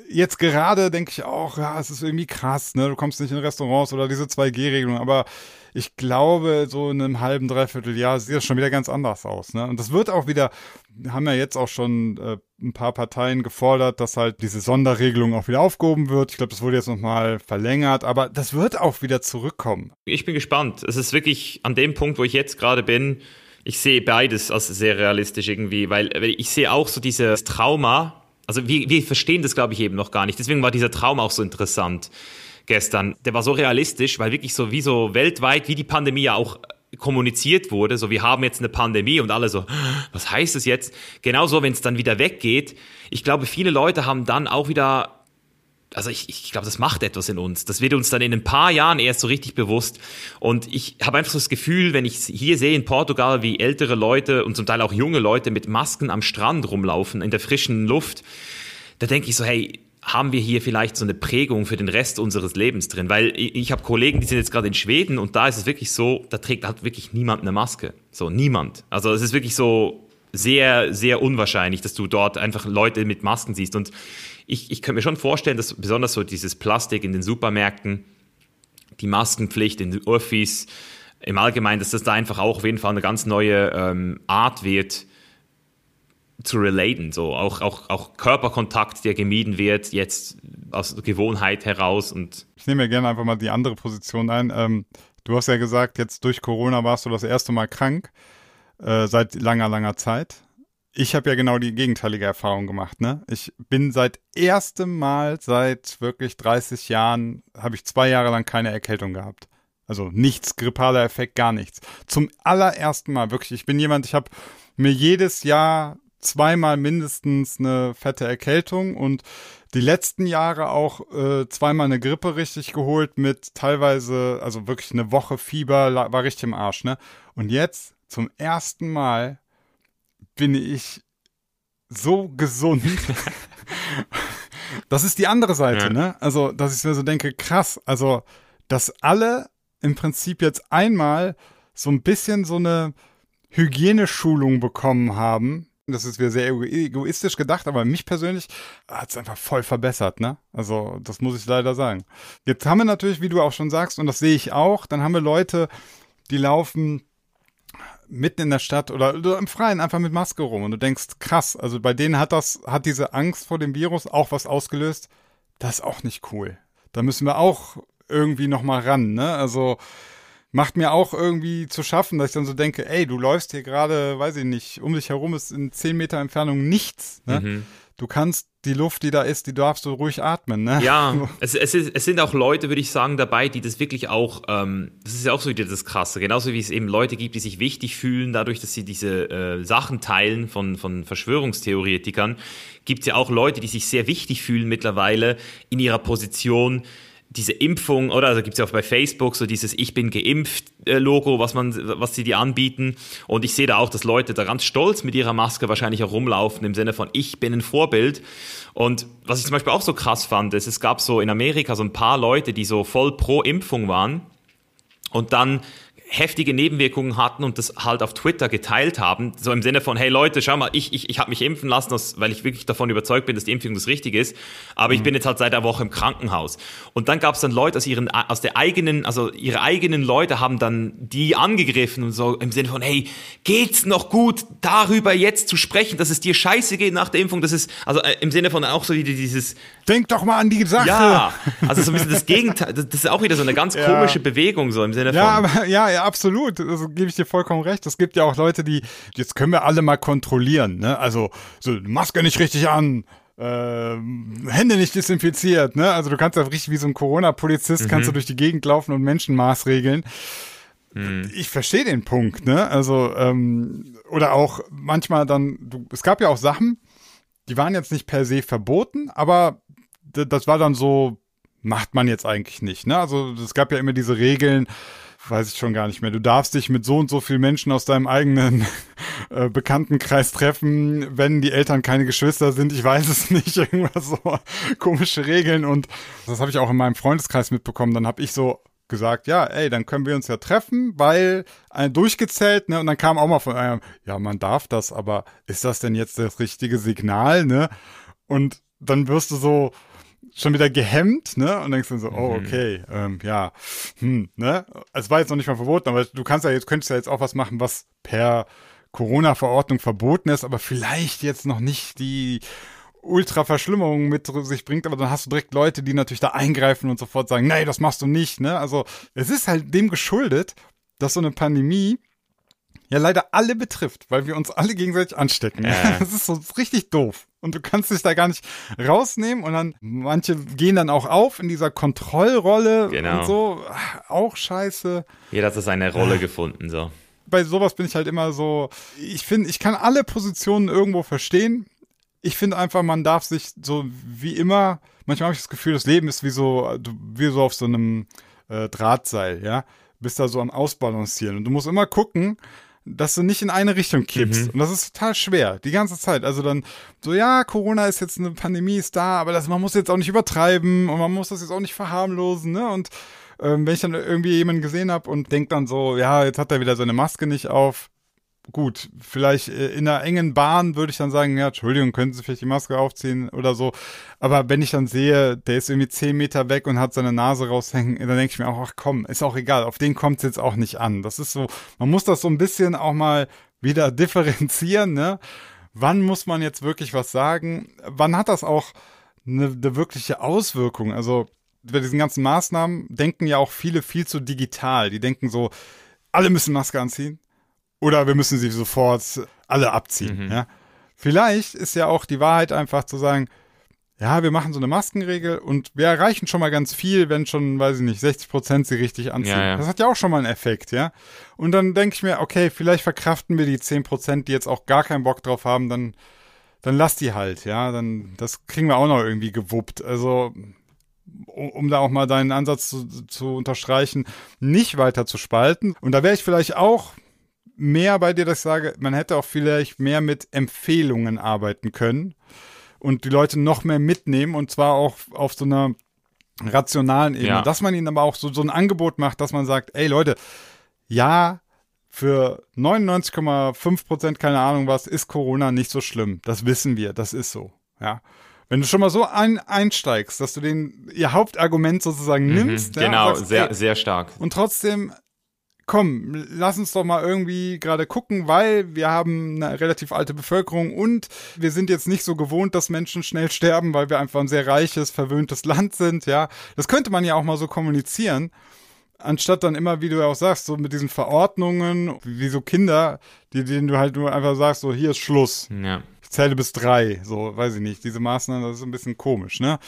jetzt gerade denke ich auch, ja, es ist irgendwie krass, ne? Du kommst nicht in Restaurants oder diese 2G-Regelung, aber ich glaube, so in einem halben, dreiviertel Jahr sieht das schon wieder ganz anders aus. Ne? Und das wird auch wieder, haben ja jetzt auch schon äh, ein paar Parteien gefordert, dass halt diese Sonderregelung auch wieder aufgehoben wird. Ich glaube, das wurde jetzt nochmal verlängert, aber das wird auch wieder zurückkommen. Ich bin gespannt. Es ist wirklich an dem Punkt, wo ich jetzt gerade bin, ich sehe beides als sehr realistisch irgendwie, weil ich sehe auch so dieses Trauma, also wir, wir verstehen das, glaube ich, eben noch gar nicht. Deswegen war dieser Traum auch so interessant gestern. Der war so realistisch, weil wirklich so wie so weltweit, wie die Pandemie ja auch kommuniziert wurde, so wir haben jetzt eine Pandemie und alle so, was heißt das jetzt? Genauso, wenn es dann wieder weggeht. Ich glaube, viele Leute haben dann auch wieder also ich, ich glaube, das macht etwas in uns. Das wird uns dann in ein paar Jahren erst so richtig bewusst. Und ich habe einfach so das Gefühl, wenn ich hier sehe in Portugal, wie ältere Leute und zum Teil auch junge Leute mit Masken am Strand rumlaufen, in der frischen Luft, da denke ich so, hey, haben wir hier vielleicht so eine Prägung für den Rest unseres Lebens drin? Weil ich, habe Kollegen, die sind jetzt gerade in Schweden und da ist es wirklich so, da trägt halt wirklich niemand eine Maske. So, niemand. Also es ist wirklich so sehr, sehr unwahrscheinlich, dass du dort einfach Leute mit Masken siehst. Und ich, ich könnte mir schon vorstellen, dass besonders so dieses Plastik in den Supermärkten, die Maskenpflicht in den Urfis, im Allgemeinen, dass das da einfach auch auf jeden Fall eine ganz neue ähm, Art wird, zu relaten, so auch, auch, auch Körperkontakt, der gemieden wird, jetzt aus Gewohnheit heraus und. Ich nehme ja gerne einfach mal die andere Position ein. Ähm, du hast ja gesagt, jetzt durch Corona warst du das erste Mal krank, äh, seit langer, langer Zeit. Ich habe ja genau die gegenteilige Erfahrung gemacht, ne? Ich bin seit erstem Mal seit wirklich 30 Jahren, habe ich zwei Jahre lang keine Erkältung gehabt. Also nichts, grippaler Effekt, gar nichts. Zum allerersten Mal, wirklich. Ich bin jemand, ich habe mir jedes Jahr zweimal mindestens eine fette Erkältung und die letzten Jahre auch äh, zweimal eine Grippe richtig geholt mit teilweise, also wirklich eine Woche Fieber, war richtig im Arsch, ne? Und jetzt zum ersten Mal bin ich so gesund. das ist die andere Seite, ja. ne? Also, dass ich mir so denke, krass, also, dass alle im Prinzip jetzt einmal so ein bisschen so eine Hygieneschulung bekommen haben, das ist wieder sehr egoistisch gedacht, aber mich persönlich hat es einfach voll verbessert, ne? Also, das muss ich leider sagen. Jetzt haben wir natürlich, wie du auch schon sagst, und das sehe ich auch, dann haben wir Leute, die laufen mitten in der Stadt oder, im Freien einfach mit Maske rum und du denkst, krass, also bei denen hat das, hat diese Angst vor dem Virus auch was ausgelöst. Das ist auch nicht cool. Da müssen wir auch irgendwie nochmal ran, ne? Also, macht mir auch irgendwie zu schaffen, dass ich dann so denke, ey, du läufst hier gerade, weiß ich nicht, um dich herum ist in zehn Meter Entfernung nichts. Ne? Mhm. Du kannst die Luft, die da ist, die darfst du ruhig atmen. Ne? Ja, es, es, ist, es sind auch Leute, würde ich sagen, dabei, die das wirklich auch, ähm, das ist ja auch so wieder das Krasse, genauso wie es eben Leute gibt, die sich wichtig fühlen, dadurch, dass sie diese äh, Sachen teilen von, von Verschwörungstheoretikern, gibt es ja auch Leute, die sich sehr wichtig fühlen mittlerweile in ihrer Position, diese Impfung, oder? Also gibt es ja auch bei Facebook so dieses Ich bin geimpft äh, Logo, was man, was sie dir anbieten. Und ich sehe da auch, dass Leute da ganz stolz mit ihrer Maske wahrscheinlich auch rumlaufen, im Sinne von Ich bin ein Vorbild. Und was ich zum Beispiel auch so krass fand, ist, es gab so in Amerika so ein paar Leute, die so voll pro Impfung waren. Und dann heftige Nebenwirkungen hatten und das halt auf Twitter geteilt haben, so im Sinne von, hey Leute, schau mal, ich, ich, ich habe mich impfen lassen, weil ich wirklich davon überzeugt bin, dass die Impfung das Richtige ist, aber mhm. ich bin jetzt halt seit der Woche im Krankenhaus. Und dann gab es dann Leute aus ihren, aus der eigenen, also ihre eigenen Leute haben dann die angegriffen und so im Sinne von, hey, geht's noch gut, darüber jetzt zu sprechen, dass es dir scheiße geht nach der Impfung, das ist, also äh, im Sinne von auch so dieses... Denk doch mal an die Sache! Ja, also so ein bisschen das Gegenteil, das ist auch wieder so eine ganz ja. komische Bewegung, so im Sinne von... Ja, aber, ja, ja, absolut. Also gebe ich dir vollkommen recht. Es gibt ja auch Leute, die, jetzt können wir alle mal kontrollieren, ne? Also, so, Maske nicht richtig an, äh, Hände nicht desinfiziert, ne? Also du kannst ja richtig wie so ein Corona-Polizist mhm. kannst du durch die Gegend laufen und Menschen maßregeln. Mhm. Ich verstehe den Punkt, ne? Also, ähm, oder auch manchmal dann, du, es gab ja auch Sachen, die waren jetzt nicht per se verboten, aber das war dann so, macht man jetzt eigentlich nicht, ne? Also es gab ja immer diese Regeln, weiß ich schon gar nicht mehr. Du darfst dich mit so und so vielen Menschen aus deinem eigenen äh, Bekanntenkreis treffen, wenn die Eltern keine Geschwister sind. Ich weiß es nicht. Irgendwas so komische Regeln. Und das habe ich auch in meinem Freundeskreis mitbekommen. Dann habe ich so gesagt, ja, ey, dann können wir uns ja treffen, weil ein durchgezählt, ne, und dann kam auch mal von einem, ja, man darf das, aber ist das denn jetzt das richtige Signal, ne? Und dann wirst du so, schon wieder gehemmt, ne? Und denkst dann so, oh, mhm. okay, ähm, ja, hm, ne? Es war jetzt noch nicht mal verboten, aber du kannst ja jetzt, könntest ja jetzt auch was machen, was per Corona-Verordnung verboten ist, aber vielleicht jetzt noch nicht die Ultra-Verschlimmerung mit sich bringt, aber dann hast du direkt Leute, die natürlich da eingreifen und sofort sagen, nee, das machst du nicht, ne? Also, es ist halt dem geschuldet, dass so eine Pandemie ja leider alle betrifft, weil wir uns alle gegenseitig anstecken. Äh. Das ist so richtig doof. Und du kannst dich da gar nicht rausnehmen und dann manche gehen dann auch auf in dieser Kontrollrolle Genau. und so. Auch scheiße. Jeder hat seine Rolle gefunden, so. Bei sowas bin ich halt immer so, ich finde, ich kann alle Positionen irgendwo verstehen. Ich finde einfach, man darf sich so wie immer, manchmal habe ich das Gefühl, das Leben ist wie so, wie so auf so einem äh, Drahtseil, ja. Bist da so am Ausbalancieren und du musst immer gucken, dass du nicht in eine Richtung kippst. Und das ist total schwer, die ganze Zeit. Also dann so, ja, Corona ist jetzt eine Pandemie, ist da, aber das, man muss jetzt auch nicht übertreiben und man muss das jetzt auch nicht verharmlosen, ne? Und ähm, wenn ich dann irgendwie jemanden gesehen habe und denk dann so, ja, jetzt hat er wieder seine Maske nicht auf. Gut, vielleicht äh, in einer engen Bahn würde ich dann sagen, ja, Entschuldigung, können Sie vielleicht die Maske aufziehen oder so. Aber wenn ich dann sehe, der ist irgendwie zehn Meter weg und hat seine Nase raushängen, dann denke ich mir auch, ach komm, ist auch egal, auf den kommt es jetzt auch nicht an. Das ist so, man muss das so ein bisschen auch mal wieder differenzieren, ne? Wann muss man jetzt wirklich was sagen? Wann hat das auch eine, eine wirkliche Auswirkung? Also bei diesen ganzen Maßnahmen denken ja auch viele viel zu digital. Die denken so, alle müssen Maske anziehen oder wir müssen sie sofort alle abziehen. Ja? Vielleicht ist ja auch die Wahrheit einfach zu sagen, ja, wir machen so eine Maskenregel und wir erreichen schon mal ganz viel, wenn schon, weiß ich nicht, 60 Prozent sie richtig anziehen. Ja, ja. Das hat ja auch schon mal einen Effekt, ja. Und dann denke ich mir, okay, vielleicht verkraften wir die 10 Prozent, die jetzt auch gar keinen Bock drauf haben, dann, dann lass die halt, ja. Dann, das kriegen wir auch noch irgendwie gewuppt. Also, um, um da auch mal deinen Ansatz zu, zu unterstreichen, nicht weiter zu spalten. Und da wäre ich vielleicht auch mehr bei dir, dass ich sage, man hätte auch vielleicht mehr mit Empfehlungen arbeiten können und die Leute noch mehr mitnehmen und zwar auch auf so einer rationalen Ebene, Ja. dass man ihnen aber auch so, so ein Angebot macht, dass man sagt, ey Leute, ja, für 99,5 Prozent, keine Ahnung was, ist Corona nicht so schlimm. Das wissen wir, das ist so, ja. Wenn du schon mal so ein, einsteigst, dass du den, ihr Hauptargument sozusagen nimmst, ja, und Genau, sagst, sehr, ey, sehr stark. und trotzdem, komm, lass uns doch mal irgendwie gerade gucken, weil wir haben eine relativ alte Bevölkerung und wir sind jetzt nicht so gewohnt, dass Menschen schnell sterben, weil wir einfach ein sehr reiches, verwöhntes Land sind, ja. Das könnte man ja auch mal so kommunizieren. Anstatt dann immer, wie du ja auch sagst, so mit diesen Verordnungen, wie so Kinder, die, denen du halt nur einfach sagst, so hier ist Schluss. Ja. Ich zähle bis drei, so, weiß ich nicht. Diese Maßnahmen, das ist ein bisschen komisch, ne?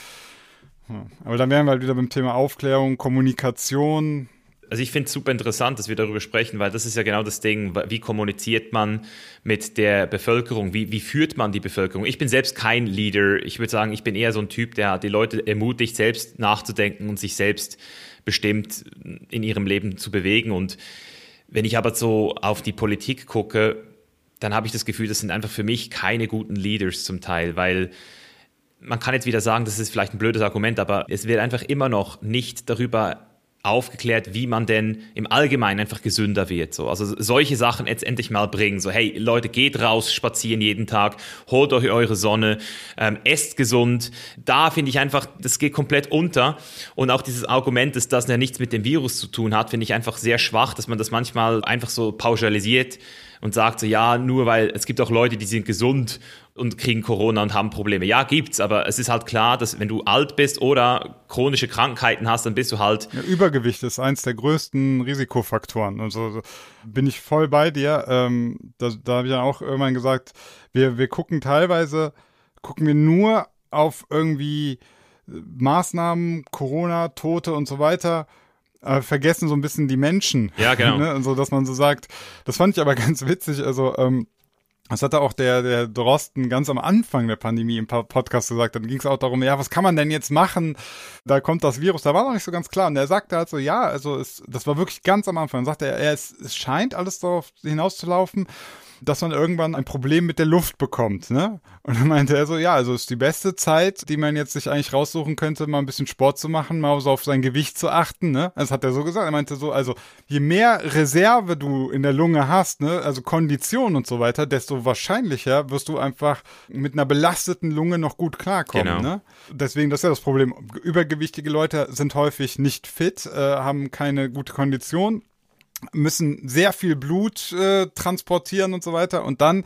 Aber dann wären wir halt wieder beim Thema Aufklärung, Kommunikation, Also ich finde es super interessant, dass wir darüber sprechen, weil das ist ja genau das Ding, wie kommuniziert man mit der Bevölkerung, wie, wie führt man die Bevölkerung. Ich bin selbst kein Leader, ich würde sagen, ich bin eher so ein Typ, der die Leute ermutigt, selbst nachzudenken und sich selbst bestimmt in ihrem Leben zu bewegen. Und wenn ich aber so auf die Politik gucke, dann habe ich das Gefühl, das sind einfach für mich keine guten Leaders zum Teil, weil man kann jetzt wieder sagen, das ist vielleicht ein blödes Argument, aber es wird einfach immer noch nicht darüber aufgeklärt, wie man denn im Allgemeinen einfach gesünder wird. So. Also solche Sachen jetzt endlich mal bringen. So, hey Leute, geht raus, spazieren jeden Tag, holt euch eure Sonne, ähm, esst gesund. Da finde ich einfach, das geht komplett unter. Und auch dieses Argument, dass das ja nichts mit dem Virus zu tun hat, finde ich einfach sehr schwach, dass man das manchmal einfach so pauschalisiert und sagt so, ja, nur weil es gibt auch Leute, die sind gesund und kriegen Corona und haben Probleme. Ja, gibt's, aber es ist halt klar, dass wenn du alt bist oder chronische Krankheiten hast, dann bist du halt Ja, Übergewicht ist eins der größten Risikofaktoren. Also so bin ich voll bei dir. Ähm, da da habe ich ja auch irgendwann gesagt, wir, wir gucken teilweise, gucken wir nur auf irgendwie Maßnahmen, Corona, Tote und so weiter. Äh, vergessen so ein bisschen die Menschen. Ja, genau. ne? Und so, dass man so sagt, das fand ich aber ganz witzig. Also, ähm, das hatte auch der, der Drosten ganz am Anfang der Pandemie im Po- Podcast gesagt. Dann ging es auch darum, ja, was kann man denn jetzt machen? Da kommt das Virus. Da war noch nicht so ganz klar. Und er sagte halt so, ja, also es, das war wirklich ganz am Anfang. Dann sagte er, er es, es scheint alles darauf hinauszulaufen, dass man irgendwann ein Problem mit der Luft bekommt, ne? Und dann meinte er so, ja, also ist die beste Zeit, die man jetzt sich eigentlich raussuchen könnte, mal ein bisschen Sport zu machen, mal so auf sein Gewicht zu achten, ne? Das hat er so gesagt. Er meinte so, also je mehr Reserve du in der Lunge hast, ne, also Kondition und so weiter, desto wahrscheinlicher wirst du einfach mit einer belasteten Lunge noch gut klarkommen, Genau. ne? Deswegen, das ist ja das Problem. Übergewichtige Leute sind häufig nicht fit, äh, haben keine gute Kondition müssen sehr viel Blut äh, transportieren und so weiter. Und dann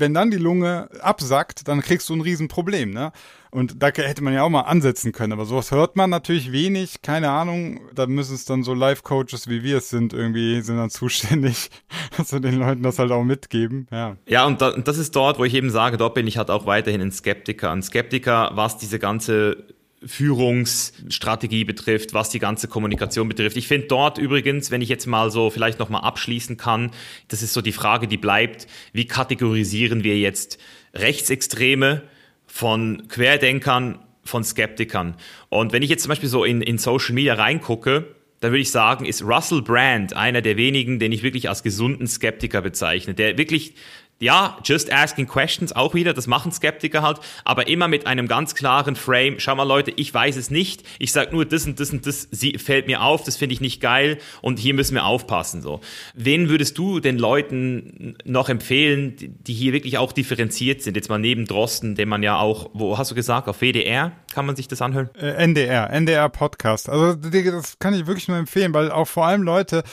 wenn dann die Lunge absackt, dann kriegst du ein Riesenproblem, ne? Und da hätte man ja auch mal ansetzen können, aber sowas hört man natürlich wenig, keine Ahnung. Da müssen es dann so Life-Coaches wie wir es sind, irgendwie sind dann zuständig, dass wir den Leuten das halt auch mitgeben. Ja, ja und, da, und das ist dort, wo ich eben sage, dort bin ich halt auch weiterhin ein Skeptiker. Ein Skeptiker, was diese ganze Führungsstrategie betrifft, was die ganze Kommunikation betrifft. Ich finde dort übrigens, wenn ich jetzt mal so vielleicht nochmal abschließen kann, das ist so die Frage, die bleibt, wie kategorisieren wir jetzt Rechtsextreme von Querdenkern, von Skeptikern? Und wenn ich jetzt zum Beispiel so in, in Social Media reingucke, dann würde ich sagen, ist Russell Brand einer der wenigen, den ich wirklich als gesunden Skeptiker bezeichne, der wirklich ja, just asking questions auch wieder, das machen Skeptiker halt, aber immer mit einem ganz klaren Frame. Schau mal Leute, ich weiß es nicht. Ich sage nur, das und das und das fällt mir auf, das finde ich nicht geil und hier müssen wir aufpassen so. Wen würdest du den Leuten noch empfehlen, die hier wirklich auch differenziert sind? Jetzt mal neben Drosten, den man ja auch, wo hast du gesagt, auf WDR kann man sich das anhören? Äh, NDR, NDR Podcast. Also das kann ich wirklich nur empfehlen, weil auch vor allem Leute,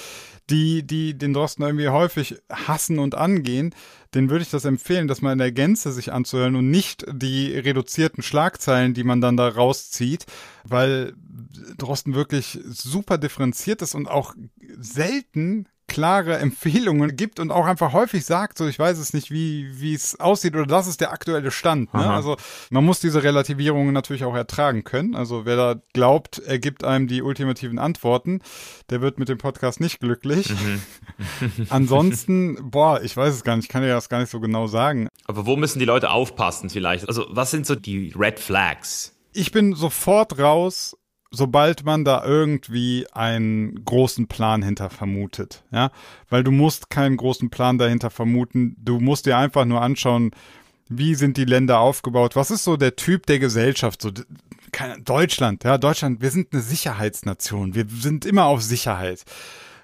die, die den Drosten irgendwie häufig hassen und angehen, den würde ich das empfehlen, das mal in der Gänze sich anzuhören und nicht die reduzierten Schlagzeilen, die man dann da rauszieht, weil Drosten wirklich super differenziert ist und auch selten klare Empfehlungen gibt und auch einfach häufig sagt, so ich weiß es nicht, wie wie es aussieht oder das ist der aktuelle Stand. Ne? Also man muss diese Relativierungen natürlich auch ertragen können. Also wer da glaubt, er gibt einem die ultimativen Antworten, der wird mit dem Podcast nicht glücklich. Mhm. Ansonsten, boah, ich weiß es gar nicht, ich kann dir das gar nicht so genau sagen. Aber wo müssen die Leute aufpassen vielleicht? Also was sind so die Red Flags? Ich bin sofort raus, sobald man da irgendwie einen großen Plan hinter vermutet, ja, weil du musst keinen großen Plan dahinter vermuten, du musst dir einfach nur anschauen, wie sind die Länder aufgebaut, was ist so der Typ der Gesellschaft, so Deutschland, ja, Deutschland, wir sind eine Sicherheitsnation, wir sind immer auf Sicherheit.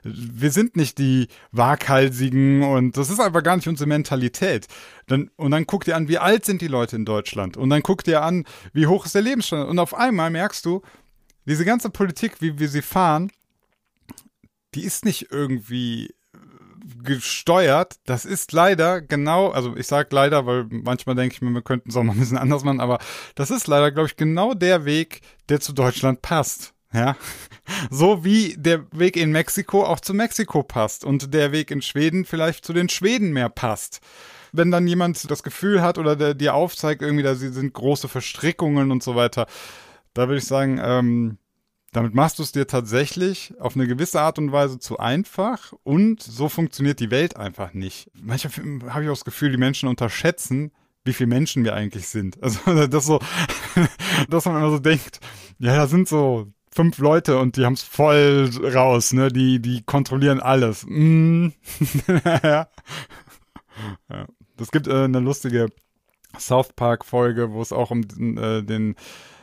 Wir sind nicht die waghalsigen und das ist einfach gar nicht unsere Mentalität. Dann, und dann guck dir an, wie alt sind die Leute in Deutschland? Und dann guck dir an, wie hoch ist der Lebensstandard und auf einmal merkst du, diese ganze Politik, wie wir sie fahren, die ist nicht irgendwie gesteuert. Das ist leider genau, also ich sage leider, weil manchmal denke ich mir, wir könnten es auch mal ein bisschen anders machen, aber das ist leider, glaube ich, genau der Weg, der zu Deutschland passt. Ja, so wie der Weg in Mexiko auch zu Mexiko passt und der Weg in Schweden vielleicht zu den Schweden mehr passt. Wenn dann jemand das Gefühl hat oder der dir aufzeigt, irgendwie, da sind große Verstrickungen und so weiter, da würde ich sagen, ähm, damit machst du es dir tatsächlich auf eine gewisse Art und Weise zu einfach und so funktioniert die Welt einfach nicht. Manchmal habe ich auch das Gefühl, die Menschen unterschätzen, wie viele Menschen wir eigentlich sind. Also das so, dass man immer so denkt, ja, da sind so fünf Leute und die haben es voll raus, ne? Die, die kontrollieren alles. Mm. ja. Das gibt äh, eine lustige South Park Folge, wo es auch um äh, den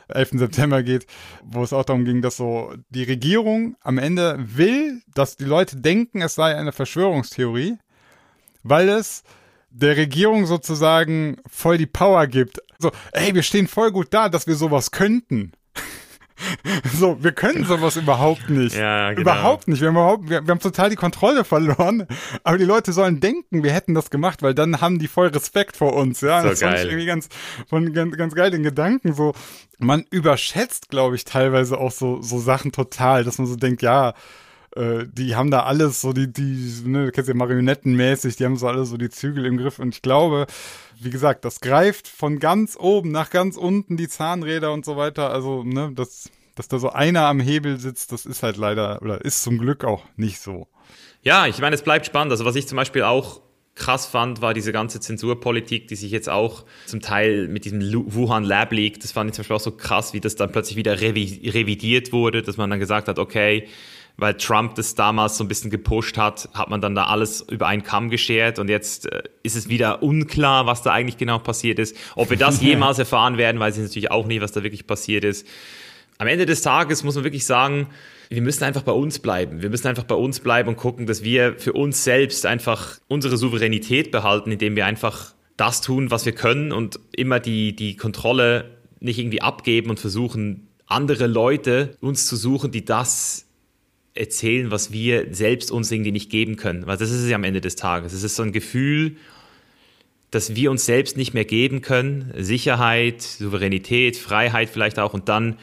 11. September geht, wo es auch darum ging, dass so die Regierung am Ende will, dass die Leute denken, es sei eine Verschwörungstheorie, weil es der Regierung sozusagen voll die Power gibt. So, ey, wir stehen voll gut da, dass wir sowas könnten. So, wir können sowas überhaupt nicht. Ja, genau. Überhaupt nicht. Wir haben, überhaupt, wir, wir, haben total die Kontrolle verloren. Aber die Leute sollen denken, wir hätten das gemacht, weil dann haben die voll Respekt vor uns. Ja, so das geil. fand ich irgendwie ganz, von, ganz, ganz geil den Gedanken. So, man überschätzt, glaube ich, teilweise auch so, so Sachen total, dass man so denkt, ja, äh, die haben da alles so die, die, ne, du kennst ja marionettenmäßig, die haben so alle so die Zügel im Griff. Und ich glaube, wie gesagt, das greift von ganz oben nach ganz unten die Zahnräder und so weiter. Also, ne, das, dass da so einer am Hebel sitzt, das ist halt leider, oder ist zum Glück auch nicht so. Ja, ich meine, es bleibt spannend. Also, was ich zum Beispiel auch krass fand, war diese ganze Zensurpolitik, die sich jetzt auch zum Teil mit diesem Wuhan Lab Leak, das fand ich zum Beispiel auch so krass, wie das dann plötzlich wieder revidiert wurde, dass man dann gesagt hat, okay, weil Trump das damals so ein bisschen gepusht hat, hat man dann da alles über einen Kamm geschert und jetzt äh, ist es wieder unklar, was da eigentlich genau passiert ist. Ob wir das jemals erfahren werden, weiß ich natürlich auch nie, was da wirklich passiert ist. Am Ende des Tages muss man wirklich sagen, wir müssen einfach bei uns bleiben. Wir müssen einfach bei uns bleiben und gucken, dass wir für uns selbst einfach unsere Souveränität behalten, indem wir einfach das tun, was wir können und immer die, die Kontrolle nicht irgendwie abgeben und versuchen, andere Leute uns zu suchen, die das erzählen, was wir selbst uns irgendwie nicht geben können. Weil das ist es ja am Ende des Tages. Es ist so ein Gefühl, dass wir uns selbst nicht mehr geben können. Sicherheit, Souveränität, Freiheit vielleicht auch. Und dann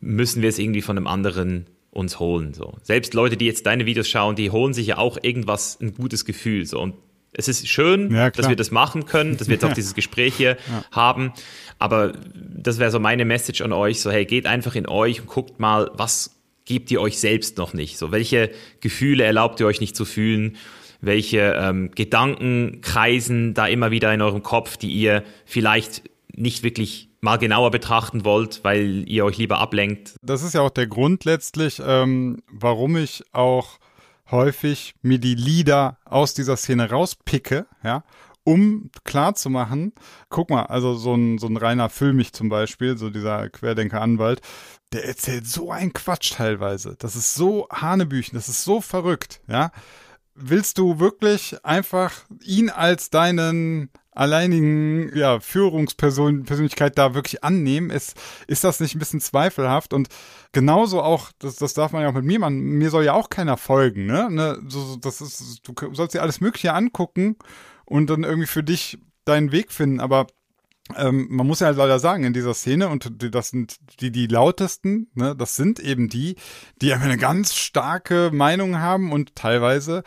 müssen wir es irgendwie von einem anderen uns holen. So. Selbst Leute, die jetzt deine Videos schauen, die holen sich ja auch irgendwas, ein gutes Gefühl. So. Und es ist schön, ja, dass wir das machen können, dass wir jetzt auch dieses Gespräch hier ja. haben. Aber das wäre so meine Message an euch: so, hey, geht einfach in euch und guckt mal, was gebt ihr euch selbst noch nicht? So, welche Gefühle erlaubt ihr euch nicht zu fühlen? Welche ähm, Gedanken kreisen da immer wieder in eurem Kopf, die ihr vielleicht nicht wirklich mal genauer betrachten wollt, weil ihr euch lieber ablenkt. Das ist ja auch der Grund letztlich, ähm, warum ich auch häufig mir die Lieder aus dieser Szene rauspicke, ja, um klarzumachen, guck mal, also so ein, so ein reiner Füllmich zum Beispiel, so dieser Querdenker-Anwalt, der erzählt so ein Quatsch teilweise. Das ist so Hanebüchen, das ist so verrückt, ja. Willst du wirklich einfach ihn als deinen alleinigen ja, Führungspersönlichkeit da wirklich annehmen, ist, ist das nicht ein bisschen zweifelhaft? Und genauso auch, das, das darf man ja auch mit mir machen, mir soll ja auch keiner folgen, ne? ne so, das ist, du sollst dir alles Mögliche angucken und dann irgendwie für dich deinen Weg finden, aber ähm, man muss ja leider sagen, in dieser Szene, und das sind die, die lautesten, ne, das sind eben die, die eine ganz starke Meinung haben und teilweise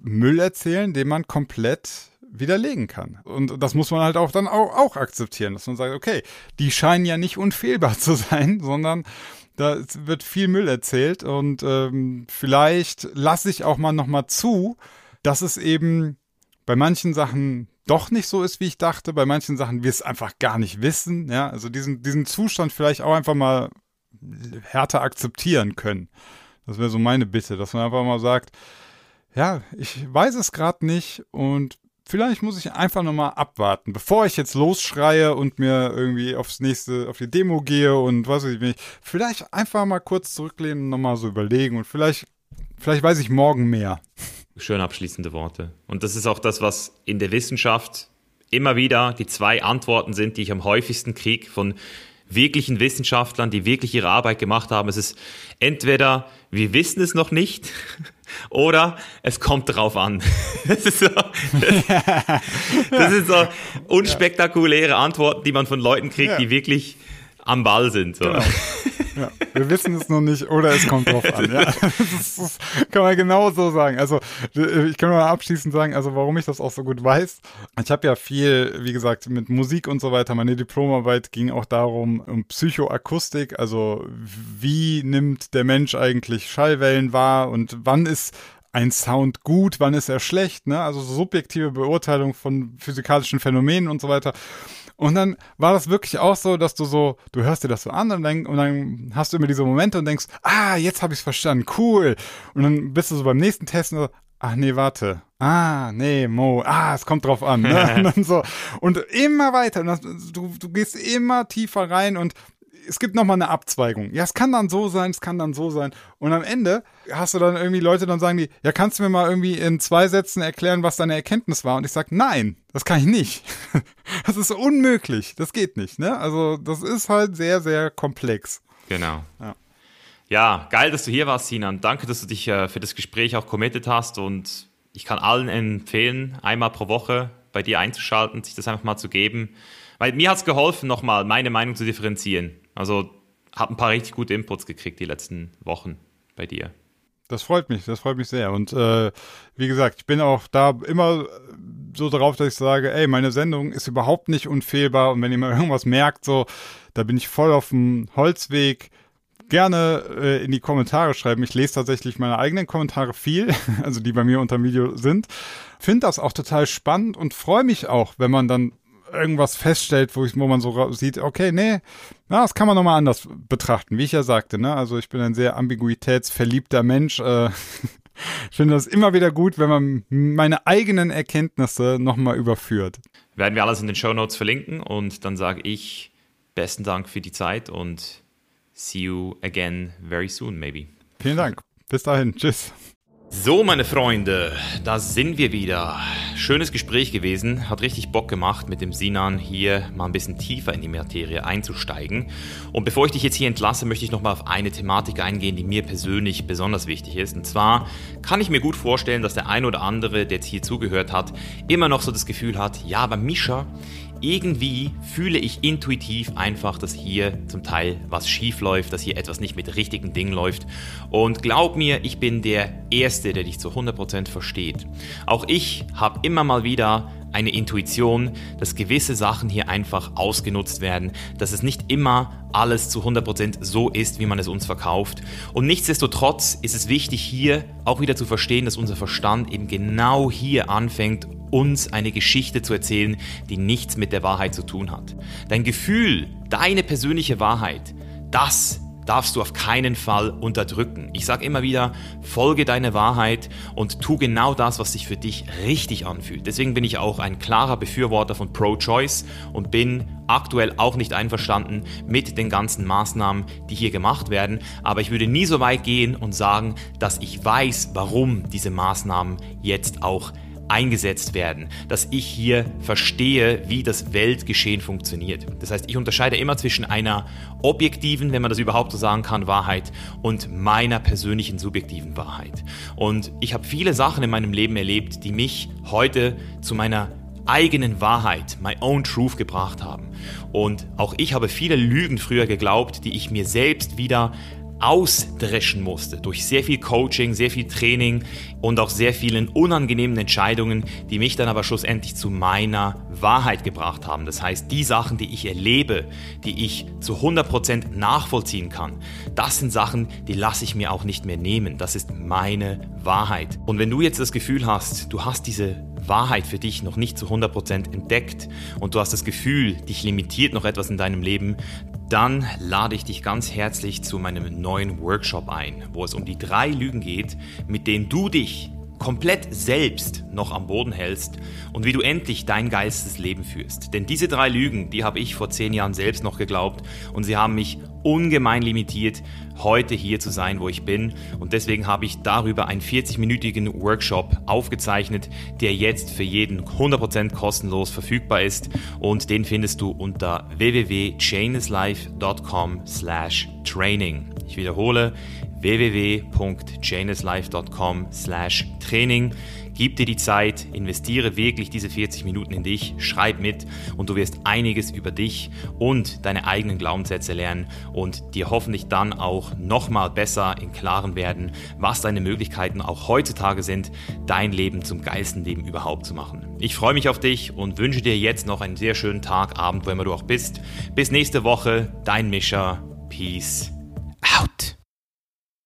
Müll erzählen, den man komplett widerlegen kann. Und das muss man halt auch dann auch, auch akzeptieren, dass man sagt, okay, die scheinen ja nicht unfehlbar zu sein, sondern da wird viel Müll erzählt und ähm, vielleicht lasse ich auch mal nochmal zu, dass es eben bei manchen Sachen doch nicht so ist, wie ich dachte, bei manchen Sachen wir es einfach gar nicht wissen, ja, also diesen, diesen Zustand vielleicht auch einfach mal härter akzeptieren können. Das wäre so meine Bitte, dass man einfach mal sagt, ja, ich weiß es gerade nicht und vielleicht muss ich einfach nochmal abwarten, bevor ich jetzt losschreie und mir irgendwie aufs nächste, auf die Demo gehe und was weiß ich nicht. Vielleicht einfach mal kurz zurücklehnen und nochmal so überlegen und vielleicht, vielleicht weiß ich morgen mehr. Schön abschließende Worte. Und das ist auch das, was in der Wissenschaft immer wieder die zwei Antworten sind, die ich am häufigsten kriege von wirklichen Wissenschaftlern, die wirklich ihre Arbeit gemacht haben. Es ist entweder wir wissen es noch nicht oder es kommt drauf an. Das ist so, das, das ist so unspektakuläre Antworten, die man von Leuten kriegt, ja. die wirklich am Ball sind. So. Genau. Ja, wir wissen es noch nicht oder es kommt drauf an. Ja. Das, das kann man genau so sagen. Also ich kann mal abschließend sagen, also warum ich das auch so gut weiß. Ich habe ja viel, wie gesagt, mit Musik und so weiter. Meine Diplomarbeit ging auch darum, um Psychoakustik, also wie nimmt der Mensch eigentlich Schallwellen wahr und wann ist ein Sound gut, wann ist er schlecht, ne? Also subjektive Beurteilung von physikalischen Phänomenen und so weiter. Und dann war das wirklich auch so, dass du so, du hörst dir das so an und dann, und dann hast du immer diese Momente und denkst, ah, jetzt habe ich es verstanden, cool. Und dann bist du so beim nächsten Test und so, ach nee, warte. Ah, nee, Mo, ah, es kommt drauf an. Ne? und, so. und immer weiter. Und das, du, du gehst immer tiefer rein und es gibt nochmal eine Abzweigung. Ja, es kann dann so sein, es kann dann so sein. Und am Ende hast du dann irgendwie Leute, dann sagen die, ja, kannst du mir mal irgendwie in zwei Sätzen erklären, was deine Erkenntnis war? Und ich sage, nein, das kann ich nicht. Das ist unmöglich. Das geht nicht. Ne? Also, das ist halt sehr, sehr komplex. Genau. Ja. ja geil, dass du hier warst, Sinan. Danke, dass du dich äh, für das Gespräch auch committed hast. Und ich kann allen empfehlen, einmal pro Woche bei dir einzuschalten, sich das einfach mal zu geben. Weil mir hat es geholfen, nochmal meine Meinung zu differenzieren. Also habe ein paar richtig gute Inputs gekriegt die letzten Wochen bei dir. Das freut mich, das freut mich sehr. Und äh, wie gesagt, ich bin auch da immer so drauf, dass ich sage, ey, meine Sendung ist überhaupt nicht unfehlbar und wenn ihr mal irgendwas merkt, so, da bin ich voll auf dem Holzweg. Gerne äh, in die Kommentare schreiben. Ich lese tatsächlich meine eigenen Kommentare viel, also die bei mir unter dem Video sind. Finde das auch total spannend und freue mich auch, wenn man dann irgendwas feststellt, wo, ich, wo man so sieht, okay, nee, na, das kann man nochmal anders betrachten, wie ich ja sagte, ne? Also ich bin ein sehr ambiguitätsverliebter Mensch. Äh, ich finde das immer wieder gut, wenn man meine eigenen Erkenntnisse nochmal überführt. Werden wir alles in den Show Notes verlinken und dann sage ich besten Dank für die Zeit und see you again very soon, maybe. Vielen Dank. Bis dahin. Tschüss. So, meine Freunde, da sind wir wieder. Schönes Gespräch gewesen, hat richtig Bock gemacht, mit dem Sinan hier mal ein bisschen tiefer in die Materie einzusteigen. Und bevor ich dich jetzt hier entlasse, möchte ich nochmal auf eine Thematik eingehen, die mir persönlich besonders wichtig ist. Und zwar kann ich mir gut vorstellen, dass der ein oder andere, der jetzt hier zugehört hat, immer noch so das Gefühl hat, ja, aber Mischa, irgendwie fühle ich intuitiv einfach, dass hier zum Teil was schief läuft, dass hier etwas nicht mit richtigen Dingen läuft. Und glaub mir, ich bin der Erste, der dich zu 100% versteht. Auch ich habe immer mal wieder eine Intuition, dass gewisse Sachen hier einfach ausgenutzt werden, dass es nicht immer alles zu 100% so ist, wie man es uns verkauft. Und nichtsdestotrotz ist es wichtig hier auch wieder zu verstehen, dass unser Verstand eben genau hier anfängt, uns eine Geschichte zu erzählen, die nichts mit der Wahrheit zu tun hat. Dein Gefühl, deine persönliche Wahrheit, das darfst du auf keinen Fall unterdrücken. Ich sage immer wieder, folge deine Wahrheit und tu genau das, was sich für dich richtig anfühlt. Deswegen bin ich auch ein klarer Befürworter von Pro-Choice und bin aktuell auch nicht einverstanden mit den ganzen Maßnahmen, die hier gemacht werden. Aber ich würde nie so weit gehen und sagen, dass ich weiß, warum diese Maßnahmen jetzt auch eingesetzt werden, dass ich hier verstehe, wie das Weltgeschehen funktioniert. Das heißt, ich unterscheide immer zwischen einer objektiven, wenn man das überhaupt so sagen kann, Wahrheit und meiner persönlichen subjektiven Wahrheit. Und ich habe viele Sachen in meinem Leben erlebt, die mich heute zu meiner eigenen Wahrheit, my own truth gebracht haben. Und auch ich habe viele Lügen früher geglaubt, die ich mir selbst wieder ausdreschen musste durch sehr viel Coaching, sehr viel Training und auch sehr vielen unangenehmen Entscheidungen, die mich dann aber schlussendlich zu meiner Wahrheit gebracht haben. Das heißt, die Sachen, die ich erlebe, die ich zu 100% nachvollziehen kann, das sind Sachen, die lasse ich mir auch nicht mehr nehmen. Das ist meine Wahrheit. Und wenn du jetzt das Gefühl hast, du hast diese Wahrheit für dich noch nicht zu 100% entdeckt und du hast das Gefühl, dich limitiert noch etwas in deinem Leben, dann lade ich dich ganz herzlich zu meinem neuen Workshop ein, wo es um die drei Lügen geht, mit denen du dich komplett selbst noch am Boden hältst und wie du endlich dein geilstes Leben führst. Denn diese drei Lügen, die habe ich vor zehn Jahren selbst noch geglaubt und sie haben mich ungemein limitiert, heute hier zu sein, wo ich bin. Und deswegen habe ich darüber einen 40-minütigen Workshop aufgezeichnet, der jetzt für jeden 100% kostenlos verfügbar ist. Und den findest du unter www.chainislife.com slash training. Ich wiederhole www.janislife.com slash Training. Gib dir die Zeit, investiere wirklich diese 40 Minuten in dich, schreib mit und du wirst einiges über dich und deine eigenen Glaubenssätze lernen und dir hoffentlich dann auch nochmal besser im Klaren werden, was deine Möglichkeiten auch heutzutage sind, dein Leben zum geilsten Leben überhaupt zu machen. Ich freue mich auf dich und wünsche dir jetzt noch einen sehr schönen Tag, Abend, wo immer du auch bist. Bis nächste Woche, dein Mischer. Peace out.